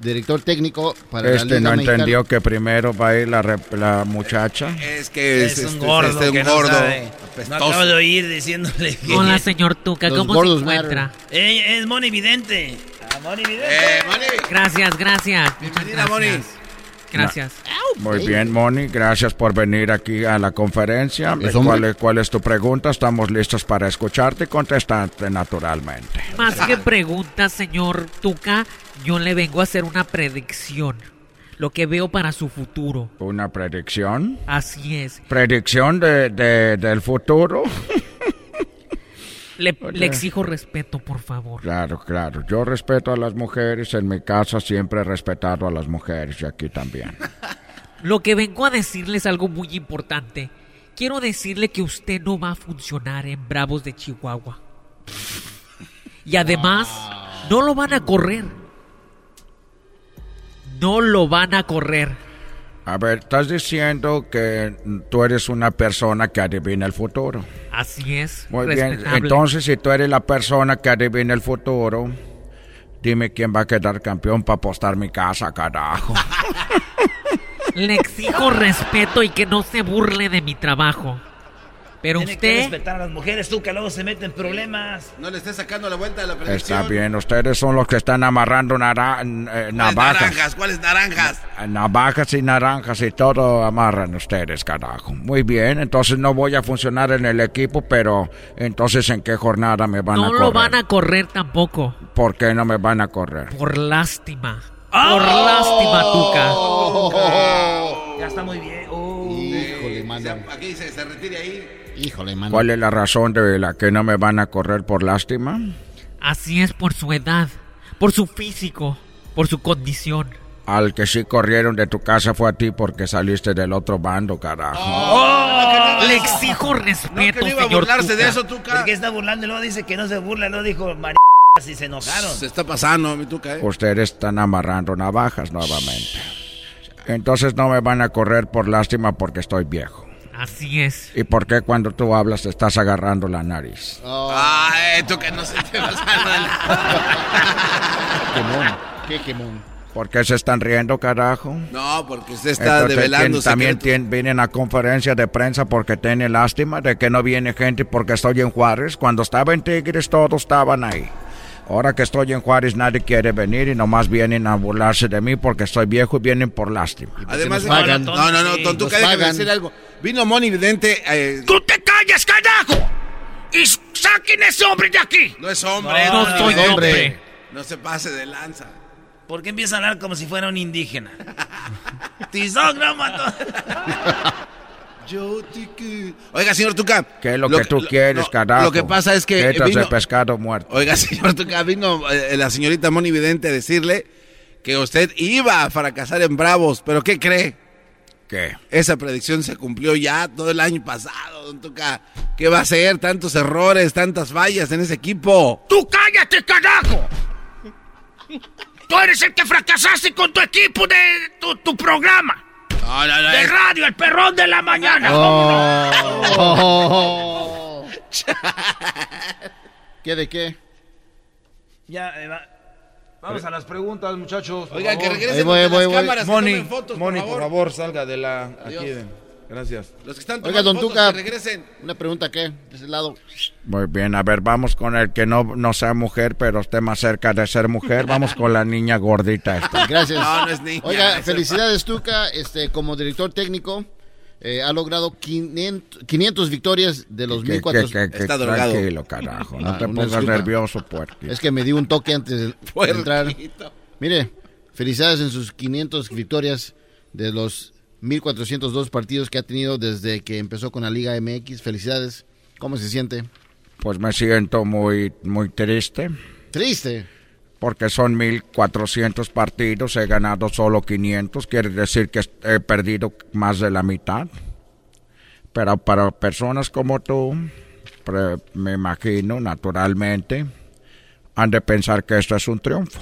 director técnico para la Este Liga no Mexicana. entendió que primero va a ir la, la muchacha. Es que Es, es, un gordo este, que un no gordo. sabe. No apestoso. acabo de oír diciéndole que... Hola, señor Tuca, Los ¿cómo se encuentra? Ella es monividente. Ah, monividente. Eh, Moni. Gracias, gracias. Bienvenida, Moni. gracias. Gracias. Muy bien, Moni. Gracias por venir aquí a la conferencia. ¿Cuál es, cuál es tu pregunta? Estamos listos para escucharte y contestarte naturalmente. Más que preguntas, señor Tuca, yo le vengo a hacer una predicción. Lo que veo para su futuro. ¿Una predicción? Así es. ¿Predicción de, de- del futuro? Le, le exijo respeto, por favor. Claro, claro. Yo respeto a las mujeres. En mi casa siempre he respetado a las mujeres y aquí también. (laughs) Lo que vengo a decirle es algo muy importante. Quiero decirle que usted no va a funcionar en Bravos de Chihuahua. Y además, no lo van a correr. No lo van a correr. A ver, estás diciendo que tú eres una persona que adivina el futuro. Así es. Muy bien, respetable. entonces si tú eres la persona que adivina el futuro, dime quién va a quedar campeón para apostar mi casa, carajo. (laughs) Le exijo respeto y que no se burle de mi trabajo. Pero Tiene que usted... respetar a las mujeres, tú que luego se meten problemas. No le estés sacando la vuelta a la predicción. Está bien, ustedes son los que están amarrando nara- eh, ¿Cuáles navajas. naranjas? ¿Cuáles naranjas? Navajas y naranjas y todo amarran ustedes, carajo. Muy bien, entonces no voy a funcionar en el equipo, pero entonces ¿en qué jornada me van a No correr? lo van a correr tampoco. ¿Por qué no me van a correr? Por lástima. ¡Oh! Por lástima, Tuca. (laughs) Ya está muy bien. Oh. Híjole, mano. Aquí dice, se retire ahí. Híjole, mano. ¿Cuál es la razón de la que no me van a correr por lástima? Así es por su edad, por su físico, por su condición. Al que sí corrieron de tu casa fue a ti porque saliste del otro bando, carajo. Oh, Le exijo respeto, no iba a señor burlarse Tuca. de eso, Tuca. ¿Por qué está burlando? Luego dice que no se burla. Luego dijo, mar... y se enojaron. Se está pasando, mi tuca, ¿eh? Ustedes están amarrando navajas nuevamente. Entonces no me van a correr por lástima porque estoy viejo. Así es. ¿Y por qué cuando tú hablas te estás agarrando la nariz? Ay, tú que no se te vas a (laughs) Quemón. Qué quemón. ¿Por qué se están riendo, carajo? No, porque usted está Entonces, develando ¿tien- También secretos. tien- vienen a conferencia de prensa porque tiene lástima de que no viene gente porque estoy en Juárez. Cuando estaba en Tigres todos estaban ahí. Ahora que estoy en Juárez nadie quiere venir y nomás vienen a burlarse de mí porque estoy viejo y vienen por lástima. Además, pagan. no, no, no, Sí, Don Tuca, nos déjame decir algo. Vino Moni Vidente. eh, ¡Tú te calles, carajo! ¡Y saquen ese hombre de aquí! no es hombre. No es soy vidente. hombre. No se pase de lanza. ¿Por qué empieza a hablar como si fuera un indígena? (laughs) Tisógramo. (laughs) Yo te que- Oiga, señor Tuca. ¿Qué es lo, que tú quieres, no, carajo? Lo que pasa es que. Vino- de pescado muerto. Oiga, (laughs) señor Tuca, vino eh, la señorita Moni Vidente a decirle que usted iba a fracasar en Bravos. ¿Pero qué cree? ¿Qué? Esa predicción se cumplió ya todo el año pasado, don Tuca. ¿Qué va a ser? Tantos errores, tantas fallas en ese equipo. ¡Tú cállate, carajo! Tú eres el que fracasaste con tu equipo de tu, tu programa. No, no, no. De es- radio, el perrón de la mañana. Oh. (laughs) ¿Qué de qué? Ya, eh, va- Vamos a las preguntas, muchachos. Oigan, que regresen voy, voy, las voy. cámaras, que Moni, tomen fotos, Moni, por por favor. salga de la. Aquí, Adiós. Gracias. Los que están Oiga, don fotos, Tuca. que regresen. Una pregunta, ¿qué? De ese lado. Muy bien, a ver, vamos con el que no, no sea mujer, pero esté más cerca de ser mujer. Vamos con la niña gordita esta. (laughs) Gracias. No, no es niña. Oiga, felicidades, Tuca. Este, como director técnico, eh, ha logrado 500, 500 victorias de los Que- 1400. que- que- que Está drogado. Tranquilo, carajo. No Ah, te pongas disculpa. nervioso, puerco. Es que me di un toque antes de, de entrar. Puerquito. Mire, felicidades en sus 500 victorias de los 1402 partidos que ha tenido desde que empezó con la Liga MX. Felicidades. ¿Cómo se siente? Pues me siento muy, muy triste. Triste. Porque son 1400 partidos, he ganado solo 500, quiere decir que he perdido más de la mitad. Pero para personas como tú, me imagino, naturalmente, han de pensar que esto es un triunfo.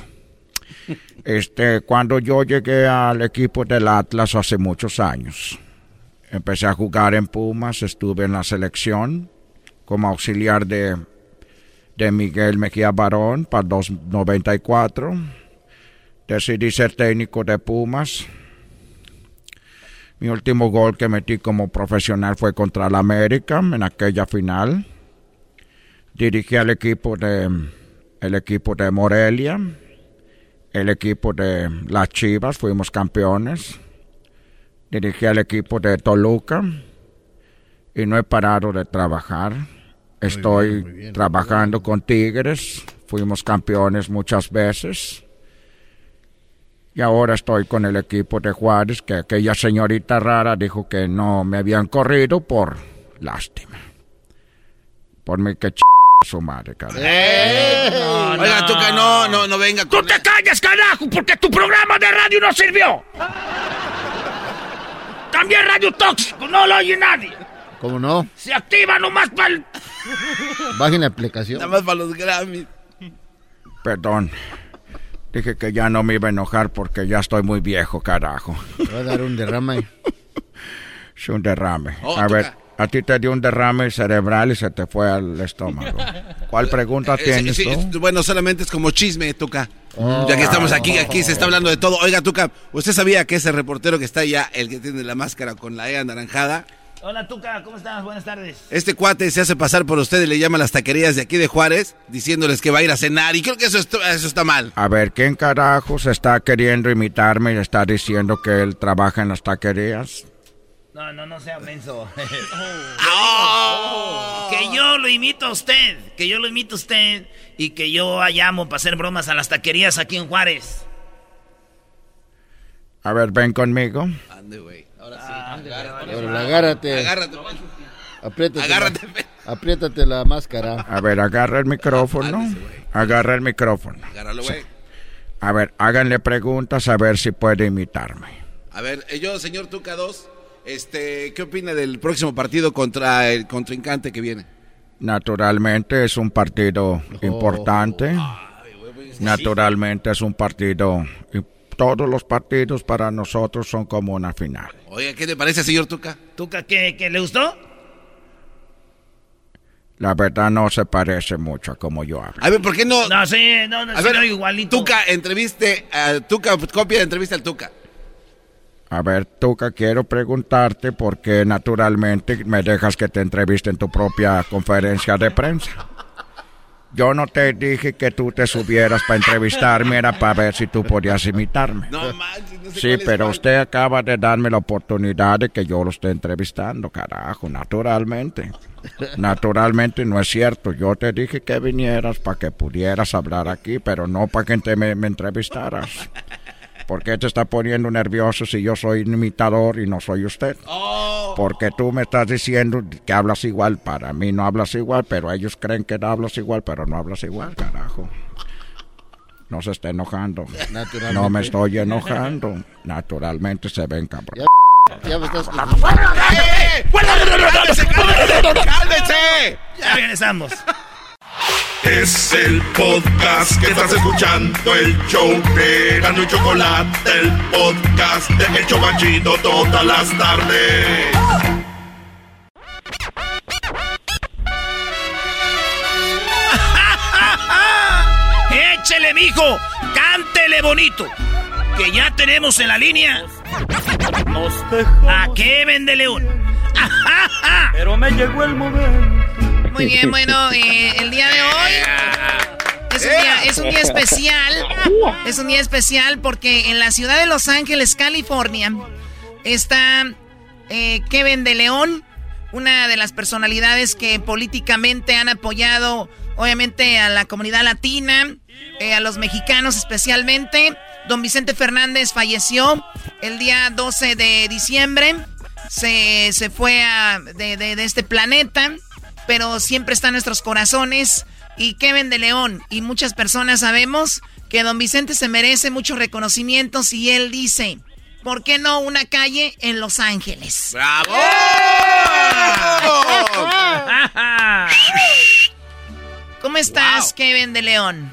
(laughs) Este, cuando yo llegué al equipo del Atlas hace muchos años, empecé a jugar en Pumas, estuve en la selección como auxiliar de de Miguel Mejía Barón para 294. Decidí ser técnico de Pumas. Mi último gol que metí como profesional fue contra el América en aquella final. Dirigí al equipo de el equipo de Morelia, el equipo de las Chivas, fuimos campeones. Dirigí al equipo de Toluca y no he parado de trabajar. Estoy trabajando con Tigres, fuimos campeones muchas veces. Y ahora estoy con el equipo de Juárez, que aquella señorita rara dijo que no me habían corrido por lástima. Por mí que ch su madre, cara. Oiga, Tuca, no, no, no venga ¡Tú con te calles, carajo! Porque tu programa de radio no sirvió. También radio tóxico, no lo oye nadie. ¿Cómo no? Se activa nomás para el... Bajen la aplicación. Nada más para los Grammys. Perdón. Dije que ya no me iba a enojar porque ya estoy muy viejo, carajo. Va a dar un derrame. (laughs) Es un derrame. Oh, a toca. ver, a ti te dio un derrame cerebral y se te fue al estómago. ¿Cuál pregunta (laughs) Eh, tienes sí, tú? es- bueno, solamente es como chisme, Tuca. Oh. ya que estamos aquí, aquí se está hablando de todo. Oiga, Tuca, ¿usted sabía que ese reportero que está allá, el que tiene la máscara con la E anaranjada, Hola, Tuca, ¿cómo estás? Buenas tardes. este cuate se hace pasar por usted y le llama a las taquerías de aquí de Juárez, diciéndoles que va a ir a cenar. Y creo que eso, est- eso está mal. A ver, ¿quién carajos está queriendo imitarme y está diciendo que él trabaja en las taquerías? No, no, no sea menso. (laughs) Oh. Que yo lo imito a usted, que yo lo imito a usted y que yo llamo para hacer bromas a las taquerías aquí en Juárez. A ver, ven conmigo. Ande, güey. Ahora sí. Ahora, agárrate. Agárrate. Apriétate. Agárrate. La, apriétate la máscara. A ver, agarra el micrófono. Agarra el micrófono. Agárralo, güey. A ver, háganle preguntas a ver si puede imitarme. A ver, eh, yo, señor Tuca 2, este, ¿qué opina del próximo partido contra el contrincante que viene? Naturalmente es un partido importante. Naturalmente es un partido... Y todos los partidos para nosotros son como una final. Oiga, ¿qué le parece, señor Tuca? ¿Tuca qué, qué le gustó? La verdad no se parece mucho a como yo hablo. A ver, ¿por qué no? No, sí, no, no, A sí, ver, no, igualito. Tuca, entreviste a Tuca, copia de entrevista al Tuca. A ver, Tuca, quiero preguntarte por qué naturalmente me dejas que te entreviste en tu propia conferencia de prensa. Yo no te dije que tú te subieras para entrevistarme, era para ver si tú podías imitarme. No manches, no sé Sí, pero usted acaba de darme la oportunidad de que yo lo esté entrevistando, carajo, naturalmente. Naturalmente no es cierto. Yo te dije que vinieras para que pudieras hablar aquí, pero no para que te me, me entrevistaras. ¿Por qué te está poniendo nervioso si yo soy un imitador y no soy usted? Porque tú me estás diciendo que hablas igual. Para mí no hablas igual, pero ellos creen que hablas igual, pero no hablas igual, carajo. No se está enojando. No me estoy enojando. Naturalmente se ven cabrón. Ya me estás... ¡Cálmese, cálmese! ¡Cálmese! Ya regresamos. Es el podcast que estás escuchando, el show de Gano y Chocolate, el podcast de El Chocachito todas las tardes. (laughs) Échele, mijo. Cántele bonito. Que ya tenemos en la línea a Kevin de León. (laughs) Pero me llegó el momento. Muy bien, bueno, (laughs) eh, el día de hoy es un día, es un día especial. Es un día especial porque en la ciudad de Los Ángeles, California, está eh, Kevin de León, una de las personalidades que políticamente han apoyado, obviamente, a la comunidad latina, eh, a los mexicanos especialmente. Don Vicente Fernández falleció el día 12 de diciembre. Se, se fue a- de, de- de este planeta, pero siempre está en nuestros corazones. Y Kevin de León y muchas personas sabemos que don Vicente se merece muchos reconocimientos y él dice, ¿por qué no una calle en Los Ángeles? ¡Bravo! (laughs) ¿Cómo estás, Kevin de León?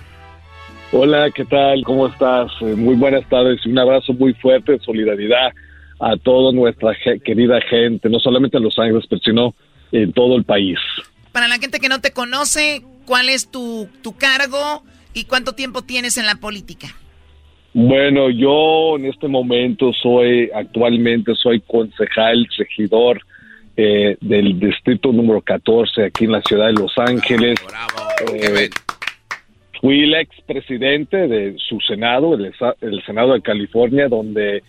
Hola, ¿qué tal? ¿Cómo estás? Eh, Muy buenas tardes y un abrazo muy fuerte de solidaridad a toda nuestra querida gente, no solamente en Los Ángeles, pero sino en todo el país. Para la gente que no te conoce, ¿cuál es tu, tu cargo y cuánto tiempo tienes en la política? Bueno, yo en este momento soy, actualmente soy concejal, regidor eh, del distrito número 14 aquí en la ciudad de Los Ángeles. Eh, fui el expresidente de su Senado, el Senado de California, donde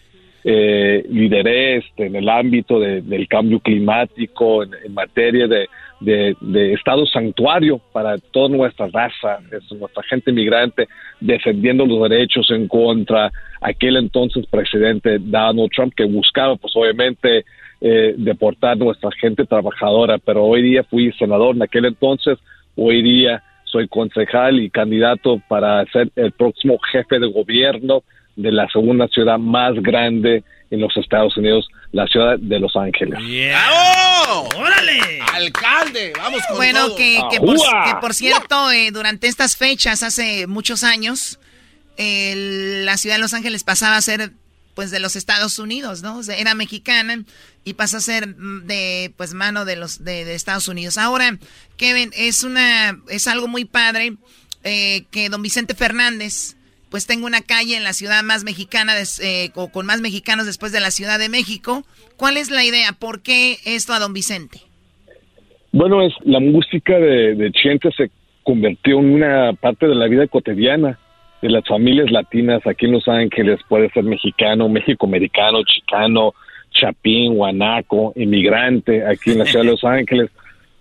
eh, lideré este, en el ámbito de- del cambio climático, en, materia de, de- de estado santuario para toda nuestra raza, es nuestra gente migrante, defendiendo los derechos en contra. Aquel entonces presidente Donald Trump, que buscaba, pues obviamente, eh, deportar nuestra gente trabajadora, pero hoy día fui senador. En aquel entonces, hoy día soy concejal y candidato para ser el próximo jefe de gobierno de la segunda ciudad más grande en los Estados Unidos, la ciudad de Los Ángeles. ¡Bravo! ¡Órale! ¡Alcalde! ¡Vamos con Bueno, todo! que, que por, ¡Ajúa! que por cierto, eh, durante estas fechas, hace muchos años, la ciudad de Los Ángeles pasaba a ser pues de los Estados Unidos, ¿no? era mexicana y pasa a ser de pues mano de los de, Estados Unidos. Ahora, Kevin, es una es algo muy padre eh, que don Vicente Fernández pues tenga una calle en la ciudad más mexicana eh, con más mexicanos después de la Ciudad de México. ¿Cuál es la idea? ¿Por qué esto a don Vicente? Bueno, es la música de, de Chente se convirtió en una parte de la vida cotidiana de las familias latinas aquí en Los Ángeles, puede ser mexicano, México-americano, chicano, chapín, guanaco, inmigrante aquí en la ciudad de Los (laughs) Ángeles,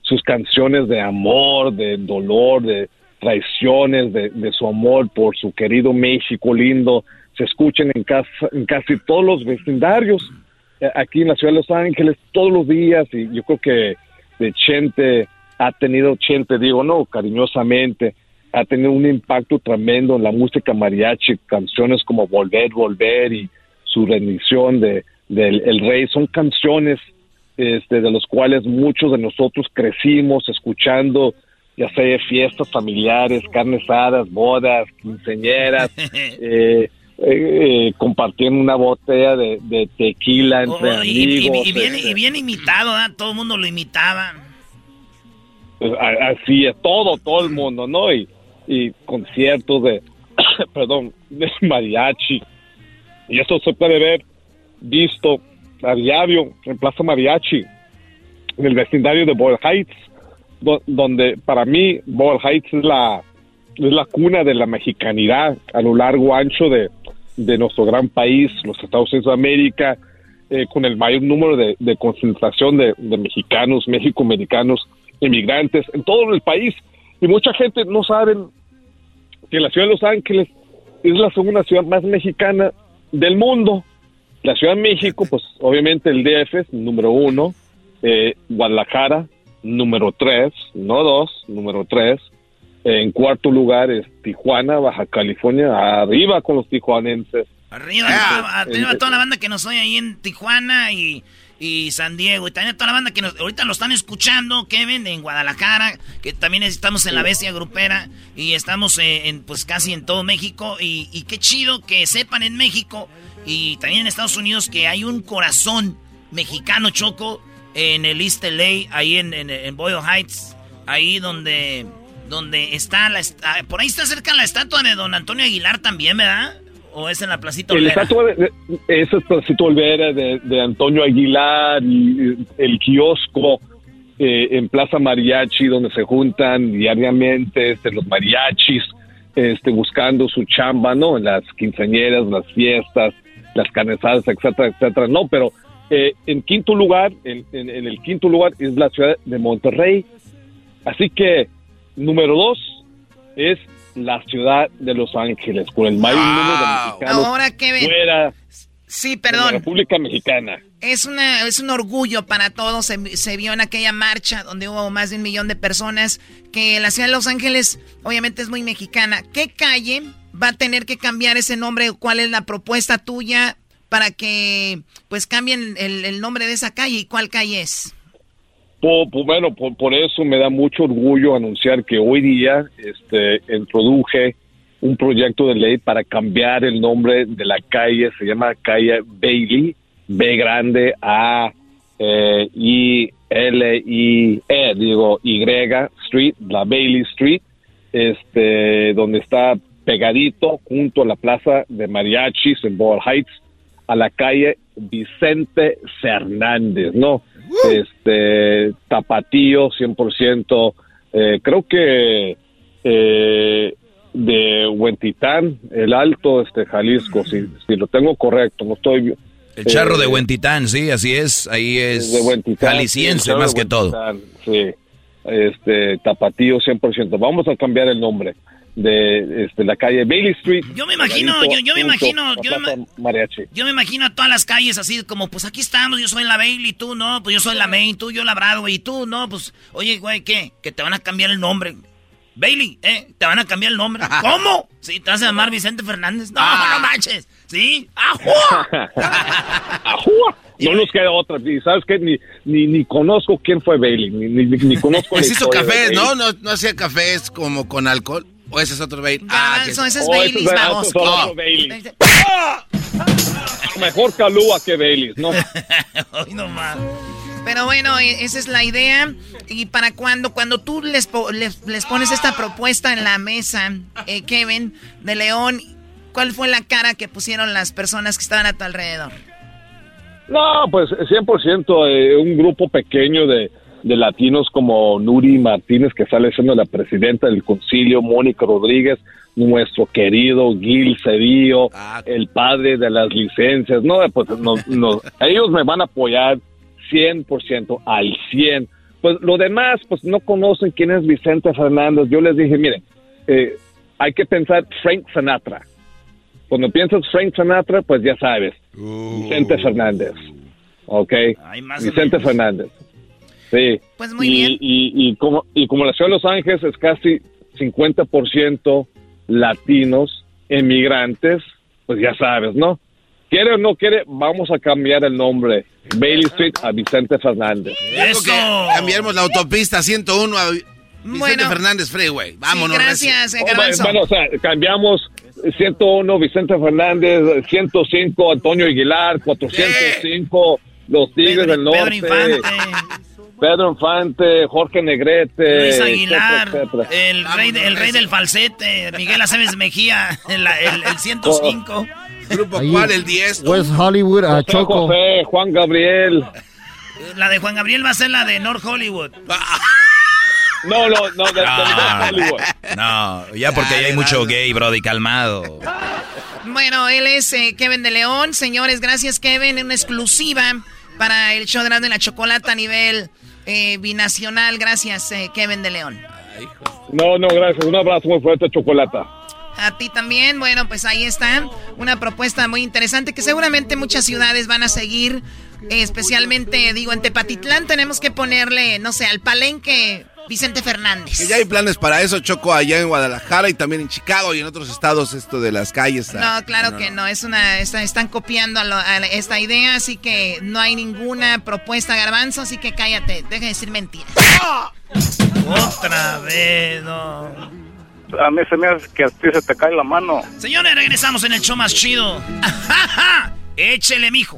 sus canciones de amor, de dolor, de traiciones, de, su amor por su querido México lindo, se escuchan en, casa, en casi todos los vecindarios eh, aquí en la ciudad de Los Ángeles todos los días y yo creo que de Chente ha tenido, Chente digo, no, cariñosamente, ha tenido un impacto tremendo en la música mariachi, canciones como Volver, Volver y su rendición de, del El Rey, son canciones este, de los cuales muchos de nosotros crecimos escuchando, ya sea fiestas familiares, carnes asadas, bodas, quinceñeras, (laughs) eh, eh, compartiendo una botella de, tequila entre oh, amigos. Y, bien, y, bien, imitado, todo el mundo lo imitaba. Pues, así es, todo, todo el mundo, ¿no? Y, y conciertos de, (coughs) perdón, de mariachi. Y esto se puede ver visto a diario en Plaza Mariachi, en el vecindario de Boyle Heights, donde para mí Boyle Heights es la, es la cuna de la mexicanidad a lo largo ancho de, de nuestro gran país, los Estados Unidos de América, eh, con el mayor número de, concentración de, de mexicanos, mexicoamericanos, inmigrantes en todo el país. Y mucha gente no sabe que la ciudad de Los Ángeles es la segunda ciudad más mexicana del mundo. La Ciudad de México, pues obviamente el DF es número uno, eh, Guadalajara número tres, no dos, número tres. en cuarto lugar es Tijuana, Baja California, arriba con los tijuanenses. Arriba, arriba, toda la banda que nos oye ahí en Tijuana y y San Diego. Y también toda la banda que ahorita lo están escuchando, Kevin, en Guadalajara, que también estamos en la bestia grupera y estamos en, pues casi en todo México. Y, qué chido que sepan en México y también en Estados Unidos que hay un corazón mexicano choco en el East LA, ahí en, en, Boyle Heights, ahí donde, donde está la... Ah, por ahí está cerca la estatua de don Antonio Aguilar también, ¿verdad? ¿O es en la Placita Olvera? esa es Placita Olvera de, Antonio Aguilar y el kiosco eh, en Plaza Mariachi donde se juntan diariamente este, los mariachis este, buscando su chamba, ¿no? En las quinceañeras, las fiestas, las canezadas, etcétera, etcétera. No, pero eh, en quinto lugar, en, en el quinto lugar es la ciudad de Monterrey. Así que, número dos es la ciudad de Los Ángeles, con el mayor número de mexicanos Ahora, fuera sí, perdón. de la República Mexicana. Es, una, es un orgullo para todos. Se, vio en aquella marcha donde hubo más de un millón de personas que la ciudad de Los Ángeles obviamente es muy mexicana. ¿Qué calle va a tener que cambiar ese nombre? ¿Cuál es la propuesta tuya para que pues cambien el, nombre de esa calle y cuál calle es? Por, bueno, por, eso me da mucho orgullo anunciar que hoy día este, introduje un proyecto de ley para cambiar el nombre de la calle, se llama calle Bailey, B grande A eh, I L I E, digo Y Street, la Bailey Street, este, donde está pegadito junto a la plaza de mariachis en Ball Heights, a la calle Vicente Fernández, ¿no? este tapatío 100%, eh, creo que eh, de Huentitán, el Alto, este Jalisco, si, si lo tengo correcto, no estoy... El charro de eh, Huentitán, sí, así es, ahí es de jalisciense más que todo. Sí, este, tapatío 100%. Vamos a cambiar el nombre de este, la calle Bailey Street. Yo me imagino, yo, me imagino, yo me, yo me, imagino a todas las calles así como, pues aquí estamos, yo soy la Bailey, tú no, pues yo soy la Main, tú yo la Broadway, y tú no, pues, oye, güey, ¿qué? Que te van a cambiar el nombre. Bailey, ¿eh? Te van a cambiar el nombre. (laughs) ¿Cómo? Sí, te vas a llamar Vicente Fernández. No, ah. no manches. ¿Sí? ¡Ajua! (laughs) ¡Ajua! No nos queda otra. Y sabes qué, ni, ni, ni conozco quién fue Bailey, ni, ni, ni conozco. (laughs) Pues hizo cafés, ¿no? ¿no? No hacía cafés como con alcohol. O ese es otro Bailey. Ah, ese es Oh, Baileys, esos- vamos. Oh. otro Baileys. Mejor Calúa que Baileys, ¿no? (laughs) Hoy no más. Pero bueno, e- esa es la idea. Y para cuando, cuando tú les, po- les, les pones esta propuesta en la mesa, eh, Kevin, de León, ¿cuál fue la cara que pusieron las personas que estaban a tu alrededor? No, pues 100% eh, un grupo pequeño de, de latinos como Nuri Martínez, que sale siendo la presidenta del concilio, Mónica Rodríguez, nuestro querido Gil Cedillo, el padre de las licencias. No, pues no, no, ellos me van a apoyar 100% al 100. Pues lo demás, pues no conocen quién es Vicente Fernández. Yo les dije, miren, eh, hay que pensar Frank Sinatra. Cuando piensas Frank Sinatra, pues ya sabes, Vicente Fernández. ¿Ok? Vicente. Fernández. Sí. Pues muy y, bien. Y, y como, y como la ciudad de Los Ángeles es casi 50% latinos, emigrantes, pues ya sabes, ¿no? Quiere o no quiere, vamos a cambiar el nombre Bailey Street a Vicente Fernández. Digo que cambiamos la autopista 101 a Vicente Bueno. Fernández Freeway. Vámonos. gracias, recio. eh, Garbanzo. Bueno, o sea, cambiamos 101 Vicente Fernández, 105 Antonio Aguilar, 405 Los Tigres del Norte. Pedro Infante, Jorge Negrete. Luis Aguilar, etcétera. el rey, de- el rey del falsete, Miguel Aceves Mejía, el, el, el 105. ¿Grupo Ahí, cuál? El 10. West Hollywood a Choco. José, Juan Gabriel. La de Juan Gabriel va a ser la de North Hollywood. No, no, no, de, de No, Hollywood. no, ya porque ahí hay mucho gay, Brody, calmado. Bueno, él es eh, Kevin de León. Señores, gracias Kevin. Una exclusiva para el show de Grande y la Chocolata a nivel eh, binacional. Gracias eh, Kevin de León. No, no, gracias. Un abrazo muy fuerte, Chocolata. A ti también, bueno, pues ahí está. Una propuesta muy interesante que seguramente muchas ciudades van a seguir. eh, especialmente, digo, en Tepatitlán tenemos que ponerle, no sé, al palenque Vicente Fernández. Que ya hay planes para eso, Choco, allá en Guadalajara y también en Chicago y en otros estados, esto de las calles. No, claro que no, es una, está- están copiando a lo- a esta idea, así que no hay ninguna propuesta garbanzo, así que cállate, deja de decir mentiras. Otra vez, no. A mí se me hace que a ti se te cae la mano. Señores, regresamos en el show más chido. ¡Ajaja! (laughs) Échele, mijo.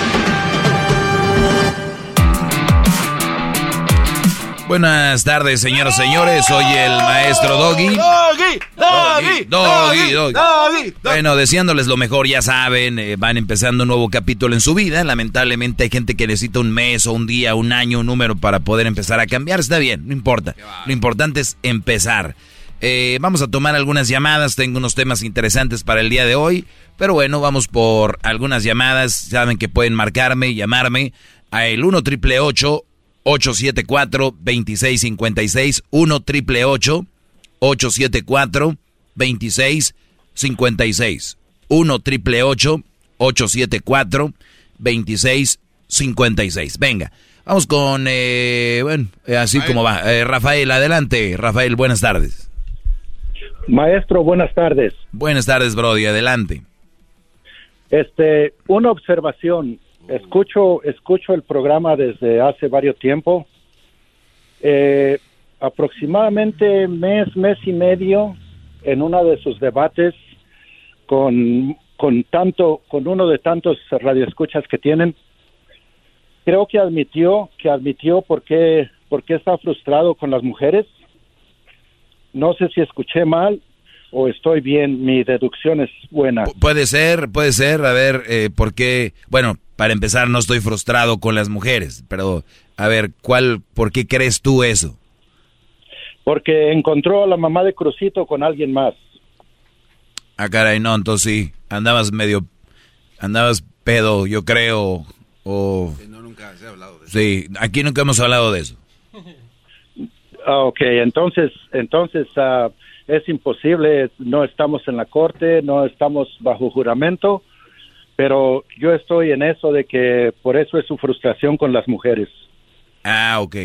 Buenas tardes, señoras y señores. Soy el maestro Doggy. Doggy, doggy, Doggy, Doggy. Bueno, deseándoles lo mejor, ya saben, eh, van empezando un nuevo capítulo en su vida. Lamentablemente hay gente que necesita un mes o un día, un año, un número para poder empezar a cambiar. Está bien, no importa. Lo importante es empezar. Eh, vamos a tomar algunas llamadas. Tengo unos temas interesantes para el día de hoy. Pero bueno, vamos por algunas llamadas. Saben que pueden marcarme, llamarme a el 1 triple 874 2656 1 triple 874 2656 1 triple 1-874-2656. Venga, vamos con, eh, bueno, eh, así como va. Eh, Rafael, adelante. Rafael, buenas tardes. Maestro, buenas tardes. Buenas tardes, Brody, adelante. Este, una observación. Escucho, escucho el programa desde hace varios tiempo. Eh, aproximadamente mes, mes y medio, en uno de sus debates con, con tanto, con uno de tantos radioescuchas que tienen, creo que admitió, que admitió por qué, por qué está frustrado con las mujeres. No sé si escuché mal o estoy bien, mi deducción es buena. puede ser, puede ser, a ver, eh, ¿por qué? Bueno, para empezar, no estoy frustrado con las mujeres, pero a ver, ¿cuál, por qué crees tú eso? Porque encontró a la mamá de Crucito con alguien más. Ah, caray, no, entonces sí, andabas medio, andabas pedo, yo creo, o... Sí, no, nunca se ha hablado de eso. Sí, aquí nunca hemos hablado de eso. Ah, ok, entonces, entonces uh, es imposible, no estamos en la corte, no estamos bajo juramento, pero yo estoy en eso de que por eso es su frustración con las mujeres. Ah, ok.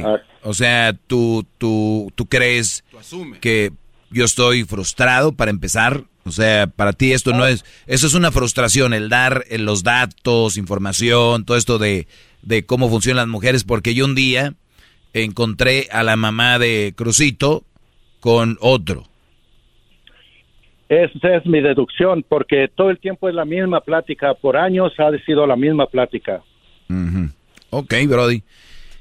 O sea, tú, tú, tú crees que yo estoy frustrado para empezar. O sea, para ti esto no es, eso es una frustración, el dar eh, los datos, información, todo esto de, de cómo funcionan las mujeres, porque yo un día encontré a la mamá de Crucito con otro. Esa es mi deducción, porque todo el tiempo es la misma plática, por años ha sido la misma plática. Ok, Brody.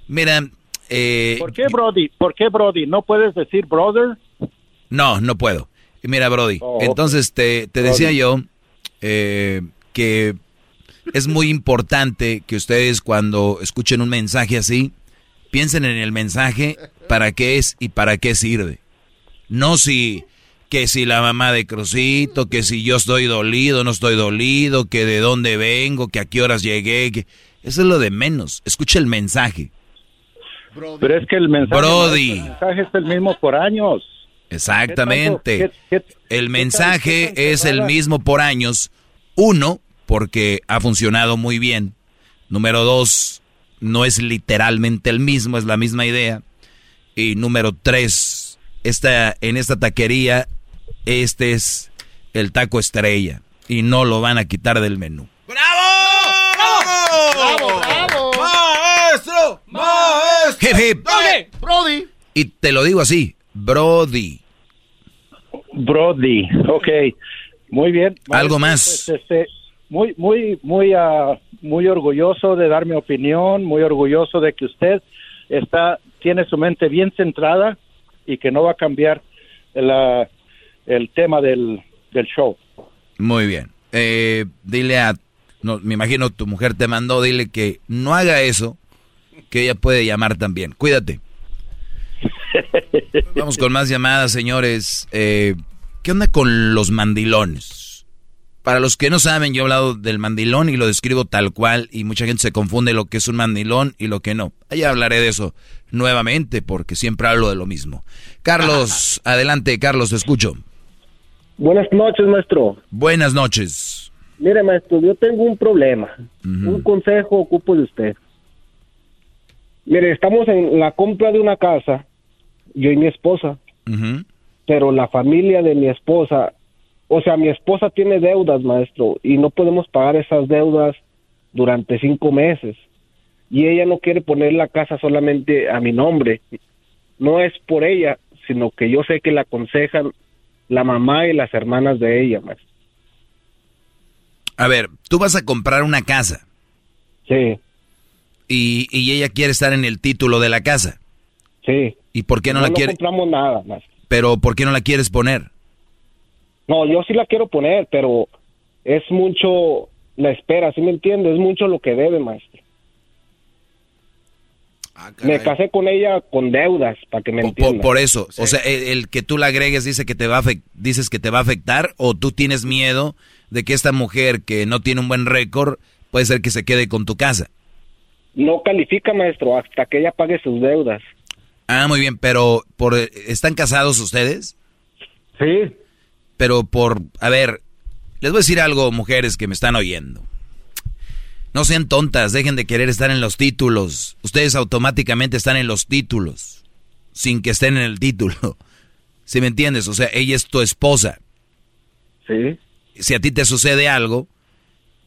Mira, eh, ¿por qué Brody? ¿Por qué Brody? ¿No puedes decir brother? No, no puedo. Mira, Brody, oh, entonces te, te decía yo eh, que es muy importante que ustedes cuando escuchen un mensaje así, piensen en el mensaje, para qué es y para qué sirve. No si que si la mamá de Crucito, que si yo estoy dolido, no estoy dolido, que de dónde vengo, que a qué horas llegué, que eso es lo de menos. Escucha el mensaje. Pero es que el mensaje, Brody. el mensaje es el mismo por años. Exactamente. el mensaje es el mismo por años. Uno, porque ha funcionado muy bien. Número dos, no es literalmente el mismo, es la misma idea. Y número tres, esta, en esta taquería, este es el taco estrella. Y no lo van a quitar del menú. ¡Bravo! ¡Bravo! ¡Bravo! ¡Maestro! ¡Maestro! Hip, hip. Brody. Y te lo digo así, Brody. Brody, ok. Muy bien. Algo más. Pues, este, muy, muy, muy, uh, muy orgulloso de dar mi opinión, muy orgulloso de que usted está, tiene su mente bien centrada y que no va a cambiar uh, el tema del, del show. Muy bien. Eh, dile a, no, me imagino tu mujer te mandó, dile que no haga eso, que ella puede llamar también. Cuídate. (laughs) Vamos con más llamadas, señores. Eh, ¿Qué onda con los mandilones? Para los que no saben, yo he hablado del mandilón y lo describo tal cual y mucha gente se confunde lo que es un mandilón y lo que no. Ahí hablaré de eso nuevamente porque siempre hablo de lo mismo. Carlos, (laughs) adelante, Carlos, te escucho. Buenas noches, maestro. Buenas noches. Mire, maestro, yo tengo un problema. Un consejo ocupo de usted. Mire, estamos en la compra de una casa, yo y mi esposa, pero la familia de mi esposa, o sea, mi esposa tiene deudas, maestro, y no podemos pagar esas deudas durante cinco meses. Y ella no quiere poner la casa solamente a mi nombre. No es por ella, sino que yo sé que la aconsejan la mamá y las hermanas de ella, maestro. A ver, tú vas a comprar una casa. Sí. Y, y ella quiere estar en el título de la casa. Sí. ¿Y por qué no, la quiere? No compramos nada, maestro. Pero ¿por qué no la quieres poner? No, yo sí la quiero poner, pero es mucho la espera, ¿sí me entiendes? Es mucho lo que debe, maestro. Me casé con ella con deudas, para que me entiendas. por eso, o sea, el, el que tú la agregues dice que te va a dices que te va a afectar o tú tienes miedo de que esta mujer que no tiene un buen récord puede ser que se quede con tu casa. No califica, maestro, hasta que ella pague sus deudas. Ah, muy bien, pero por ¿están casados ustedes? Sí. Pero por, a ver, les voy a decir algo, mujeres que me están oyendo. No sean tontas, dejen de querer estar en los títulos. Ustedes automáticamente están en los títulos, sin que estén en el título. (laughs) ¿Sí me entiendes? O sea, ella es tu esposa. Sí. Si a ti te sucede algo,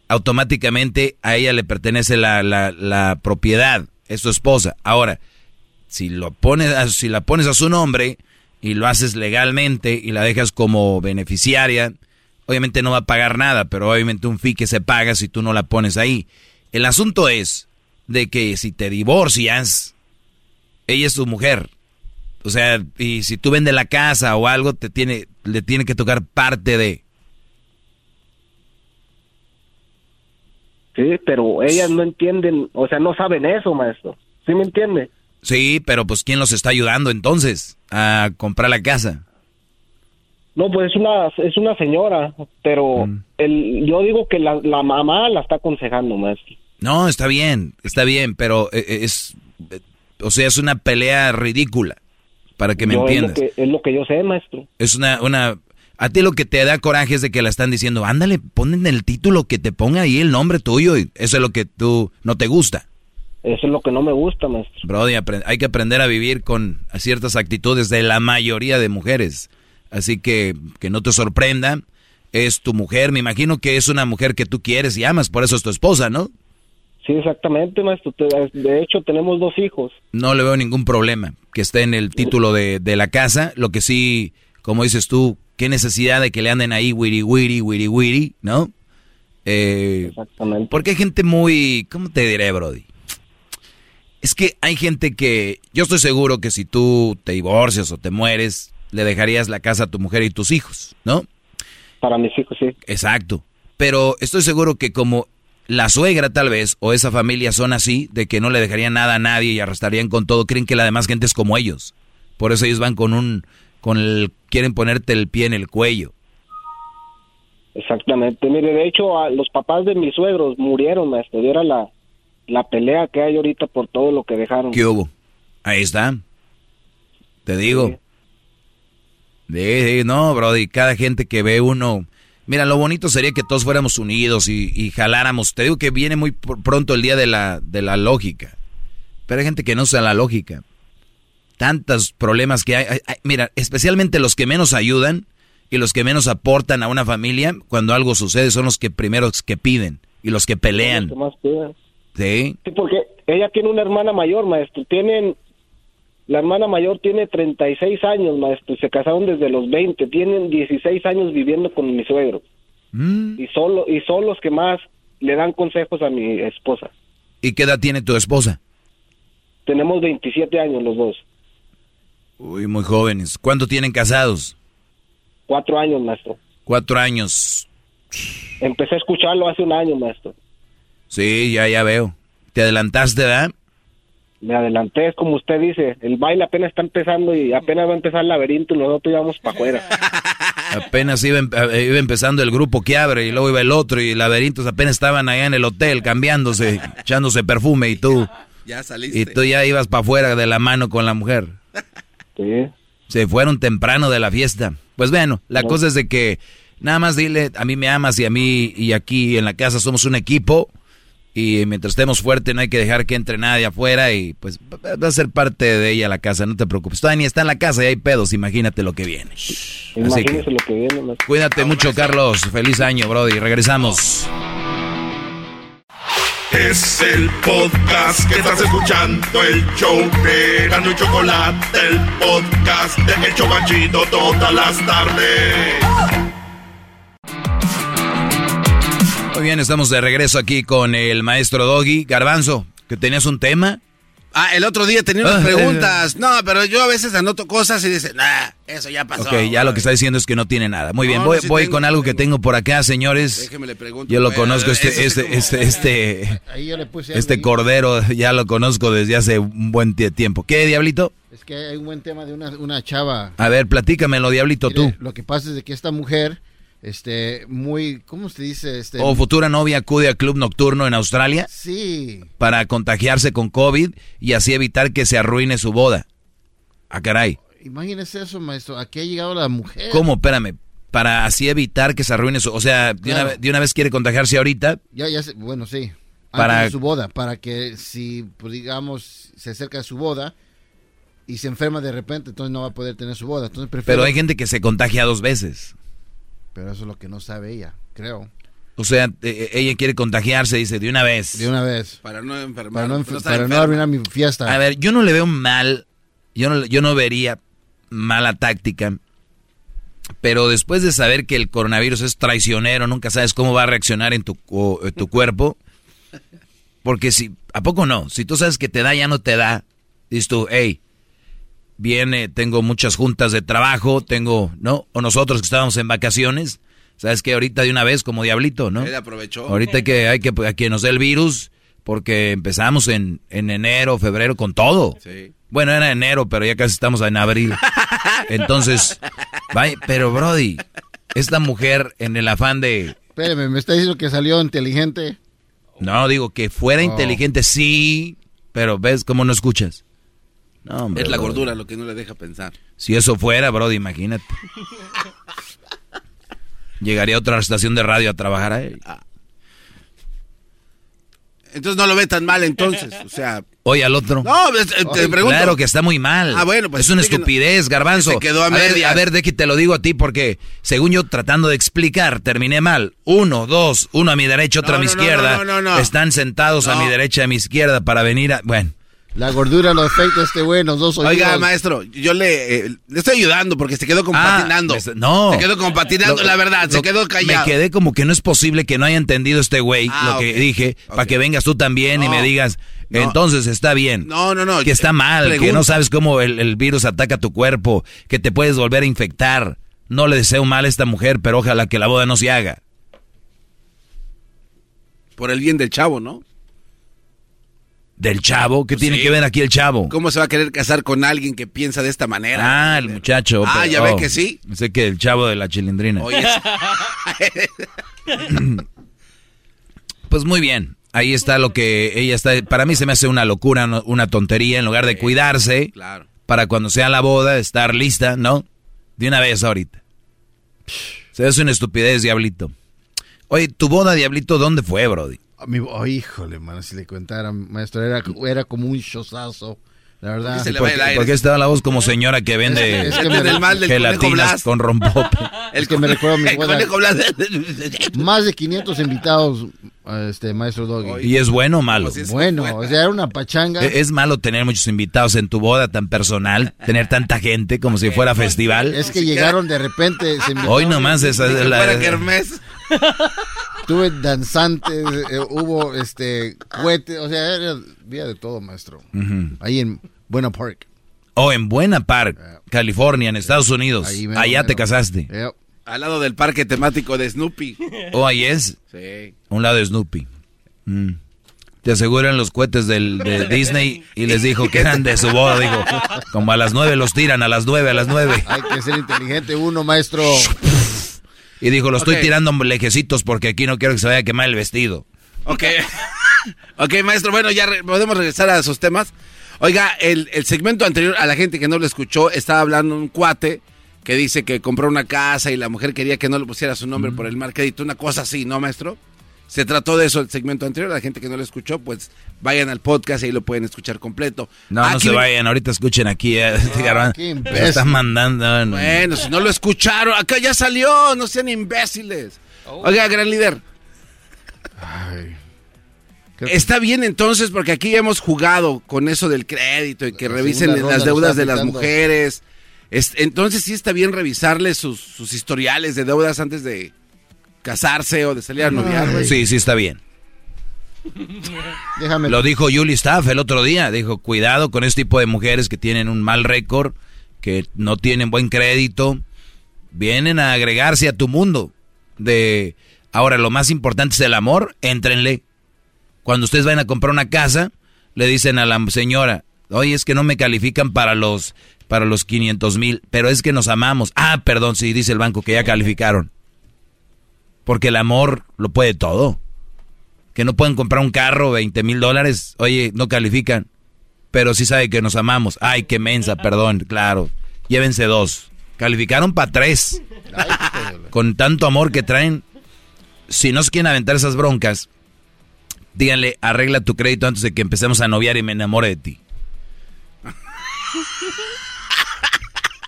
automáticamente a ella le pertenece la, la, la propiedad, es tu esposa. Ahora, si, lo pones, si la pones a su nombre y lo haces legalmente y la dejas como beneficiaria, obviamente no va a pagar nada, pero obviamente un fee que se paga si tú no la pones ahí. El asunto es de que si te divorcias, ella es tu mujer. O sea, y si tú vendes la casa o algo, te tiene, le tiene que tocar parte de. Sí, pero ellas no entienden, o sea, no saben eso, maestro. ¿Sí me entiende? Sí, pero pues ¿quién los está ayudando entonces a comprar la casa? No, pues es una, es una señora, pero Mm. el, yo digo que la, la mamá la está aconsejando, maestro. No, está bien, está bien, pero eh, eh, es, eh, o sea, es una pelea ridícula, para que me Yo, es, lo entiendas. que, es lo que yo sé, maestro. Es una, una, a ti lo que te da coraje es de que la están diciendo, ándale, pon en el título que te ponga ahí el nombre tuyo y eso es lo que tú no te gusta. Eso es lo que no me gusta, maestro. Brody, hay que aprender a vivir con ciertas actitudes de la mayoría de mujeres. Así que que no te sorprenda, es tu mujer, me imagino que es una mujer que tú quieres y amas, por eso es tu esposa, ¿no? Sí, exactamente, maestro. De hecho, tenemos dos hijos. No le veo ningún problema que esté en el título de, de la casa. Lo que sí, como dices tú, qué necesidad de que le anden ahí wiri wiri, wiri wiri, ¿no? Eh, Exactamente. Porque hay gente muy, ¿cómo te diré, Brody? Es que hay gente que, yo estoy seguro que si tú te divorcias o te mueres, le dejarías la casa a tu mujer y tus hijos, ¿no? Para mis hijos, sí. Exacto. Pero estoy seguro que como la suegra tal vez, o esa familia son así, de que no le dejarían nada a nadie y arrastrarían con todo, creen que la demás gente es como ellos. Por eso ellos van con un, con el, quieren ponerte el pie en el cuello. Exactamente. Mire, de hecho, a los papás de mis suegros murieron, maestro. Y era la, la pelea que hay ahorita por todo lo que dejaron. ¿Qué hubo? Ahí está. Te digo. Sí, sí, no, Brody, cada gente que ve uno... Mira, lo bonito sería que todos fuéramos unidos y, y jaláramos. Te digo que viene muy pr- pronto el día de la, de la lógica. Pero hay gente que no usa la lógica. Tantos problemas que hay, hay- hay- Mira, especialmente los que menos ayudan y los que menos aportan a una familia, cuando algo sucede, son los que primeros que piden y los que pelean. ¿Qué más piden? ¿Sí? Sí, porque ella tiene una hermana mayor, maestro. Tienen, la hermana mayor tiene 36 años, maestro. Se casaron desde los 20. Tienen 16 años viviendo con mi suegro. Mm. Y solo, y son los que más le dan consejos a mi esposa. ¿Y qué edad tiene tu esposa? Tenemos 27 años los dos. Uy, muy jóvenes. ¿Cuánto tienen casados? Cuatro años, maestro. Cuatro años. Empecé a escucharlo hace un año, maestro. Sí, ya, ya veo. ¿Te adelantaste, verdad? Me adelanté, es como usted dice. El baile apenas está empezando y apenas va a empezar el laberinto y nosotros íbamos para afuera. (laughs) Apenas iba, em- eh, iba empezando el grupo que abre y luego iba el otro y laberintos apenas estaban allá en el hotel cambiándose, (laughs) echándose perfume y tú, Ya saliste. y tú ya ibas para afuera de la mano con la mujer. (laughs) Sí. Se fueron temprano de la fiesta. Pues bueno, la cosa es de que nada más dile, a mí me amas y a mí y aquí en la casa somos un equipo y mientras estemos fuertes no hay que dejar que entre nadie afuera y pues va a ser parte de ella la casa, no te preocupes. Todavía ni está en la casa y hay pedos, imagínate lo que viene. Que Imagínese lo que viene, maestro. cuídate mucho, Carlos. Feliz año, Brody. Regresamos. Es el podcast que estás escuchando, el show de Gano y Chocolate, el podcast de El Chocachito todas las tardes. Muy bien, estamos de regreso aquí con el maestro Doggy. Garbanzo, que tenías un tema. Ah, el otro día tenía Ah, unas eh. preguntas. No, pero yo a veces anoto cosas y dice, nah, eso ya pasó. Ok, ya lo que está diciendo es que no tiene nada. Muy bien, No, voy, no, sí voy tengo, con algo que tengo por acá, señores. Déjeme le pregunto. Yo lo Bueno, conozco, este, este, como- este, este, (laughs) Ahí yo le puse este cordero, ya lo conozco desde hace un buen tie- tiempo. ¿Qué, Diablito? Es que hay un buen tema de una, una chava. A ver, platícamelo, Diablito, tú. Mire, Lo que pasa es de que esta mujer, este, muy, ¿cómo se dice? Este, O futura novia acude a club nocturno en Australia Sí, para contagiarse con COVID y así evitar que se arruine su boda. Ah, caray. imagínese eso, maestro. ¿A qué ha llegado la mujer? ¿Cómo? Espérame. Para así evitar que se arruine su... O sea, de, una, Claro. ve- de una vez quiere contagiarse ahorita. Ya, ya bueno, sí. Para de su boda, para que si, pues, digamos, se acerca a su boda y se enferma de repente, entonces no va a poder tener su boda. Entonces Pero hay gente que se contagia dos veces. Pero eso es lo que no sabe ella, creo. O sea, eh, eh, ella quiere contagiarse, dice, de una vez. De una vez. Para no enfermar. Para no, para no arruinar mi fiesta. A ver, yo no le veo mal, yo no, yo no vería mala táctica, pero después de saber que el coronavirus es traicionero, nunca sabes cómo va a reaccionar en tu, en tu cuerpo. Porque si, ¿a poco no? Si tú sabes que te da, ya no te da. Dices tú, hey, viene, tengo muchas juntas de trabajo, tengo, ¿no? O nosotros que estábamos en vacaciones, sabes que ahorita de una vez como diablito, ¿no? Él aprovechó. Ahorita que hay que, a que nos dé el virus, porque empezamos en, en enero, febrero con todo. Sí. Bueno, era enero, pero ya casi estamos en abril. (laughs) Entonces, vaya, pero Brody, esta mujer en el afán de... Espérame, ¿me está diciendo que salió inteligente? No, digo que fuera Oh. inteligente, sí, pero ves cómo no escuchas. No, hombre, Es la Brody. gordura lo que no le deja pensar. Si eso fuera, Brody, imagínate. (laughs) Llegaría a otra estación de radio a trabajar ahí. Entonces no lo ve tan mal entonces, o sea... Oye, al otro. No, eh, te pregunto. Claro que está muy mal. Ah, bueno, pues, Es una no- estupidez, garbanzo. se quedó a ver, medias. a ver, de que te lo digo a ti porque, según yo tratando de explicar, terminé mal. Uno, dos, uno a mi derecha, otro No, a mi no, izquierda. no, no, no. Están sentados a mi derecha y a mi izquierda para venir a... Bueno. La gordura lo afecta a este güey, los dos oídos. Oiga, maestro, yo le, eh, le estoy ayudando porque se quedó como patinando. me está- no. Se quedó como patinando, Lo- la verdad, se quedó callado. Me quedé como que no es posible que no haya entendido este güey Ah, lo que dije, para que vengas tú también y me digas, no. entonces está bien. No, no, no. Que está mal, que no sabes cómo el, el virus ataca tu cuerpo, que te puedes volver a infectar. No le deseo mal a esta mujer, pero ojalá que la boda no se haga. Por el bien del chavo, ¿no? ¿Del chavo? ¿Qué tiene sí. que ver aquí el chavo? ¿Cómo se va a querer casar con alguien que piensa de esta manera? Ah, el muchacho. Ah, pero- ya ve oh, que sí. Sé que el chavo de la chilindrina. Oye, (laughs) Pues muy bien. Ahí está lo que ella está. Para mí se me hace una locura, una tontería. En lugar de cuidarse, claro. para cuando sea la boda, estar lista, ¿no? De una vez ahorita. Se hace una estupidez, diablito. Oye, tu boda, diablito, ¿dónde fue, Brody? Mi, oh, híjole, mano, si le contara, maestro, era, era como un chozazo, la verdad. se le ¿Por, va el aire. por qué estaba la voz como señora que vende Es que me- del mal del gelatinas Blas. con rompope? (laughs) Es que me recuerdo a mi El Blas. Más de 500 invitados, este maestro Doggy. ¿Y es bueno o malo? Bueno, o sea, era una pachanga. ¿E- ¿Es malo tener muchos invitados en tu boda tan personal? ¿Tener tanta gente como si fuera festival? Es que llegaron de repente. Se invitaron- Hoy nomás esa es la... (laughs) Tuve danzantes, eh, hubo este cohetes, o sea, era día de todo, maestro. Ahí en Buena Park. Oh, en Buena Park, California, en Estados Unidos. Ahí mero, Allá te casaste. Yep. Al lado del parque temático de Snoopy. Oh, ahí es. Sí. Un lado de Snoopy. Mm. Te aseguran los cohetes del, de (laughs) Disney y les dijo que eran de su boda. Dijo, como a las nueve los tiran, a las nueve, a las nueve. Hay que ser inteligente uno, maestro. Y dijo, Ok. estoy tirando lejecitos porque aquí no quiero que se vaya a quemar el vestido. Ok. (laughs) ok, maestro, bueno, ya re- podemos regresar a sus temas. Oiga, el, el segmento anterior, a la gente que no lo escuchó, estaba hablando un cuate que dice que compró una casa y la mujer quería que no le pusiera su nombre por el mal crédito, una cosa así, ¿no, maestro? Se trató de eso el segmento anterior, la gente que no lo escuchó, pues vayan al podcast y ahí lo pueden escuchar completo. No, Ah, no se vayan, ahorita escuchen aquí. eh, (laughs) este garbanzo. qué están mandando. no. Bueno, si no lo escucharon, acá ya salió, no sean imbéciles. Oiga, gran líder. Que- Está bien entonces, porque aquí hemos jugado con eso del crédito y que La revisen las deudas de las mujeres. Es- entonces sí está bien revisarles sus, sus historiales de deudas antes de casarse o de salir a noviar. güey. Sí, sí está bien. Déjame. Lo dijo Julie Staff el otro día. Dijo, cuidado con este tipo de mujeres que tienen un mal récord, que no tienen buen crédito. Vienen a agregarse a tu mundo. De Ahora, lo más importante es el amor. Éntrenle. Cuando ustedes vayan a comprar una casa, le dicen a la señora, oye, es que no me califican para los, para los 500 mil, pero es que nos amamos. Ah, perdón, sí, dice el banco que ya calificaron. Porque el amor lo puede todo. Que no pueden comprar un carro, 20 mil dólares, oye, no califican. Pero sí sabe que nos amamos. Ay, qué mensa, perdón, claro. Llévense dos. Calificaron para tres. Con tanto amor que traen. Si no se quieren aventar esas broncas, díganle, arregla tu crédito antes de que empecemos a noviar y me enamore de ti.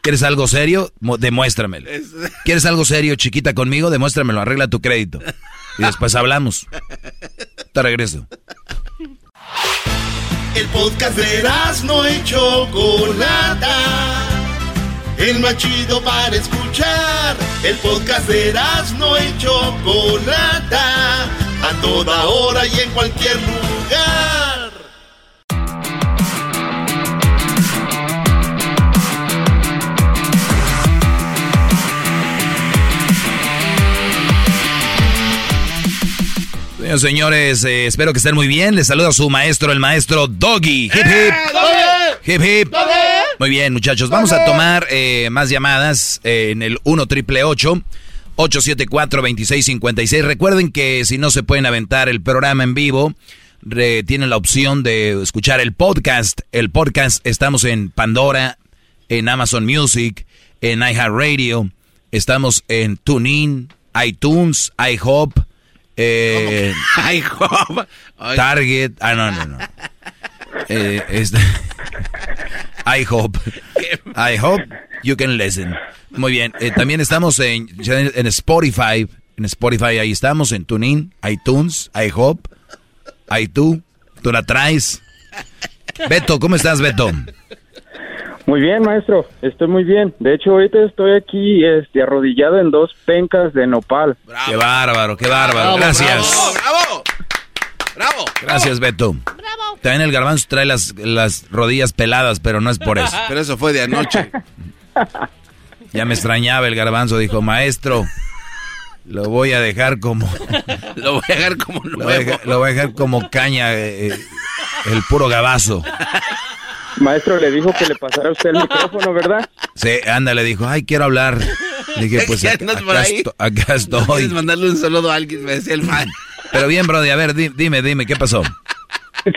¿Quieres algo serio? Demuéstramelo. (laughs) ¿Quieres algo serio, chiquita, conmigo? Demuéstramelo, arregla tu crédito. Y después hablamos. Te regreso. El podcast de no hecho Chocolata. El más chido para escuchar. El podcast de no hecho Chocolata. A toda hora y en cualquier lugar. Señores, eh, espero que estén muy bien. Les saluda su maestro, el maestro Doggy. Hip hip. Hip hip. Muy bien, muchachos. Vamos a tomar eh, más llamadas eh, en el 1 triple 874 2656. Recuerden que si no se pueden aventar el programa en vivo, tienen la opción de escuchar el podcast. El podcast estamos en Pandora, en Amazon Music, en iHeartRadio, estamos en TuneIn, iTunes, iHop eh, (laughs) Target. Ah, no, no, no. Eh, este, (laughs) I hope. I hope you can listen. Muy bien. Eh, también estamos en, en Spotify. En Spotify ahí estamos. En TuneIn, iTunes, I hope. iTunes. Tú la traes. Beto, ¿cómo estás, Beto? Muy bien, maestro, estoy muy bien. De hecho, ahorita estoy aquí este, arrodillado en dos pencas de nopal. Qué bárbaro, qué bárbaro. Gracias. Bravo, bravo. Gracias, Beto. Bravo. También el garbanzo trae las, las rodillas peladas, pero no es por eso. (laughs) Pero eso fue de anoche. (laughs) Ya me extrañaba el garbanzo, dijo, maestro, lo voy a dejar como... (laughs) lo voy a dejar como Lo voy a dejar, como caña, eh, eh, el puro gabazo. Maestro, le dijo que le pasara a usted el micrófono, ¿verdad? Sí, anda, le dijo, ay, quiero hablar. Le dije, (laughs) pues acá, acá, estoy. ¿Quieres mandarle un saludo a alguien? Me decía el man. Pero bien, Brody, a ver, dime, dime, ¿qué pasó?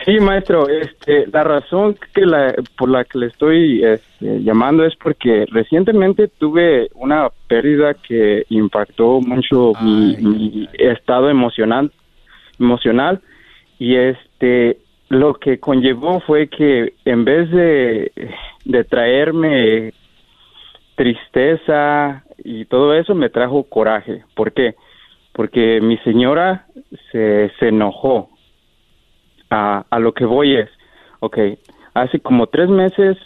Sí, maestro, este, la razón que la, por la que le estoy este, llamando es porque recientemente tuve una pérdida que impactó mucho mi, mi, estado emocional, emocional y este lo que conllevó fue que en vez de, de traerme tristeza y todo eso, me trajo coraje. ¿Por qué? Porque mi señora se, enojó. A, a lo que voy es, ok, hace como tres meses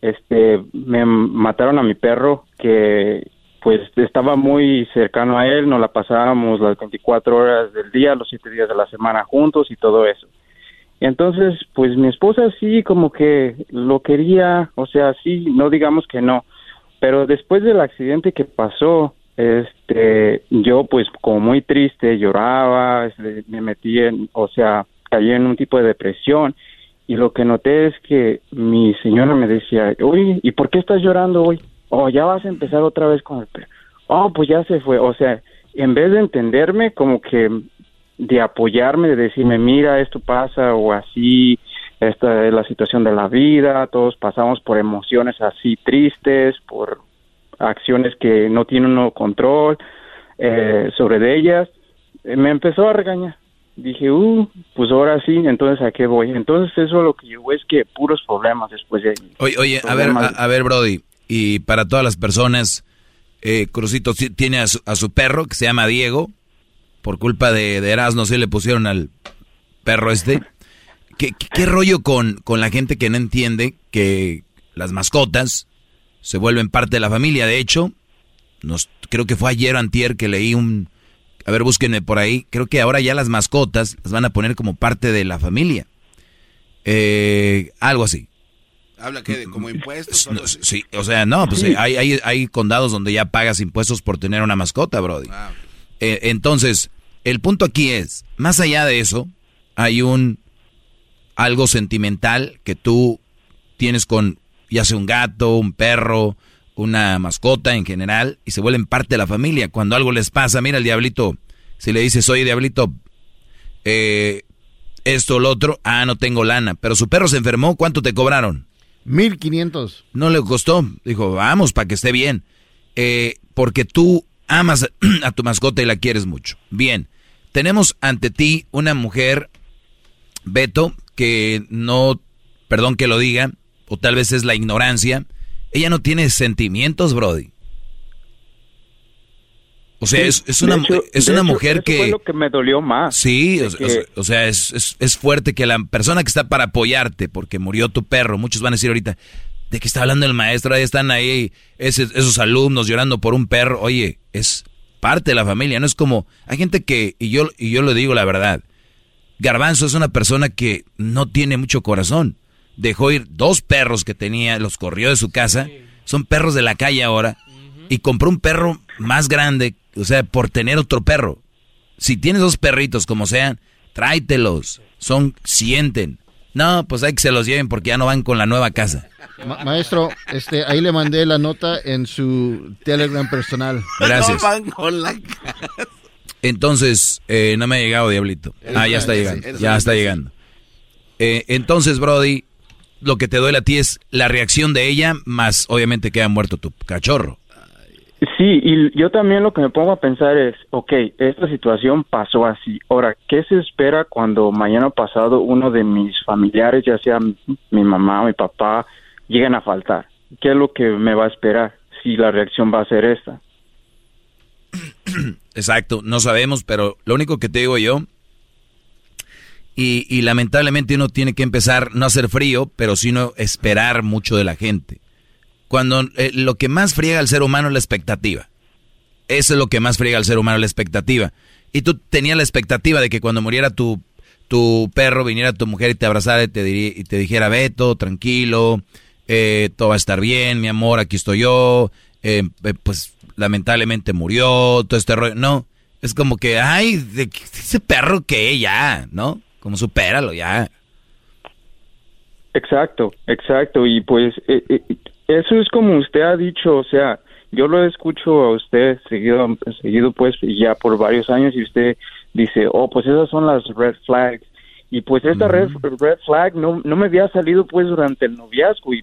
este me mataron a mi perro que pues estaba muy cercano a él, nos la pasábamos las 24 horas del día, los siete días de la semana juntos y todo eso. Entonces, pues mi esposa sí como que lo quería, o sea, sí, no digamos que no, pero después del accidente que pasó, este, yo pues como muy triste, lloraba, este, me metí en, o sea, caí en un tipo de depresión y lo que noté es que mi señora me decía, uy, ¿y por qué estás llorando hoy? Oh, ya vas a empezar otra vez con el. Oh, pues ya se fue, o sea, en vez de entenderme, como que de apoyarme, de decirme, mira, esto pasa o así, esta es la situación de la vida, todos pasamos por emociones así tristes, por acciones que no tienen uno control eh, sobre de ellas, eh, me empezó a regañar. Dije, uh, pues ahora sí, entonces a qué voy. Entonces eso lo que llegó es que puros problemas después de... Oye, oye a ver, a, ver, Brody, y para todas las personas, eh, Crucito tiene a su, a su perro que se llama Diego, por culpa de, de Erasmo, sí le pusieron al perro este. ¿Qué, qué, rollo con, con la gente que no entiende que las mascotas se vuelven parte de la familia? De hecho, nos, creo que fue ayer o antier que leí un... A ver, búsquenme por ahí. Creo que ahora ya las mascotas las van a poner como parte de la familia. Eh, algo así. ¿Habla que de como impuestos? sí, o sea, no, pues hay, hay, hay, condados donde ya pagas impuestos por tener una mascota, Brody. Ah, eh, entonces, el punto aquí es, más allá de eso, hay un algo sentimental que tú tienes con ya sea un gato, un perro, una mascota en general, y se vuelven parte de la familia. Cuando algo les pasa, mira el diablito, si le dices, oye diablito, eh, esto o lo otro, ah, no tengo lana, pero su perro se enfermó, ¿cuánto te cobraron? Mil quinientos. No le costó, dijo, vamos, para que esté bien. Eh, porque tú amas (clears throat) a tu mascota y la quieres mucho. Bien, tenemos ante ti una mujer Beto, que no, perdón que lo diga, o tal vez es la ignorancia, ella no tiene sentimientos, Brody. O sea, es, una, es una mujer que... fue lo que me dolió más. Sí, o, sea, es, es, fuerte que la persona que está para apoyarte porque murió tu perro, muchos van a decir ahorita, ¿de qué está hablando el maestro? Ahí están ahí esos alumnos llorando por un perro. Oye, es parte de la familia, no es como... Hay gente que, y yo, y yo lo digo la verdad, Garbanzo es una persona que no tiene mucho corazón. Dejó ir dos perros que tenía, los corrió de su casa, son perros de la calle ahora, y compró un perro más grande o sea, por tener otro perro. Si tienes dos perritos, como sean, tráetelos. Son, sienten. No, pues hay que se los lleven porque ya no van con la nueva casa. maestro, este, ahí le mandé la nota en su Telegram personal. (laughs) Gracias. Entonces, eh, no me ha llegado, Diablito. Ah, ya está llegando. Ya está llegando. Eh, entonces, Brody, lo que te duele a ti es la reacción de ella, más obviamente que ha muerto tu cachorro. Sí, y yo también lo que me pongo a pensar es, ok, esta situación pasó así. Ahora, ¿qué se espera cuando mañana pasado uno de mis familiares, ya sea mi mamá o mi papá, lleguen a faltar? ¿Qué es lo que me va a esperar si la reacción va a ser esta? (clears throat) Exacto, no sabemos, pero lo único que te digo yo, y, y lamentablemente uno tiene que empezar no a hacer frío, pero sino esperar mucho de la gente cuando eh, lo que más friega al ser humano es la expectativa. Eso es lo que más friega al ser humano, la expectativa. Y tú tenías la expectativa de que cuando muriera tu, tu perro, viniera tu mujer y te abrazara y te, y te dijera, Beto, tranquilo, eh, todo va a estar bien, mi amor, aquí estoy yo. Eh, pues lamentablemente murió, todo este rollo. No, es como que, ay, de, ese perro que ya, ¿no? Como supéralo ya. Exacto, exacto. Y pues eso es como usted ha dicho, o sea, yo lo escucho a usted seguido, seguido pues ya por varios años y usted dice, oh, pues esas son las red flags. Y pues esta red, red flag no, no me había salido pues durante el noviazgo y,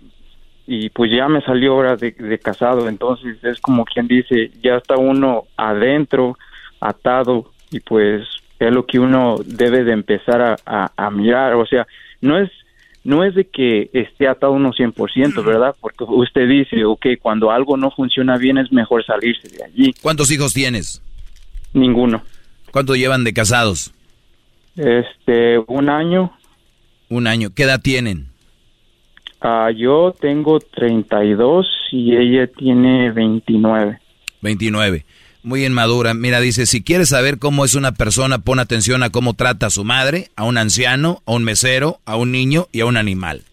y pues ya me salió ahora de, casado. Entonces es como quien dice, ya está uno adentro, atado y pues es lo que uno debe de empezar a, a mirar. O sea, no es no es de que esté atado uno 100%, ¿verdad? Porque usted dice, ok, cuando algo no funciona bien es mejor salirse de allí. ¿Cuántos hijos tienes? Ninguno. ¿Cuánto llevan de casados? Este, un año. Un año. ¿Qué edad tienen? Ah, yo tengo 32 y ella tiene 29. 29 muy inmadura. Mira, dice, si quieres saber cómo es una persona, pon atención a cómo trata a su madre, a un anciano, a un mesero, a un niño y a un animal.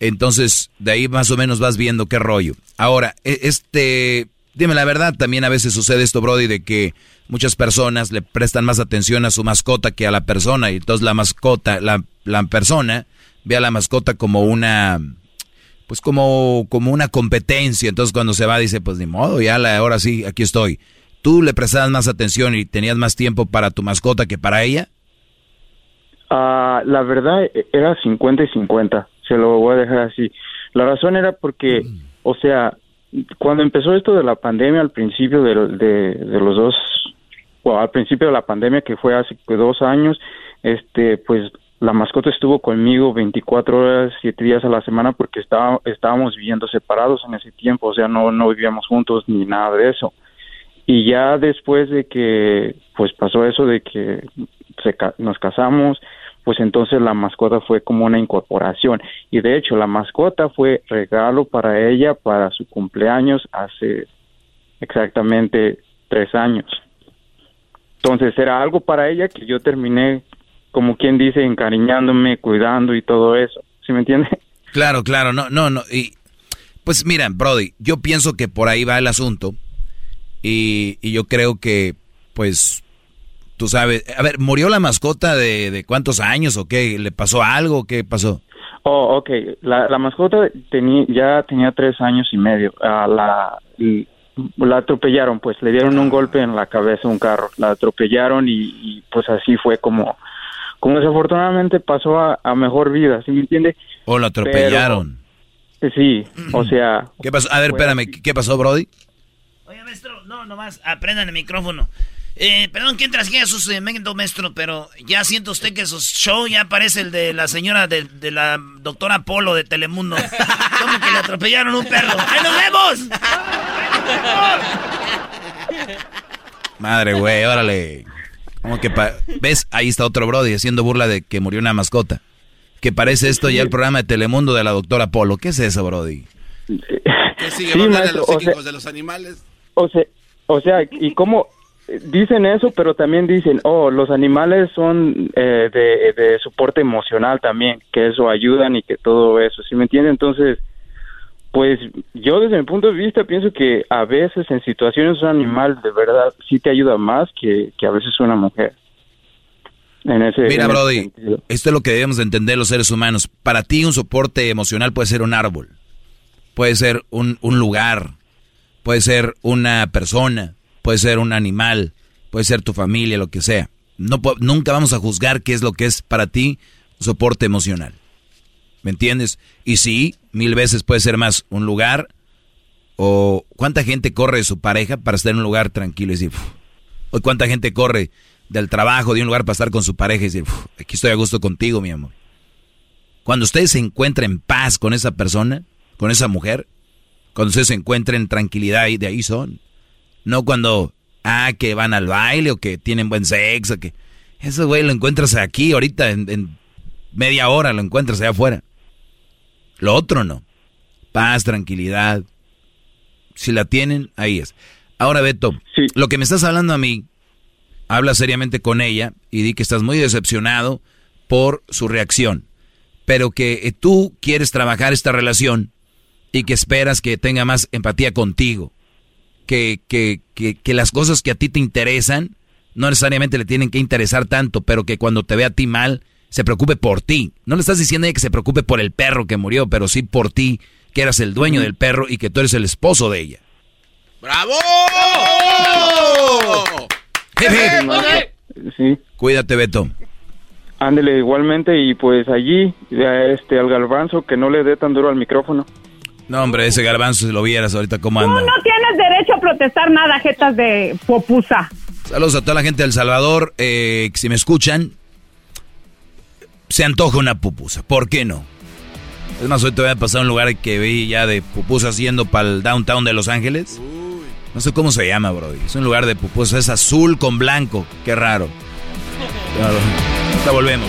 Entonces, de ahí más o menos vas viendo qué rollo. Ahora, e, este, dime la verdad, también a veces sucede esto, Brody, de que muchas personas le prestan más atención a su mascota que a la persona, y entonces la mascota, la, la persona ve a la mascota como una, pues como, como una competencia. Entonces cuando se va dice, pues ni modo, ya la, ahora sí, aquí estoy. ¿Tú le prestabas más atención y tenías más tiempo para tu mascota que para ella? Ah, la verdad e, era 50 y 50, se lo voy a dejar así. La razón era porque, o sea, cuando empezó esto de la pandemia, al principio de, los dos, o al principio de la pandemia que fue hace dos años, este, pues la mascota estuvo conmigo 24 horas, 7 días a la semana porque estaba, estábamos viviendo separados en ese tiempo, o sea, no, no vivíamos juntos ni nada de eso. Y ya después de que, pues pasó eso de que se, nos casamos, pues entonces la mascota fue como una incorporación. Y de hecho, la mascota fue regalo para ella para su cumpleaños hace exactamente tres años. Entonces era algo para ella que yo terminé como quien dice, encariñándome, cuidando y todo eso. ¿Sí me entiende? Claro, claro, no, no, no. Y pues mira, Brody, yo pienso que por ahí va el asunto. Y, y yo creo que, pues, tú sabes, a ver, ¿murió la mascota de, de cuántos años o qué? ¿Le pasó algo? ¿Qué pasó? Oh, ok. La, la mascota tenía, ya tenía tres años y medio. Uh, la, la atropellaron, pues le dieron un golpe en la cabeza a un carro. La atropellaron y, y pues así fue como como desafortunadamente pasó a, mejor vida, ¿sí me entiende? O lo atropellaron. Sí, o sea... ¿Qué pasó? A ver, espérame, ¿qué pasó, Brody? Oye, maestro, no, nomás aprendan el micrófono. Eh, perdón que aquí a su segmento, maestro, pero ya siento usted que su show ya parece el de la señora de, de la doctora Polo de Telemundo. (laughs) Como que le atropellaron un perro. ¡Ahí nos vemos! Madre, güey, órale. Como que pa- ¿Ves? Ahí está otro Brody haciendo burla de que murió una mascota. Que parece esto ya el programa de Telemundo de la doctora Polo. ¿Qué es eso, Brody? Que sigue Sí, va a hablar de maestro, los o sea- psíquicos de los animales. O sea, o sea, y cómo dicen eso, pero también dicen, oh, los animales son eh, de, de soporte emocional también, que eso ayudan y que todo eso, ¿sí me entiende? Entonces, pues yo desde mi punto de vista pienso que a veces en situaciones un animal de verdad sí te ayuda más que, que a veces una mujer. En ese, Mira, en Brody, esto es lo que debemos de entender los seres humanos. Para ti un soporte emocional puede ser un árbol, puede ser un, un lugar, puede ser una persona, puede ser un animal, puede ser tu familia, lo que sea. No, nunca vamos a juzgar qué es lo que es para ti soporte emocional. ¿Me entiendes? Y sí, mil veces puede ser más un lugar o cuánta gente corre de su pareja para estar en un lugar tranquilo y decir, o cuánta gente corre del trabajo, de un lugar para estar con su pareja y decir, "Uf, aquí estoy a gusto contigo, mi amor. Cuando usted se encuentra en paz con esa persona, con esa mujer, cuando usted se encuentra en tranquilidad, y de ahí son. No cuando, ah, que van al baile o que tienen buen sexo, que... Eso, güey, lo encuentras aquí, ahorita, en, en media hora lo encuentras allá afuera. Lo otro no. Paz, tranquilidad. Si la tienen, ahí es. Ahora, Beto, lo que me estás hablando a mí, habla seriamente con ella y di que estás muy decepcionado por su reacción, pero que tú quieres trabajar esta relación y que esperas que tenga más empatía contigo, que, que, que, que las cosas que a ti te interesan no necesariamente le tienen que interesar tanto, pero que cuando te ve a ti mal, se preocupe por ti. No le estás diciendo a ella que se preocupe por el perro que murió, pero sí por ti, que eras el dueño del perro y que tú eres el esposo de ella. ¡Bravo! Sí. Cuídate, Beto. Ándele igualmente y pues allí, este, al galvanzo que no le dé tan duro al micrófono. No, hombre, ese garbanzo, si lo vieras ahorita cómo anda. No tienes derecho a protestar nada, jetas de popusa. Saludos a toda la gente de El Salvador. eh, que si me escuchan, se antoja una pupusa. ¿Por qué no? Es más, hoy te voy a pasar a un lugar que vi ya de pupusas yendo para el downtown de Los Ángeles. No sé cómo se llama, bro. Es un lugar de pupusas. Es azul con blanco. Qué raro. (laughs) Ahorita volvemos.